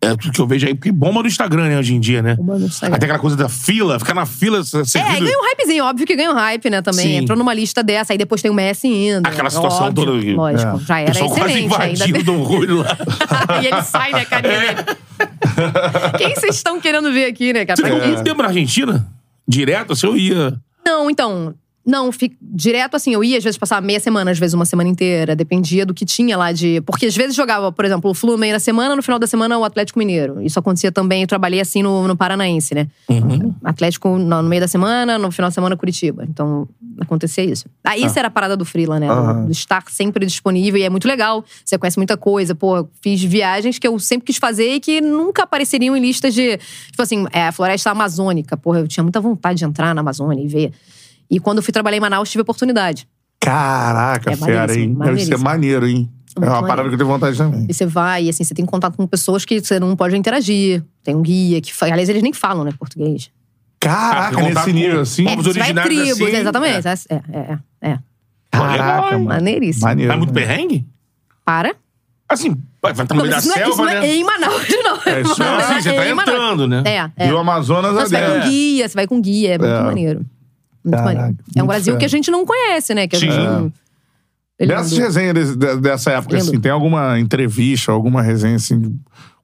É, é. É tudo que eu vejo aí, porque bomba no Instagram, né, hoje em dia, né? Bomba no Instagram. Até aquela coisa da fila, ficar na fila servindo... É, ganha um hypezinho, óbvio que ganha um hype, né, também. Sim. Entrou numa lista dessa, aí depois tem o Messi indo. Aquela situação óbvio, toda Lógico, É. já O era quase excelente ainda. invadiu o Dom Julio lá. e ele sai, né, carinha É. dele. Quem vocês estão querendo ver aqui, né, cara? Você ficou muito tempo na Argentina? Direto, assim, eu ia... Não, então, Não, fi- direto assim, eu ia, às vezes passava meia semana, às vezes uma semana inteira, dependia do que tinha lá de. Porque às vezes jogava, por exemplo, o Flu no meio da semana, no final da semana o Atlético Mineiro. Isso acontecia também, eu trabalhei assim no, no Paranaense, né? Atlético no, no meio da semana, no final da semana Curitiba. Então, acontecia isso. Aí isso era a parada do Freela, né? Do- Aham. Do estar sempre disponível e é muito legal. Você conhece muita coisa. Pô, fiz viagens que eu sempre quis fazer e que nunca apareceriam em listas de. Tipo assim, é, a floresta amazônica. Porra, eu tinha muita vontade de entrar na Amazônia e ver. E quando eu fui trabalhar em Manaus, tive a oportunidade. Caraca, É fera, hein? Deve ser maneiro, hein? É Muito uma parada que eu tenho vontade também. E você vai, assim, você tem contato com pessoas que você não pode interagir. Tem um guia que. fa- Aliás, eles nem falam, né, português. Caraca, Ah, nesse nível assim. É, Os você vai tribos, assim, exatamente. É, é, é. é. Caraca. Maneiríssimo. Maneiro. Tá muito perrengue? Para. Assim, vai estar Não, no meio da mas isso, não é, isso selva, não é né? em Manaus, não. É, isso É, assim, você tá em Manaus. entrando, né? É, é. E o Amazonas Você vai com guia, você vai com guia, é muito É. maneiro. Muito Caraca, maneiro. É um Brasil que a gente não conhece, né? Que a Sim. gente não... Ele Dessas resenhas dessa época, Lindo. assim, tem alguma entrevista, alguma resenha, assim,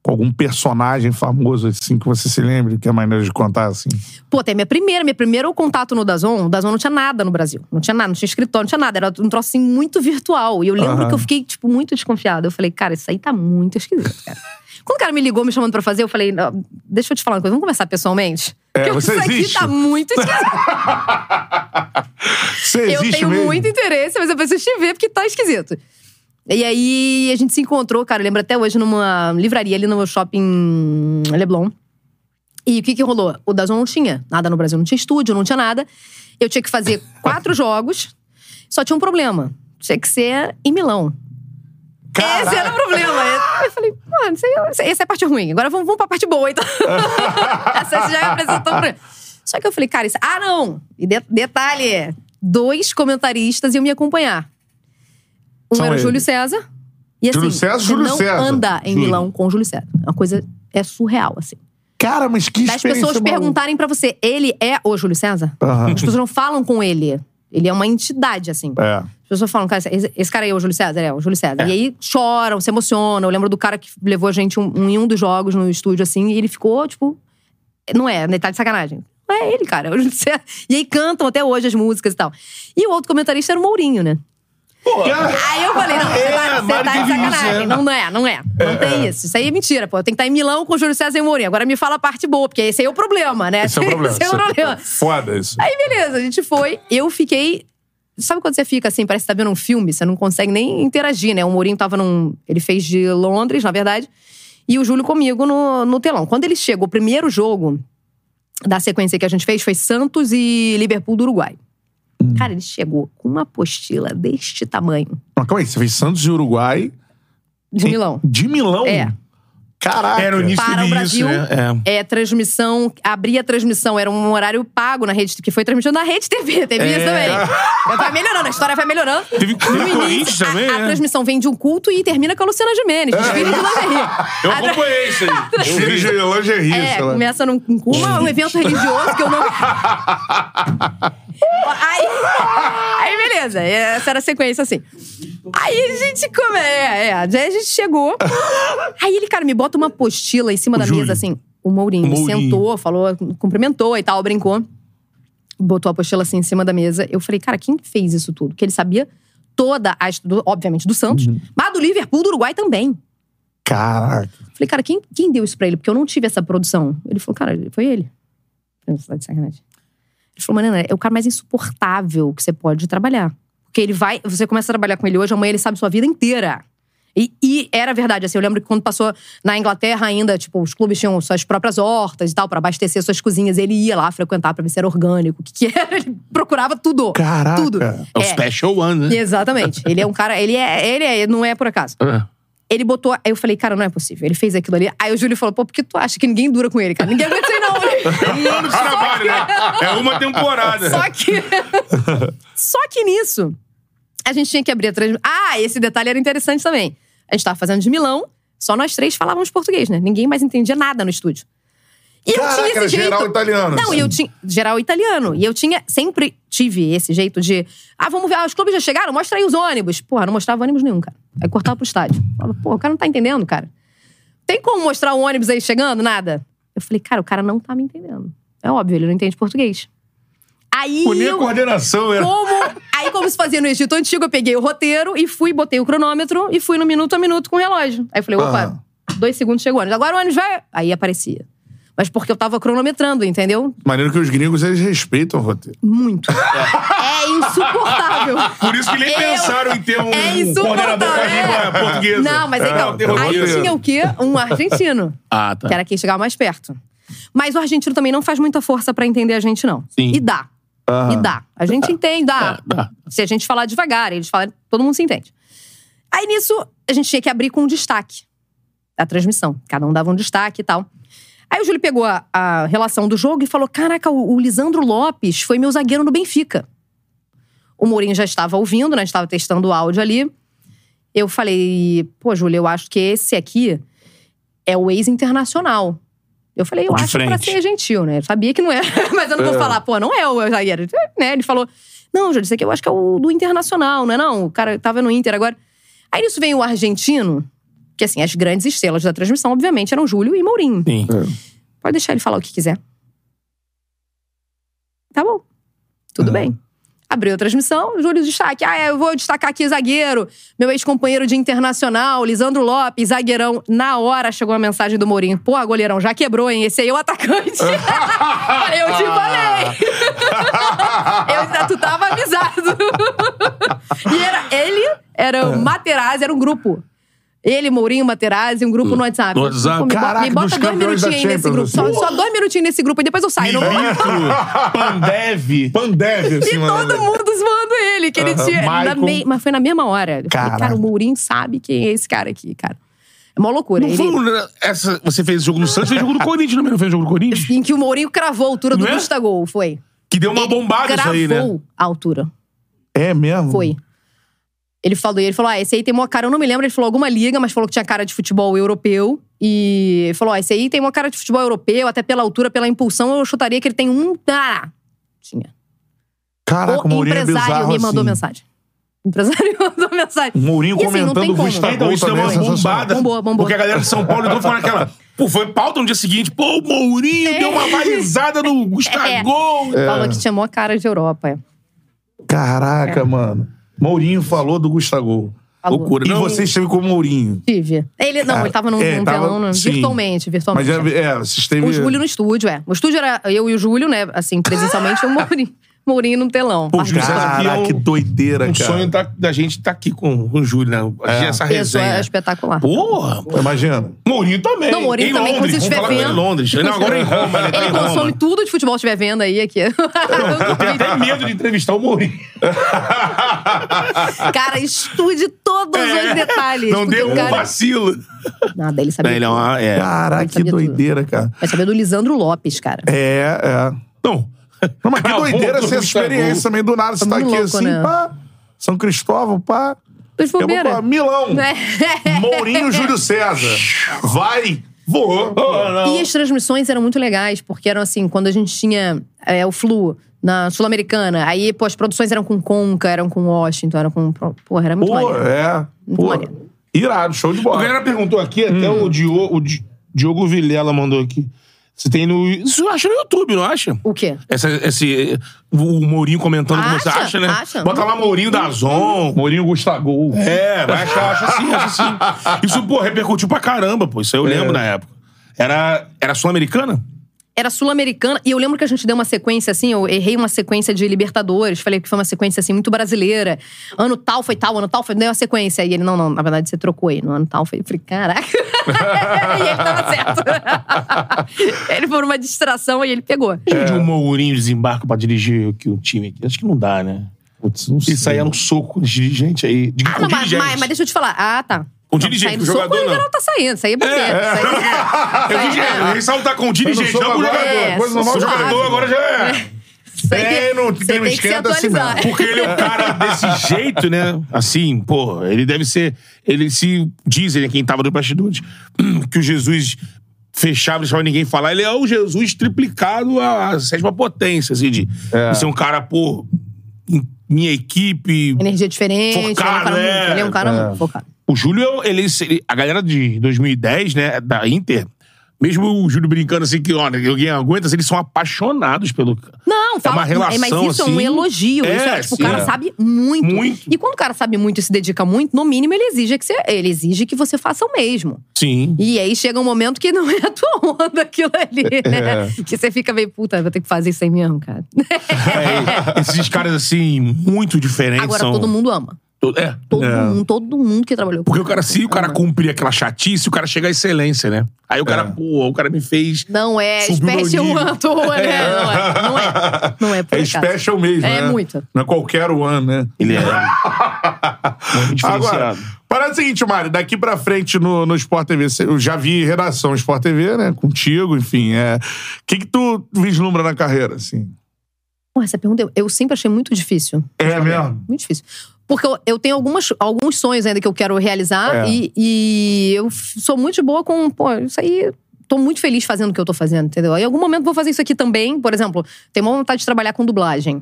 com algum personagem famoso, assim, que você se lembre, que é maneiro de contar, assim? Pô, até minha primeira, meu primeiro contato no Dazon, o Dazon não tinha nada no Brasil. Não tinha nada, não tinha escritório, não tinha nada. Era um troço assim muito virtual. E eu lembro Aham. que eu fiquei, tipo, muito desconfiada. Eu falei, cara, isso aí tá muito esquisito, cara. Quando o cara me ligou me chamando pra fazer, eu falei, "Não, deixa eu te falar uma coisa, vamos conversar pessoalmente? É, Porque você isso aqui existe? tá muito esquisito. Você eu existe tenho mesmo? muito interesse, mas eu preciso te ver porque tá esquisito. E aí a gente se encontrou, cara, eu lembro até hoje numa livraria ali no shopping Leblon. E o que que rolou? O Dazon não tinha nada no Brasil, não tinha estúdio, não tinha nada. Eu tinha que fazer quatro jogos, só tinha um problema. Tinha que ser em Milão. Esse era o problema. Eu falei, mano, essa é a parte ruim. Agora vamos, vamos pra parte boa, então. essa já apresentou problema. Só que eu falei, cara, isso... Ah, não! E de- detalhe, dois comentaristas iam me acompanhar. Um São era o. Júlio César. E assim, Júlio César, você Júlio não César. anda em Júlio. Milão com o Júlio César. É uma coisa... É surreal, assim. Cara, mas que Das experiência pessoas maluca. perguntarem pra você, ele é o Júlio César? Aham. As pessoas não falam com ele. Ele é uma entidade, assim. É. As pessoas falam, cara, esse, cara aí é o Júlio César? É, o Júlio César. E aí choram, se emocionam. Eu lembro do cara que levou a gente um- um- em um dos jogos no estúdio, assim, e ele ficou, tipo. Não é, né? Tá de sacanagem. Não é ele, cara, é o Júlio César. E aí cantam até hoje as músicas e tal. E o outro comentarista era o Mourinho, né? Aí eu falei, não, você É, tá, você tá de sacanagem. é. Não, não é, não é. Não tem isso. Isso aí é mentira, pô. Eu tenho que estar em Milão com o Júlio César e o Mourinho. Agora me fala a parte boa, porque esse aí é o problema, né? Esse é o problema. Esse é o problema. Foda isso. Aí, beleza, a gente foi. Eu fiquei. Sabe quando você fica assim, parece que tá vendo um filme, você não consegue nem interagir, né? O Mourinho tava num. Ele fez de Londres, na verdade, e o Júlio comigo no, no telão. Quando ele chegou, o primeiro jogo da sequência que a gente fez foi Santos e Liverpool do Uruguai. Cara, ele chegou com uma apostila deste tamanho, Mas calma aí, você fez Santos e Uruguai de Milão. de Milão? É. Caraca. Era o início Para o Brasil, né? É. É, transmissão, abria a transmissão, era um horário pago na rede, que foi transmitido na Rede TV, teve É. isso também. Vai melhorando, a história vai melhorando. Teve- teve No início, Corinthians também, a, a né? transmissão vem de um culto e termina com a Luciana Gimenez, desfile de lingerie. Eu A acompanhei isso aí. Filho de lingerie, É, começa num, com uma- um evento religioso que eu não. aí, aí, beleza. Essa era a sequência assim. Aí a gente come... é, é, aí a gente chegou. Aí ele, cara, me bota uma apostila em cima da Júlio. mesa, assim. O Mourinho, O Mourinho. sentou, falou, cumprimentou e tal, brincou. Botou a apostila assim em cima da mesa. Eu falei, cara, quem fez isso tudo? Que ele sabia toda a. do- Obviamente, do Santos, Uhum. mas do Liverpool, do Uruguai também. Caraca. Falei, cara, quem, quem deu isso pra ele? Porque eu não tive essa produção. Ele falou, cara, foi ele. Eu falei, "Você tá. Ele falou, Mariana, é o cara mais insuportável que você pode trabalhar. Porque ele vai, você começa a trabalhar com ele hoje, amanhã ele sabe sua vida inteira. E, e era verdade, assim, eu lembro que quando passou na Inglaterra ainda, tipo, os clubes tinham suas próprias hortas e tal, pra abastecer suas cozinhas. Ele ia lá frequentar pra ver se era orgânico, o que, que era. Ele procurava tudo. Caraca. Tudo. É o Special One, né? Exatamente. Ele é um cara, ele é, ele é, não é por acaso. É. Ele botou. Aí eu falei, cara, não é possível. Ele fez aquilo ali. Aí o Júlio falou, pô, por que tu acha que ninguém dura com ele, cara? Ninguém aguenta isso não. É um ano de trabalho, né? É uma temporada. Só que. Só que nisso, a gente tinha que abrir a transmissão. Ah, esse detalhe era interessante também. A gente tava fazendo de Milão, só nós três falávamos português, né? Ninguém mais entendia nada no estúdio. E eu Caraca, tinha esse era jeito. geral italiano, Não, assim. e eu tinha. Geral italiano. E eu tinha. Sempre tive esse jeito de. Ah, vamos ver, ah, os clubes já chegaram, mostra aí os ônibus. Porra, não mostrava ônibus nenhum, cara. Aí cortava pro estádio. Falava, pô, o cara não tá entendendo, cara. Tem como mostrar o ônibus aí chegando? Nada. Eu falei, cara, o cara não tá me entendendo. É óbvio, ele não entende português. Aí a coordenação era. como, aí, como se fazia no Egito Antigo, eu peguei o roteiro e fui, botei o cronômetro e fui no minuto a minuto com o relógio. Aí eu falei, opa, Aham. dois segundos chegou o ônibus. Agora o ônibus vai. Aí aparecia. Mas porque eu tava cronometrando, entendeu? Maneiro que os gringos, eles respeitam o roteiro. Muito. É insuportável. Por isso que nem Eu- pensaram em ter um, É um coordenador com a insuportável. língua portuguesa. Não, mas É, então, aí tinha o quê? Um argentino. Ah, tá. que era quem chegava mais perto. Mas o argentino também não faz muita força pra entender a gente, não. Sim. E dá. E dá. A gente entende, dá. É, dá. Se a gente falar devagar, eles falam, todo mundo se entende. Aí nisso, a gente tinha que abrir com um destaque da transmissão. Cada um dava um destaque e tal. Aí o Júlio pegou a, a relação do jogo e falou: Caraca, o, o Lisandro Lopes foi meu zagueiro no Benfica. O Mourinho já estava ouvindo, né? Estava testando o áudio ali. Eu falei: Pô, Júlio, eu acho que esse aqui é o ex-internacional. Eu falei, eu De acho pra frente. ser gentil, né? Eu sabia que não era, mas eu não vou É. falar, pô, não é o zagueiro. Né? Ele falou, não, Júlio, isso aqui eu acho que é o do Internacional, não é não? O cara tava no Inter agora. Aí nisso vem o argentino, que assim, as grandes estrelas da transmissão, obviamente, eram Júlio e Mourinho. Sim. Pode deixar ele falar o que quiser. Tá bom. Tudo Uhum. bem. Abriu a transmissão, Júlio destaque. Ah, é, eu vou destacar aqui zagueiro, meu ex-companheiro de internacional, Lisandro Lopes, zagueirão. Na hora chegou a mensagem do Mourinho. Pô, goleirão, já quebrou, hein? Esse aí é o atacante. eu te falei. eu, tu tava avisado. e era, ele era o Materazzi, era um grupo. Ele, Mourinho, Materazzi, um grupo no WhatsApp. No WhatsApp. Me, bota- Caraca, me bota dois minutinhos aí nesse grupo. Só, assim. só dois minutinhos nesse grupo e depois eu saio. Não vou Nitro, Pandev. Pandev, e assim, mano. todo mundo zoando ele, que ele Aham, tinha. na Maicon. mei- mas foi na mesma hora. Eu falei, cara, o Mourinho sabe quem é esse cara aqui, cara. É uma loucura. Não Ele- foi essa, você fez jogo no Santos, fez jogo do Corinthians também, não fez jogo do Corinthians? Em que o Mourinho cravou a altura do é? Gustavo, foi. Que deu uma Ele bombada isso aí, né? Cravou a altura. É mesmo? Foi. Ele falou, ele falou: ah, esse aí tem uma cara, eu não me lembro, ele falou alguma liga, mas falou que tinha cara de futebol europeu. E ele falou: ó, esse aí tem uma cara de futebol europeu, até pela altura, pela impulsão, eu chutaria que ele tem um. Ah, tinha. Caraca, o o Mourinho é empresário bizarro me mandou assim. mensagem. O empresário mandou mensagem. O Mourinho E assim, comentando o. Gustavo Então, isso deu é uma sensacional. bombada. Bombou, bombou. Porque a galera de São Paulo então ficou naquela. Pô, foi pauta no dia seguinte. Pô, o Mourinho É. deu uma balizada no Gustavo. Falou que tinha maior cara de Europa. é. Caraca, mano. Mourinho falou do Gustavo. Falou. Loucura. E Não, você esteve com o Mourinho. Tive. Ele, não, ele tava num, É, num tava- sim. virtualmente, Mas virtualmente. é, é você esteve... Com o Júlio no estúdio, é. O estúdio era eu e o Júlio, né? Assim, presencialmente, o Mourinho, Mourinho no telão. Pô, o Júlio é um- que doideira, um cara. sonho tá- da gente tá aqui com, com o Júlio, né? É. Essa Isso resenha. é espetacular. Porra, Pô, Imagina. Mourinho também. Não, Mourinho em também, quando Londres. você Vamos estiver vendo. em Londres. Não, agora é em Roma. Ele, tá Ele consome Roma. tudo de futebol que estiver vendo aí aqui. Eu tenho até medo de entrevistar o Mourinho. cara, estude todos os detalhes. Não deu o um cara... vacilo. Nada, ele sabia. Ele é uma. É. Caraca, Ele que sabia tudo. doideira, cara. Vai saber do Lisandro Lopes, cara. É, é. Não. Não, mas que Cravou doideira do essa experiência também do nada. Você Foi tá muito aqui louco, assim, né? pá. São Cristóvão, pá. Dois Eu vou bobeira. pra Milão. É. Mourinho Júlio César. Vai, voou. E as transmissões eram muito legais, porque eram assim, quando a gente tinha é, o Flu na Sul-Americana, aí, pô, as produções eram com Conca, eram com Washington, eram com. Porra, era muito Pô, maneiro. é. Muito Pô, maneiro. irado, show de A bola. galera perguntou aqui, até o, Diogo, o Di- Diogo Vilela mandou aqui. Você tem no. Isso acha no YouTube, não acha? O quê? Essa, esse, o Mourinho comentando como você Acha, acha, né? acha. Bota lá Mourinho da Zon. Mourinho Gustavo. É, vai achar, acha sim, acha sim. Isso, pô, repercutiu pra caramba, pô. Isso aí eu lembro na época. Era, era sul-americana? Era sul-americana, e eu lembro que a gente deu uma sequência assim, eu errei uma sequência de Libertadores, falei que foi uma sequência assim muito brasileira. Ano tal foi tal, ano tal foi. Deu uma sequência. E ele, não, não, na verdade você trocou aí. No ano tal foi. Eu falei, caraca. e ele tava certo. ele foi uma distração e ele pegou. É. De um Mourinho desembarca pra dirigir aqui o time aqui. Acho que não dá, né? Putz, não sei. Isso aí é um soco os dirigentes aí. Diga Ah, não, mas, mas, mas deixa eu te falar. Ah, tá. Com Não, dirigente, saindo com soco, jogador, o não. não tá saindo. Isso aí é bobeira. É. Isso aí, Eu isso aí vi é- ressaltar com dirigente, Mas não não com sou jogador. É, coisa normal o jogador agora já é. É, não você tem um tem que se esquenta assim. Porque ele é um cara desse jeito, né? Assim, pô, ele deve ser. Ele se. Dizem, né, quem tava no bastidores, que o Jesus fechava, não deixava ninguém falar. Ele é o Jesus triplicado à sétima potência, assim, de, É. de ser um cara, pô, minha equipe. Energia diferente. ele é um Focado, cara é. muito. Ele é um cara É. muito focado. O Júlio, ele, ele- a galera de 2010, né, da Inter, mesmo o Júlio brincando assim que, olha, alguém aguenta, eles são apaixonados pelo. Não, Não, fala, uma relação, mas isso é um assim. elogio. É, isso é, tipo, sim, o cara é. sabe muito. Muito. E quando o cara sabe muito e se dedica muito, no mínimo ele exige que você, ele exige que você faça o mesmo. Sim. E aí chega um momento que não é a tua onda aquilo ali, né? Que você fica meio, puta, vou ter que fazer isso aí mesmo, cara. É, esses caras, assim, muito diferentes Agora são... todo mundo ama. To- É. Todo É. mundo, todo mundo que trabalhou com Porque o cara, se o cara ama. cumprir aquela chatice, o cara chega à excelência, né? Aí o cara, É. pô, o cara me fez. Não é Subiu meu special nível. one à toa, né? Não é. Não é. Não é por É acaso. special mesmo, É né? muito. Não é qualquer one, né? Ele é. muito diferenciado. Agora, parada é o seguinte, Mário, daqui pra frente no, no Sport TV, cê- eu já vi redação Sport TV, né? Contigo, enfim. é. O que, que tu vislumbra na carreira, assim? Pô, essa pergunta eu, eu sempre achei muito difícil. É mesmo? Muito difícil. Porque eu, eu tenho algumas, alguns sonhos ainda que eu quero realizar É. e, e eu sou muito boa com, pô, isso aí. Tô muito feliz fazendo o que eu tô fazendo, entendeu? Em algum momento vou fazer isso aqui também. Por exemplo, tenho uma vontade de trabalhar com dublagem.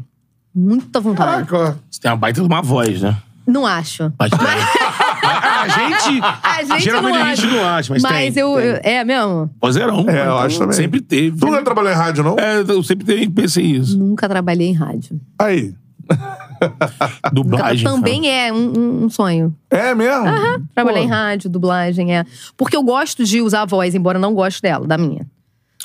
Muita vontade. Caraca. Você tem uma baita de uma voz, né? Não acho. Mas tem. a gente. A gente geralmente não a gente não acha, mas, tem. eu, tem. eu- É mesmo? Vozeirão. É, eu acho também. Sempre teve. Tu nunca trabalhou em rádio, não? É, eu sempre teve- pensei isso. Nunca trabalhei em rádio. Aí. Dublagem. também é um, um- um sonho. É mesmo? Trabalhar Pô. em rádio, dublagem, é. Porque eu gosto de usar a voz, embora não goste dela, da minha.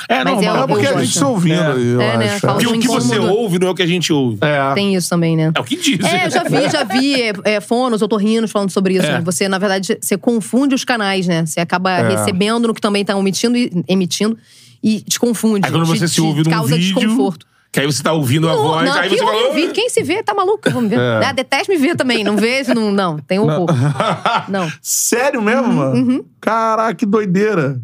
cara. É Mas normal. É porque a gente tá ouvindo É. eu É, né? Porque o que você ouve não é o que a gente ouve. É. Tem isso também, né? É o que diz. É, eu já vi, já vi é, é, fonos, otorrinos falando sobre isso. É. né? Você, na verdade, você confunde os canais, né? Você acaba É. recebendo no que também tá emitindo e, emitindo e te confunde. Aí quando te- você se te ouve num causa vídeo, desconforto. Que aí você tá ouvindo a Não, voz, não, aí quem você fala... um vídeo, quem se vê, tá maluco, vamos ver. É. Ah, detesto me ver também, não vejo, não, não tem horror. Não. Sério mesmo, Uhum, mano? Caraca, que doideira.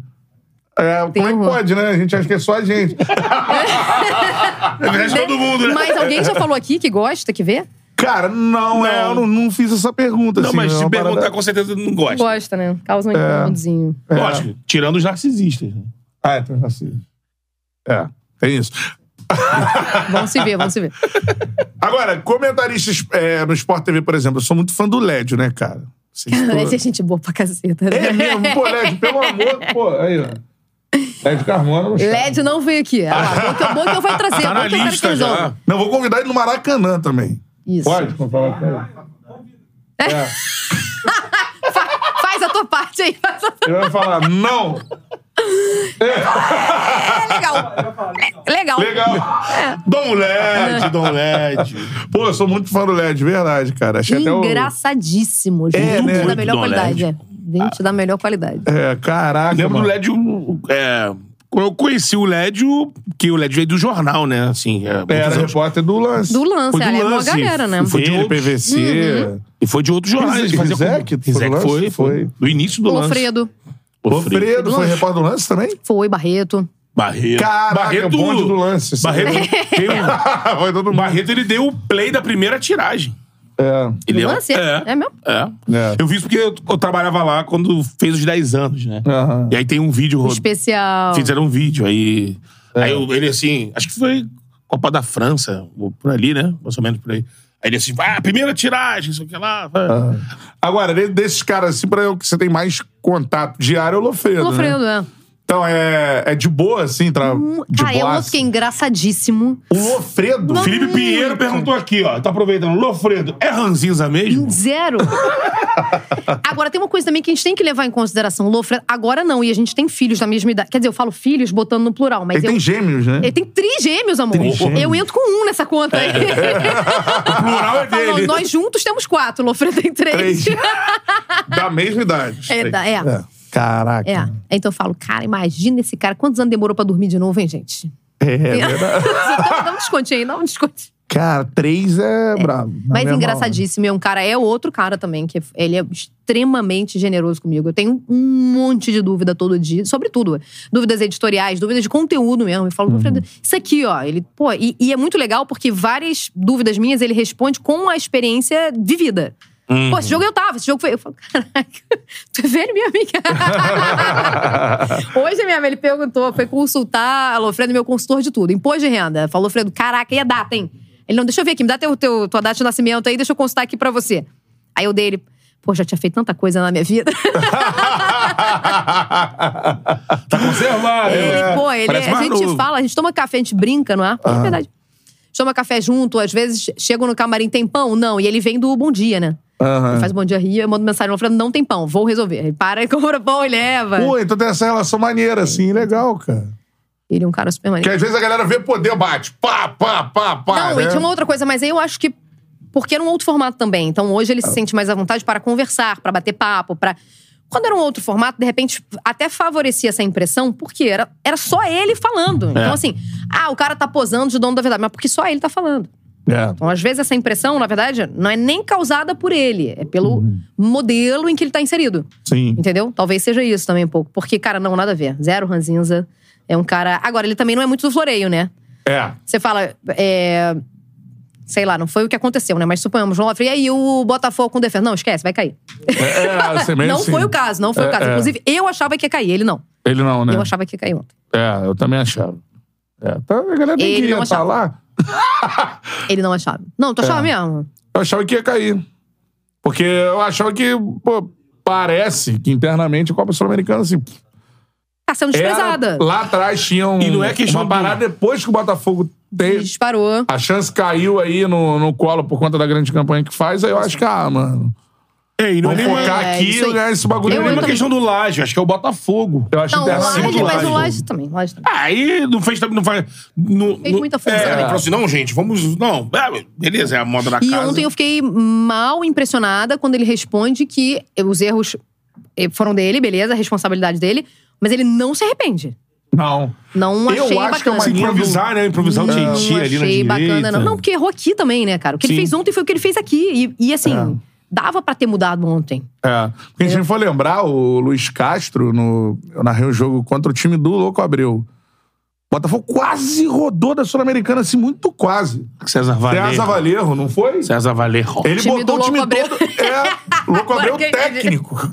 É, como é que horror. pode, né? A gente acha que é só a gente. É todo mundo, né? Mas alguém já falou aqui que gosta, que vê? Cara, não, é, eu não, não fiz essa pergunta. Não, assim, mas é se perguntar, parada- com certeza não gosta. Gosta, né? Causa um incômodozinho. Lógico, tirando os narcisistas. né? Ah, é, tem racismo. É, tem isso. Vamos se ver, vamos se ver. Agora, comentaristas é, no Sport TV, por exemplo, eu sou muito fã do Lédio, né, cara? Vocês Esse é gente boa pra caceta. né? É mesmo, pô, Lédio, pelo amor, pô, aí, ó. Lédio Carmona. LED não veio aqui. Ah, lá, bom que eu- bom que eu vou trazer. Tá na lista já. Não, vou convidar ele no Maracanã também. Isso. Pode? Falar com ele. É. Fa- faz a tua parte aí. Faz a tua... Ele vai falar, não. É legal. Le- Legal. Legal. Dom LED, Dom LED. Pô, eu sou muito fã do LED, verdade, cara. Achei até o... Engraçadíssimo. Gente É, né? da melhor Dom qualidade. LED. É. Gente da melhor qualidade. É, caraca, Lembro mano. do LED, é, quando eu conheci o LED, o- que o LED veio do jornal, né? Assim, é, Era anos- repórter do lance. Do lance, Foi do é uma galera, né? Foi de PVC. E foi de outros jornais. Rizek, Rizek, foi foi, foi. Foi. Do início do O lance. Alfredo. O Fredo foi repórter do lance também? Foi, Barreto. Barreto. Caraca, Barreto, bonde do lance. assim. Barreto, tem um- Foi todo mundo. Barreto, ele deu o play da primeira tiragem. É. Ele é, lance? é, É mesmo? é. É. Eu vi isso porque eu, eu trabalhava lá quando fez os 10 anos, né? Aham. E aí tem um vídeo. ro- Especial. Fizeram um vídeo, aí. É. Aí eu- ele assim, acho que foi Copa da França, por ali, né? Mais ou menos por aí. Aí ele assim, ah, primeira tiragem, isso aqui lá. Agora, de- desses caras, assim, pra eu que você tem mais contato diário, é o Lofredo. O Alfredo, né? é. Então, é, é de boa, assim, tra... de Cara, é boa. outro que é engraçadíssimo. O Lofredo. Não. Felipe Pinheiro Muito. perguntou aqui, ó. Tá aproveitando. Lofredo, é ranzinza mesmo? Zero. Agora, tem uma coisa também que a gente tem que levar em consideração. O Lofredo, agora não, e a gente tem filhos da mesma idade. Quer dizer, eu falo filhos botando no plural, mas Ele eu. tem gêmeos, né? Ele tem trigêmeos, amor. Trigêmeos. Eu entro com um nessa conta aí. O plural é Falou, dele. nós juntos temos quatro, o Lofredo tem três. Três. da mesma idade. É, da- é. Caraca. É. Então eu falo, cara, imagina esse cara. Quantos anos demorou pra dormir de novo, hein, gente? É, verdade. dá, um descontinho aí, dá um descontinho. Cara, três é, brabo. Não Mas é mal, engraçadíssimo. É um cara, é outro cara também, que ele é extremamente generoso comigo. Eu tenho um monte de dúvida todo dia, sobre tudo. Dúvidas editoriais, dúvidas de conteúdo mesmo. Eu falo, Uhum. Fred, isso aqui, ó. Ele, pô, e, e é muito legal porque várias dúvidas minhas ele responde com a experiência vivida. Uhum. Pô, esse jogo eu tava, esse jogo foi. Eu falo, caraca, tu é velho, minha amiga. Hoje mesmo ele perguntou, foi consultar, alô, Fredo, meu consultor de tudo, imposto de renda. Falou, Fredo, caraca, e a data, hein? Ele, não, deixa eu ver aqui, me dá teu, teu, tua data de nascimento aí, deixa eu consultar aqui pra você. Aí eu dei ele, pô, já tinha feito tanta coisa na minha vida. Tá conservado. Ele, pô, ele, Parece a gente novo. fala, a gente toma café, a gente brinca, não é? É verdade. chama café junto, às vezes chegam no camarim, tem pão? Não. E ele vem do Bom Dia, né? Ele faz Bom Dia Rio, eu mando mensagem falando, não tem pão, vou resolver. Ele para e compra pão e leva. Pô, então tem essa relação maneira, assim, legal, cara. Ele é um cara super maneiro. Porque às vezes a galera vê poder, bate, pá, pá, pá, pá. Não, né? e tinha uma outra coisa, mas aí eu acho que. Porque era um outro formato também. Então hoje Ah. ele se sente mais à vontade para conversar, para bater papo, para. Quando era um outro formato, de repente, até favorecia essa impressão, porque era, era só ele falando. É. Então, assim, ah, o cara tá posando de dono da verdade, mas porque só ele tá falando. É. Então, às vezes, essa impressão, na verdade, não é nem causada por ele, é pelo Uhum. modelo em que ele tá inserido. Sim. Entendeu? Talvez seja isso também um pouco. Porque, cara, não, nada a ver. Zero Ranzinza. É um cara. Agora, ele também não é muito do floreio, né? É. Você fala, é, sei lá, não foi o que aconteceu, né? Mas suponhamos, João e aí o Botafogo com defesa? Não, esquece, vai cair. É, é não assim. foi o caso, não foi É, o caso. é. Inclusive, eu achava que ia cair, ele não. Ele não, né? Eu achava que ia cair ontem. É, eu também achava. É, tá, a galera tem Ele que estar achava. lá. Ele não achava. Não, tu achava É. mesmo? Eu achava que ia cair. Porque eu achava que, pô, parece que internamente a Copa Sul-Americana, assim, Tá sendo era- desprezada. lá atrás tinha um, E não é questão uma parada depois que o Botafogo teve. Disparou. A chance caiu aí no, no colo por conta da grande campanha que faz, aí eu acho que, ah, mano, É, e não é vamos nem focar é, aqui isso aí. e ganhar esse bagulho. Eu não é uma também. questão do Laje, acho que é o Botafogo. Eu acho Não, o internamente. Laje, do mas o Laje. Laje também. o Laje também. Aí não fez também, não faz. Não, Fez não- muita força é, também. Falou assim, não, gente, vamos. Não, é, beleza, é a moda da E casa. ontem eu fiquei mal impressionada quando ele responde que os erros eh, foram dele, beleza, a responsabilidade dele, mas ele não se arrepende. Não. Não Eu achei acho que é uma bacana. Improvisar, né? Improvisar o não Tietchan ali na achei direita. bacana, não. Não, porque errou aqui também, né, cara? O que Sim. ele fez ontem foi o que ele fez aqui. E, e, assim, É. dava pra ter mudado ontem. É. Porque a gente for lembrar, o Luiz Castro, no, eu narrei o jogo contra o time do Louco Abreu. O Botafogo quase rodou da Sul-Americana, assim, muito quase. César Valerro. César Valerro, não foi? César Valerro. Ele time botou o time Abreu. todo. É, Louco Abreu entendi. técnico.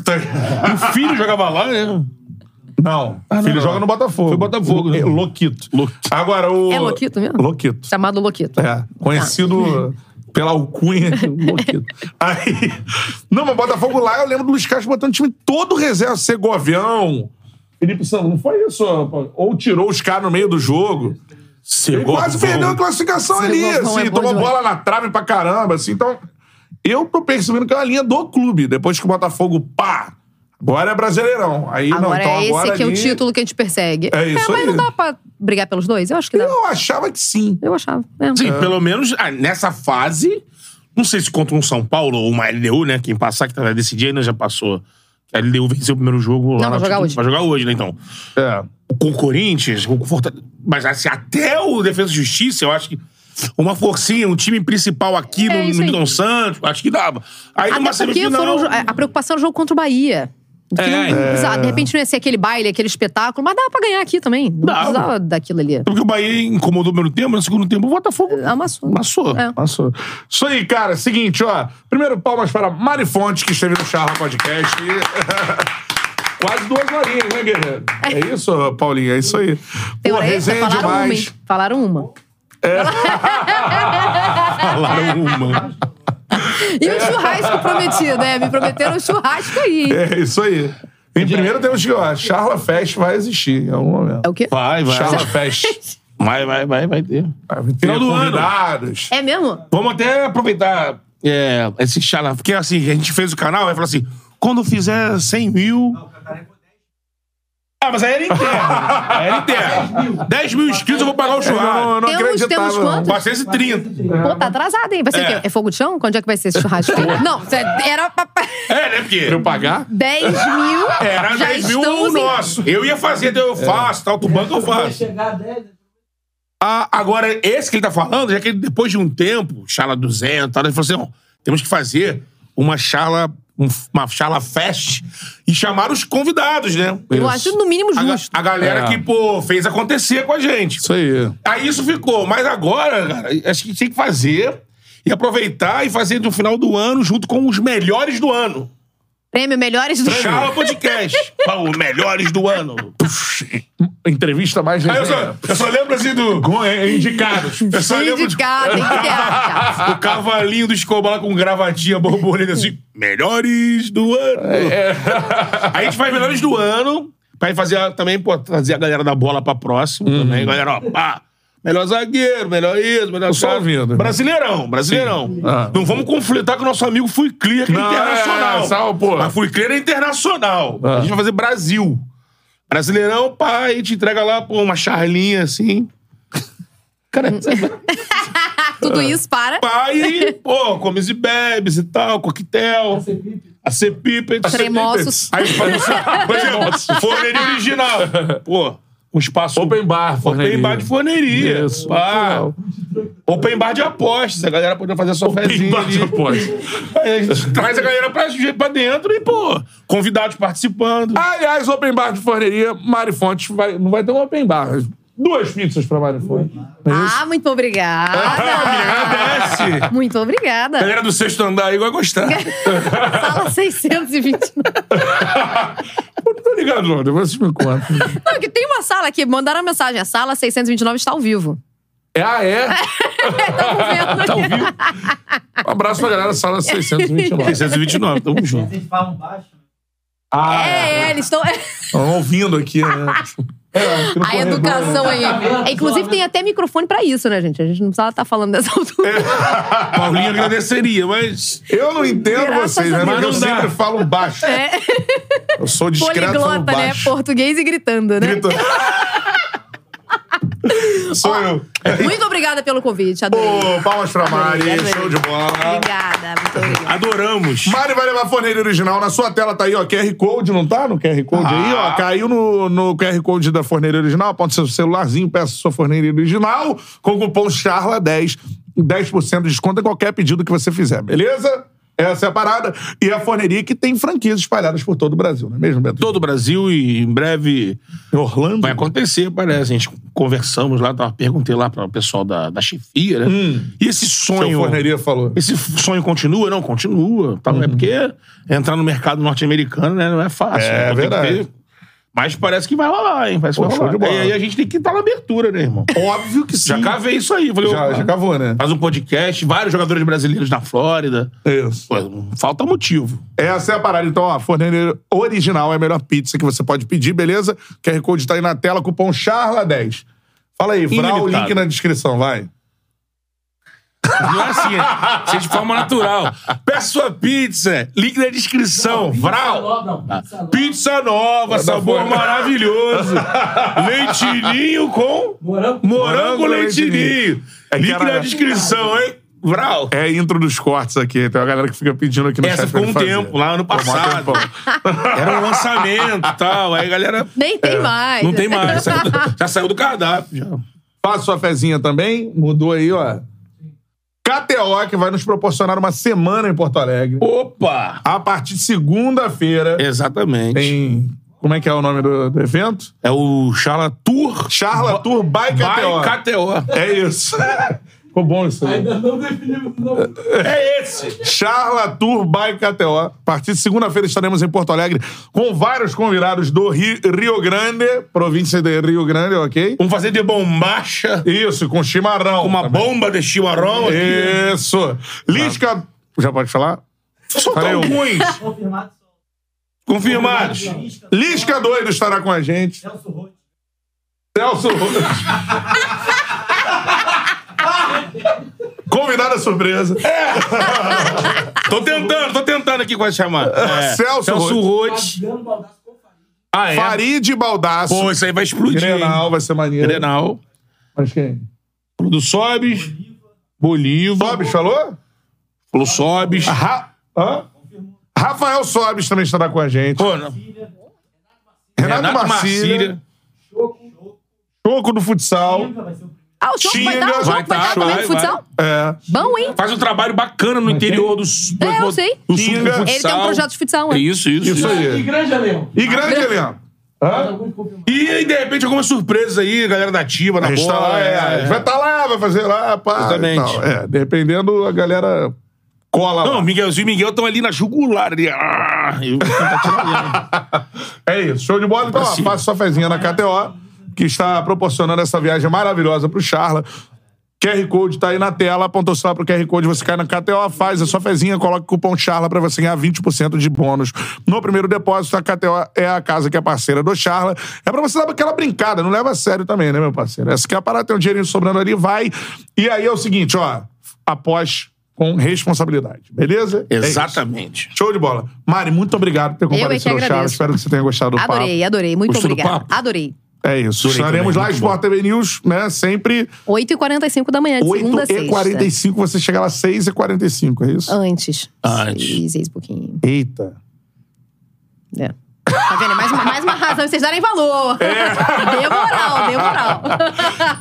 O filho jogava lá, né? Não, Ah, filho não. joga no Botafogo. Foi Botafogo, né? É, Loquito. Loquito. Agora o. É Loquito mesmo? Loquito. Chamado Loquito. É, conhecido pela alcunha. Aí. Não, mas Botafogo lá, eu lembro do Luiz Castro botando o time todo reserva, Segovião. Felipe Santos, não foi isso? Ou tirou os caras no meio do jogo. Ele quase perdeu a classificação ali, Segovão assim, é tomou demais. bola na trave pra caramba, assim. Então, eu tô percebendo que é uma linha do clube. Depois que o Botafogo, pá, agora é brasileirão. Aí não, Agora então é esse agora aqui é o ali- título que a gente persegue. É isso mas aí. não dá pra brigar pelos dois? Eu acho que dá. Eu achava que sim. Eu achava. É. Sim, pelo menos ah, nessa fase. Não sei se contra um São Paulo ou uma LDU, né? Quem passar, que vai decidir, ainda já passou. A LDU venceu o primeiro jogo lá. Não, vai na jogar hoje. Vai jogar hoje, né? Então. É. Com o Corinthians, com o Fortaleza. Mas assim, até o Defesa e Justiça, eu acho que. Uma forcinha, um time principal aqui É no. Newton Santos, acho que dava. Aí numa Até porque semifinal. foram, a preocupação era o jogo contra o Bahia. É. não precisava- De repente não ia ser aquele baile, aquele espetáculo, mas dava pra ganhar aqui também. Não Dava. precisava daquilo ali. Porque o Bahia incomodou no primeiro tempo, no segundo tempo o Botafogo Amassou. amassou. É. Passou. Isso aí, cara. Seguinte, ó. Primeiro, palmas para Mari Fontes, que esteve no Charla Podcast. Quase duas horinhas, né, guerreiro? É isso, Paulinho? É isso aí. Pô, resenha Falaram uma, demais. hein? Falaram uma. Falaram uma. E o churrasco prometido, né? Me prometeram um churrasco aí. hein? É isso aí. Em primeiro temos que, ó, Charla Fest vai existir em algum momento. É o quê? Vai, vai. Charla Fest. Vai, vai, vai, vai ter. Vai ter Final do ano. convidados. É mesmo? Vamos até aproveitar é, esse chala. Porque assim, a gente fez o canal, vai falar assim: quando fizer 100 mil. Ah, mas aí era interno. Aí era interno. 10 mil inscritos, eu vou pagar o Eu não, churrasco. eu não Temos- acreditava, temos quantos? 430. Pô, tá atrasado, hein? Vai ser É. o quê? É fogo de chão? Quando é que vai ser esse churrasco? não, era pra... É, né? Porque. Pra eu pagar? 10 mil. Era já 10 mil o estamos em- nosso. Eu ia fazer, então eu faço, tal, tu banco eu faço. chegar a 10, Ah, agora, esse que ele tá falando, já que ele, depois de um tempo, chala 200, tal, ele falou assim: ó, temos que fazer uma chala, um- uma chala fest e chamar os convidados, né? Eu acho no mínimo A, ga- justo. a galera É. que, pô, fez acontecer com a gente. Isso aí. Aí isso ficou. Mas agora, cara, acho que tem que fazer e aproveitar e fazer no final do ano junto com os melhores do ano. Prêmio Melhores do Chala Podcast. Os melhores do ano. Entrevista mais Aí eu só, eu só lembro assim do. Com é, indicados. Eu só lembro Indicado. O cavalinho do Escobar lá com gravatinha borboleta assim. Melhores do ano. Aí a gente faz melhores do ano. Pra fazer a- também, pô, trazer a galera da bola pra próximo também. Galera, ó, pá, melhor zagueiro, melhor isso, melhor só ouvindo. Brasileirão, brasileirão. Ah. Não vamos conflitar com o nosso amigo Fui Clear, que é Não, internacional. é, sal, pô. Mas Fui Clear é internacional. Ah. A gente vai fazer Brasil. Brasileirão, pai, te entrega lá, pô, uma charlinha assim. Cara, Tudo isso para. pai, pô, comes e bebes e tal, coquetel. A Cepipa. Tremoços. Aí, por exemplo, forneria original. Pô, um espaço. Open bar, forneria. Open bar de forneria. Isso. Pá. Legal. Open bar de apostas. A galera podia fazer a sua fezinha Embaixo ali. após. Aí a gente traz a galera pra, pra dentro e, pô, convidados participando. Aliás, open bar de forneria, Mari Fontes vai, não vai ter um open bar. Duas pizzas pra Mari Fontes. Ah, muito obrigada. Agradece. Muito A obrigada. galera do sexto andar aí vai gostar. Sala 629. Não tô ligado, não. Depois vocês me contam. Não, que tem uma sala aqui. Mandaram a mensagem. A sala 629 está ao vivo. É, ah, é? Estamos vendo. Tá ao vivo. Um abraço pra galera da sala 629. 629, tamo junto. Vocês falam baixo? Ah, É, é, eles estão. estão ouvindo aqui, né? É, A educação né? aí. É, Inclusive, tem até microfone pra isso, né, gente? A gente não precisava estar falando dessa altura. Paulinho agradeceria, mas. Eu não entendo Graças vocês, né? Eu Mas dá. sempre falo baixo. É. Eu sou discreto, falo Poliglota, né? baixo. Português e gritando, né? Grito. Sou eu. Muito obrigada pelo convite, adorei. Ô, palmas pra Mari, Adorei, show de bola. Obrigada, muito obrigada. Adoramos. Mari vai levar a forneira original. Na sua tela tá aí, ó, QR Code, não tá? No QR Code aí, ó. Caiu no, no QR Code da forneira original. Aponta seu celularzinho, peça sua forneira original com o cupom CHARLA10. 10% de desconto em qualquer pedido que você fizer, beleza? Essa é a parada. E a forneria que tem franquias espalhadas por todo o Brasil, não é mesmo, Beto? Todo o Brasil e em breve Orlando. vai acontecer, parece. A gente conversamos lá, tava, perguntei lá para o pessoal da, da chefia, né? E esse Seu sonho. forneria falou. Esse sonho continua? Não, continua. Tá? É porque entrar no mercado norte-americano né, não é fácil. É né? Verdade. Mas parece que vai rolar, hein? Parece que Pô, vai show rolar. de bola. E aí a gente tem que estar na abertura, né, irmão? Óbvio que sim. Já cavei isso aí. Falei, Já, já cavou, né? Faz um podcast, vários jogadores brasileiros na Flórida. Isso. Pô, falta motivo. Essa é a parada. Então, ó, a forneira original é a melhor pizza que você pode pedir, beleza? QR Code tá aí na tela, cupom CHARLA10. Fala aí, Vral, Ilimitado. link na descrição, vai. Não é assim, é ser de forma natural. Peça sua pizza, link na descrição. Vral. Não, pizza nova. Pizza nova, sabor maravilhoso. Leitinho com Morango. morango leitinho. É Link era- na descrição, hein? Vral. É a intro dos cortes aqui. Tem uma galera que fica pedindo aqui no Essa chat ficou pra um fazer. tempo, lá ano passado. Era um lançamento e tal. Aí a galera. Nem tem mais. Não tem mais. já saiu do cardápio. Já. Faça sua fezinha também. Mudou aí, ó. KTO, que vai nos proporcionar uma semana em Porto Alegre. Opa! A partir de segunda-feira Exatamente. tem... Como é que é o nome do, do evento? É o Charla Tour Charla Tour by KTO. by KTO. É isso. Ficou bom isso aí. Ainda não definimos o nome. É esse. Charla Tour by KTO. A partir de segunda-feira estaremos em Porto Alegre com vários convidados do Rio, Rio Grande, província de Rio Grande, ok? Vamos fazer de bombacha. Isso, com chimarrão. Uma também. bomba de chimarrão aqui. Isso. Lisca. Já pode falar? Soltar Falei um. alguns. Confirmado. Confirmados. Lisca. Doido estará com a gente. Celso Roth. Celso. Convidada surpresa. Tô tentando, tô tentando aqui quase chamar. É. Celso Celso com Farid. Ah, é? Farid Baldaço. Pô, isso aí vai explodir. Grenal, vai ser maneiro. Grenal. Mas quem? Do Sobes. Bolívar. Sobes falou? Falou Sobes. Ra... Hã? Rafael Sobes também estará com a gente. Pô, não. Renato, Renato Marcília. Marcília. Choco do futsal. Vai ser o Ah, o Choco vai Xinga. estar, o Choco Vai vai tá, estar também vai, no futsal? É. Bom, hein? Faz um trabalho bacana no interior do, do, É, eu sei. do sul do futsal. Ele tem um projeto de futsal, né? Isso, isso. Isso aí. E grande Leão. E grande elenco. Hã? Alguns confirmados. E, de repente, algumas surpresas aí, galera da Ativa na A gente tá bola. lá, é, a gente vai estar lá, vai fazer lá, pá. Exatamente. e tal. É, dependendo, a galera cola Não, lá. Miguelzinho e Miguel estão ali na jugular. Ali. Ah, eu vou tentar tirar ele. É isso, show de bola. Então, ó, cima. faça sua fezinha na KTO, que está proporcionando essa viagem maravilhosa pro Charla. QR Code tá aí na tela, apontou o celular pro QR Code, você cai na KTO, faz a sua fezinha, coloca o cupom Charla pra você ganhar 20% de bônus no primeiro depósito. A KTO é a casa que é parceira do Charla. É pra você dar aquela brincada, não leva a sério também, né, meu parceiro? Essa que é a parada, tem um dinheirinho sobrando ali, vai. E aí é o seguinte, ó, após com responsabilidade, beleza? É. Exatamente. Show de bola. Mari, muito obrigado por ter é comparecido ao Charla. Espero que você tenha gostado do papo. Adorei, adorei. Muito Gostou do obrigada. papo? Adorei. É isso. Estaremos lá, Sport TV News, né? Sempre 8h45 da manhã, de segunda a sexta. 8h45, você chega lá 6h45, é isso? Antes. Antes. Seis, seis e pouquinho. Eita. É. Tá vendo? Mais, uma- mais uma razão pra vocês darem valor. É. Dê moral, dê moral.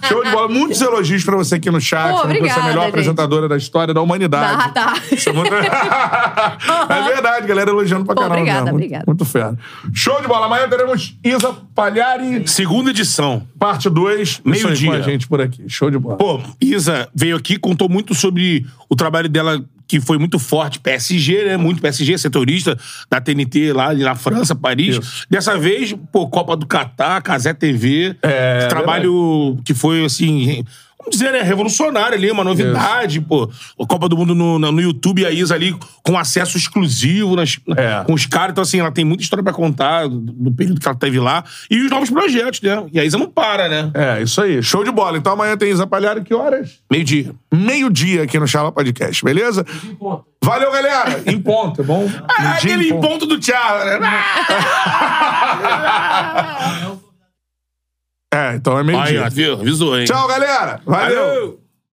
Show de bola. Muitos elogios pra você aqui no chat. Pô, que você é a obrigada, melhor gente. apresentadora da história da humanidade. Tá, tá. É, muito... é verdade, galera elogiando pra Pô, caramba. obrigada, mesmo. muito, obrigada. Muito fera. Show de bola. Amanhã teremos Isa Palhari, Segunda edição. parte 2. Meio-dia. com a gente por aqui. Show de bola. Pô, Isa veio aqui, contou muito sobre o trabalho dela, que foi muito forte, PSG, né? Muito PSG, setorista da TNT lá na França, Paris. Isso. Dessa vez, pô, Copa do Catar, Casé TV. É, trabalho que foi, assim. Vamos dizer, né? Revolucionário ali, uma novidade, pô. A Copa do Mundo no, no YouTube, a Isa ali com acesso exclusivo nas- É. com os caras. Então, assim, ela tem muita história pra contar do, do período que ela teve lá. E os novos projetos, né? E a Isa não para, né? É, isso aí. Show de bola. Então amanhã tem Isa Palhari. Que horas? Meio-dia. Meio-dia aqui no Charla Podcast, beleza? Valeu, galera. Em ponto, é bom? Ah, dia em aquele ponto. ponto do Thiago, né? É, então é Aí, meio-dia. ó, viu? Avisou, hein? Tchau, galera. Valeu. Valeu.